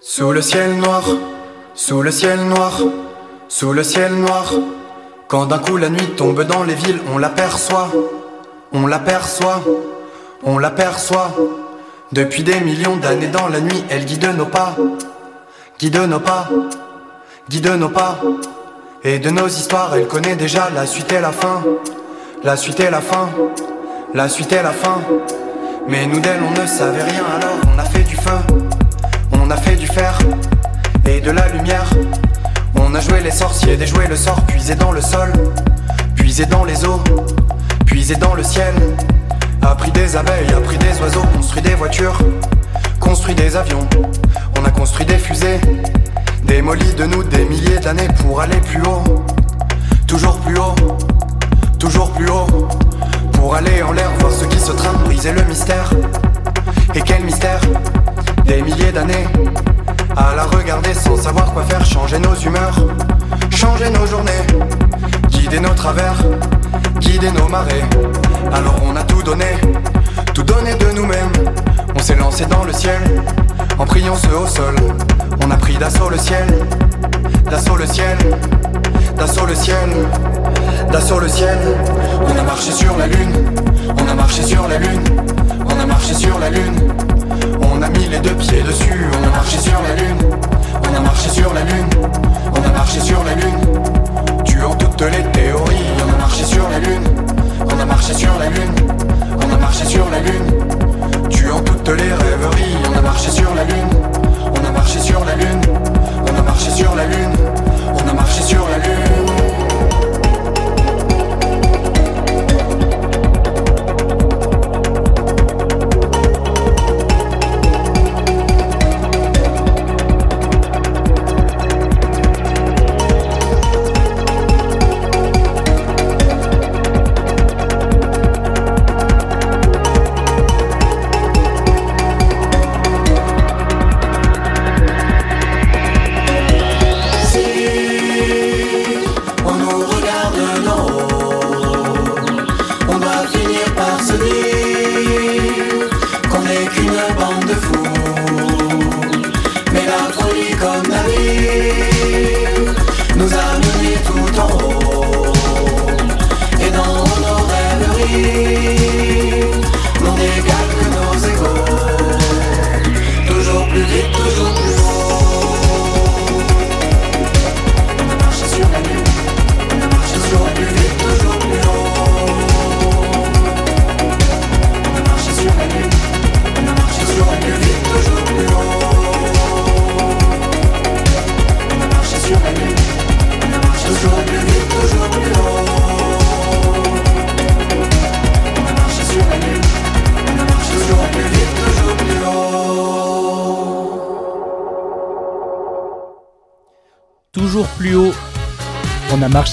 Sous le ciel noir, sous le ciel noir, sous le ciel noir. Quand d'un coup la nuit tombe dans les villes, on l'aperçoit, on l'aperçoit, on l'aperçoit. Depuis des millions d'années dans la nuit, elle guide nos pas, guide nos pas, guide nos pas. Et de nos histoires, elle connaît déjà la suite et la fin, la suite et la fin, la suite et la fin. Mais nous d'elle, on ne savait rien alors, on a fait du feu. On a fait du fer et de la lumière. On a joué les sorciers, déjoué le sort, puisé dans le sol, puisé dans les eaux, puisé dans le ciel. A pris des abeilles, a pris des oiseaux, construit des voitures, construit des avions. On a construit des fusées, démoli de nous des milliers d'années pour aller plus haut. Toujours plus haut, toujours plus haut. Pour aller en l'air, voir ce qui se trame, briser le mystère. Et quel mystère des milliers d'années à la regarder sans savoir quoi faire, changer nos humeurs, changer nos journées, guider nos travers, guider nos marées. Alors on a tout donné, tout donné de nous-mêmes. On s'est lancé dans le ciel, en priant ce haut sol. On a pris d'assaut le ciel, d'assaut le ciel, d'assaut le ciel, d'assaut le ciel. On a marché sur la lune, on a marché sur la lune, on a marché sur la lune. On a mis les deux pieds dessus, on a marché sur la lune, on a marché sur la lune, on a marché sur la lune, on a marché sur la lune, on a marché sur la lune, tuant toutes les rêveries, on a marché sur la lune, on a marché sur la lune, on a marché sur la lune, on a marché sur la lune.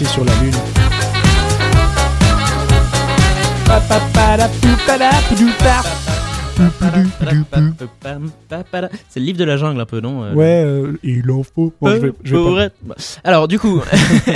Sur la lune. C'est le livre de la jungle un peu, non euh, Ouais, euh, il en faut. Bon, je vais, je vais pour pas- être- Alors du coup,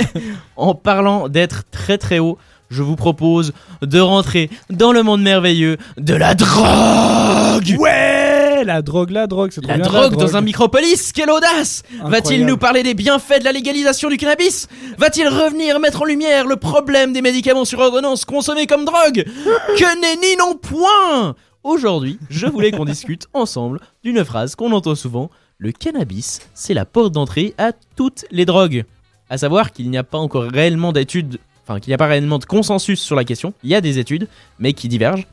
en parlant d'être très très haut, je vous propose de rentrer dans le monde merveilleux de la drogue Ouais, la drogue, la drogue, c'est trop La bien, drogue dans un micropolis, quelle audace Va-t-il nous parler des bienfaits de la légalisation du cannabis Va-t-il revenir mettre en lumière le problème des médicaments sur ordonnance consommés comme drogue Que nenni non point Aujourd'hui, je voulais qu'on discute ensemble d'une phrase qu'on entend souvent le cannabis, c'est la porte d'entrée à toutes les drogues. À savoir qu'il n'y a pas encore réellement d'études, enfin qu'il n'y a pas réellement de consensus sur la question. Il y a des études, mais qui divergent.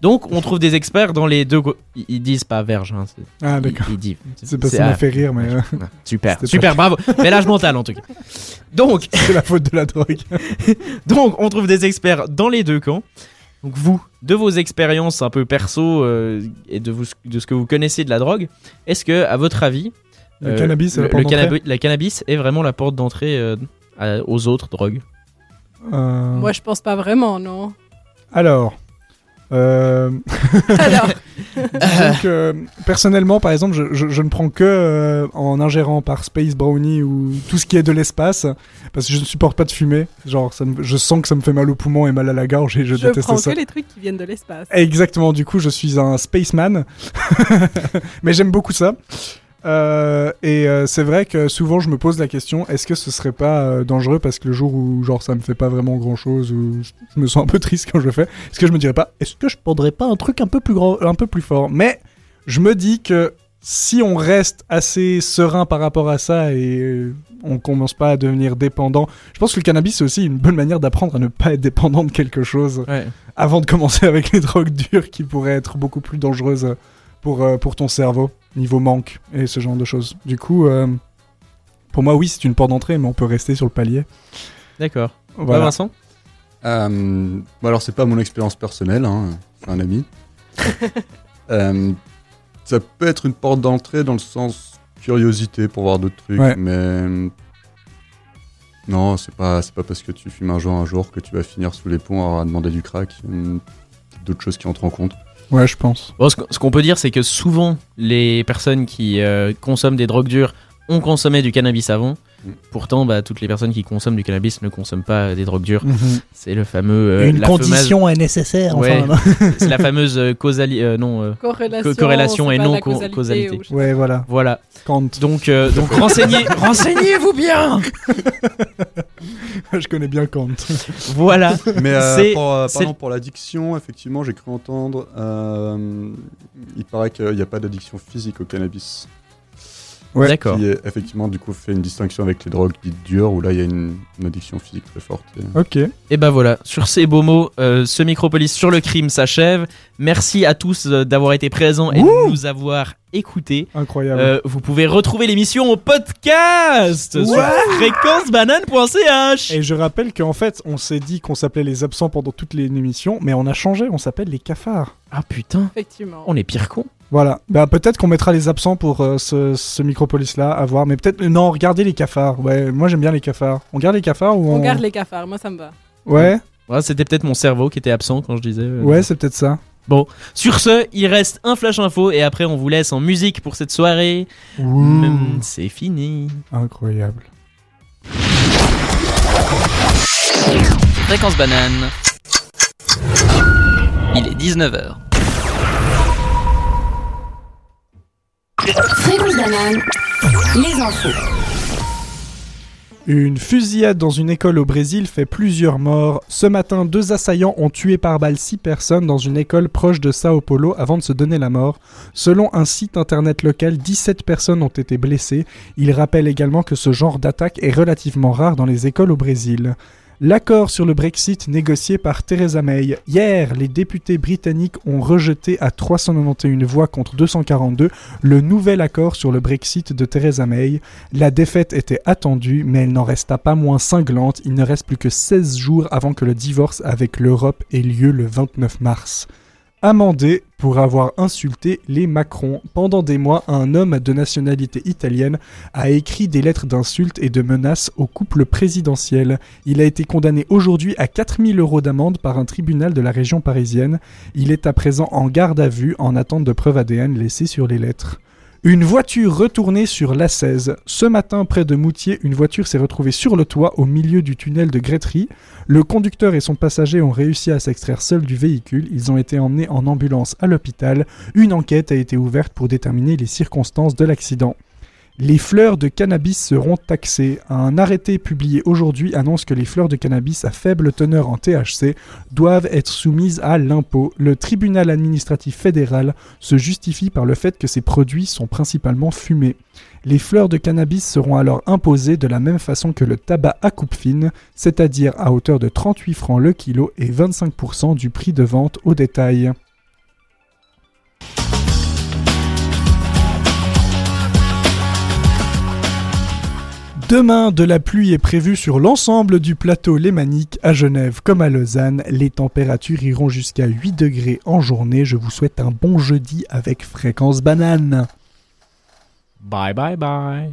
Donc, on trouve des experts dans les deux. Ils disent pas verge. Hein, Ah, d'accord. Ils, ils disent. C'est parce que ça m'a fait rire, mais. euh, Super, super, bravo. Mélange mental en tout cas. Donc, c'est la faute de la drogue. donc, on trouve des experts dans les deux camps. Donc, vous, de vos expériences un peu perso euh, et de, vous, de ce que vous connaissez de la drogue, est-ce que, à votre avis, Le cannabis, c'est la le, cannabis est vraiment la porte d'entrée euh, aux autres drogues? Euh, Moi, je pense pas vraiment, non. Alors. Euh, Alors. Donc, euh, personnellement, par exemple, je, je- je ne prends que euh, en ingérant par Space Brownie ou tout ce qui est de l'espace, parce que je ne supporte pas de fumer. Genre, ça me- je sens que ça me fait mal au poumon et mal à la gorge et je, Je déteste prends ça. que les trucs qui viennent de l'espace. Exactement, du coup, je suis un spaceman. Mais j'aime beaucoup ça. Euh, et euh, c'est vrai que souvent je me pose la question est-ce que ce serait pas euh, dangereux parce que le jour où genre ça me fait pas vraiment grand chose ou je me sens un peu triste quand je le fais est-ce que je me dirais pas est-ce que je prendrais pas un truc un peu plus grand un peu plus fort? Mais je me dis que si on reste assez serein par rapport à ça et on commence pas à devenir dépendant je pense que le cannabis c'est aussi une bonne manière d'apprendre à ne pas être dépendant de quelque chose Ouais. avant de commencer avec les drogues dures qui pourraient être beaucoup plus dangereuses pour, euh, pour ton cerveau, niveau manque et ce genre de choses. Du coup, euh, pour moi, oui, c'est une porte d'entrée, mais on peut rester sur le palier. D'accord. Voilà. Ouais, Vincent? Euh, bon, alors, c'est pas mon expérience personnelle, hein, c'est un ami. Euh, ça peut être une porte d'entrée dans le sens curiosité pour voir d'autres trucs, Ouais. mais. Non, c'est pas, c'est pas parce que tu fumes un joint un jour que tu vas finir sous les ponts à demander du crack. D'autres choses qui entrent en compte. Ouais, je pense. Bon, ce qu'on- ce qu'on peut dire, c'est que souvent, les personnes qui euh, consomment des drogues dures ont consommé du cannabis avant. Pourtant, bah, toutes les personnes qui consomment du cannabis ne consomment pas des drogues dures. Mhm. C'est le fameux. euh, Une la condition fameuse- est nécessaire, Ouais, enfin. c'est la fameuse euh, causali- euh, non, euh, Corrélation, co- corrélation c'est et non causalité causalité. Ouais, voilà. Voilà. Kant. Donc, euh, donc renseignez, renseignez-vous bien. je connais bien Kant. Voilà. Mais euh, C'est- pour, euh, pour l'addiction, effectivement, j'ai cru entendre. euh, il paraît qu'il n'y a pas d'addiction physique au cannabis. Ouais. D'accord. Qui est, effectivement, du coup, fait une distinction avec les drogues dites dures, où là, il y a une, une addiction physique très forte. et- Ok. Et ben voilà, sur ces beaux mots, euh, ce Micropolis sur le crime s'achève. Merci à tous euh, d'avoir été présents et de nous avoir écoutés. Incroyable. Euh, vous pouvez retrouver l'émission au podcast sur fréquencebanane.ch. Et je rappelle qu'en fait, on s'est dit qu'on s'appelait les absents pendant toutes les émissions, mais on a changé, on s'appelle les cafards. Ah putain, Effectivement. on est pire con. Voilà. Bah, peut-être qu'on mettra les absents pour euh, ce, ce micropolis-là, à voir. Mais peut-être. Non, regardez les cafards. Ouais, moi j'aime bien les cafards. On garde les cafards ou on. On garde les cafards, moi ça me va. Ouais, Ouais, C'était peut-être mon cerveau qui était absent quand je disais. euh, ouais, c'est peut-être ça. Bon, sur ce, il reste un flash info et après on vous laisse en musique pour cette soirée. Hum, C'est fini. Incroyable. Fréquence banane. Il est 19h. Une fusillade dans une école au Brésil fait plusieurs morts. Ce matin, deux assaillants ont tué par balle six personnes dans une école proche de Sao Paulo avant de se donner la mort. Selon un site internet local, 17 personnes ont été blessées. Il rappelle également que ce genre d'attaque est relativement rare dans les écoles au Brésil. L'accord sur le Brexit négocié par Theresa May. Hier, les députés britanniques ont rejeté à 391 voix contre 242 le nouvel accord sur le Brexit de Theresa May. La défaite était attendue, mais elle n'en resta pas moins cinglante. Il ne reste plus que 16 jours avant que le divorce avec l'Europe ait lieu le 29 mars. Amendé pour avoir insulté les Macron. Pendant des mois, un homme de nationalité italienne a écrit des lettres d'insultes et de menaces au couple présidentiel. Il a été condamné aujourd'hui à 4000 euros d'amende par un tribunal de la région parisienne. Il est à présent en garde à vue en attente de preuves ADN laissées sur les lettres. Une voiture retournée sur l'A16. Ce matin, près de Moutier, une voiture s'est retrouvée sur le toit au milieu du tunnel de Grétry. Le conducteur et son passager ont réussi à s'extraire seuls du véhicule. Ils ont été emmenés en ambulance à l'hôpital. Une enquête a été ouverte pour déterminer les circonstances de l'accident. Les fleurs de cannabis seront taxées. Un arrêté publié aujourd'hui annonce que les fleurs de cannabis à faible teneur en THC doivent être soumises à l'impôt. Le tribunal administratif fédéral se justifie par le fait que ces produits sont principalement fumés. Les fleurs de cannabis seront alors imposées de la même façon que le tabac à coupe fine, c'est-à-dire à hauteur de 38 francs le kilo et 25% du prix de vente au détail. Demain, de la pluie est prévue sur l'ensemble du plateau lémanique, à Genève comme à Lausanne. Les températures iront jusqu'à 8 degrés en journée. Je vous souhaite un bon jeudi avec fréquence banane. Bye bye bye.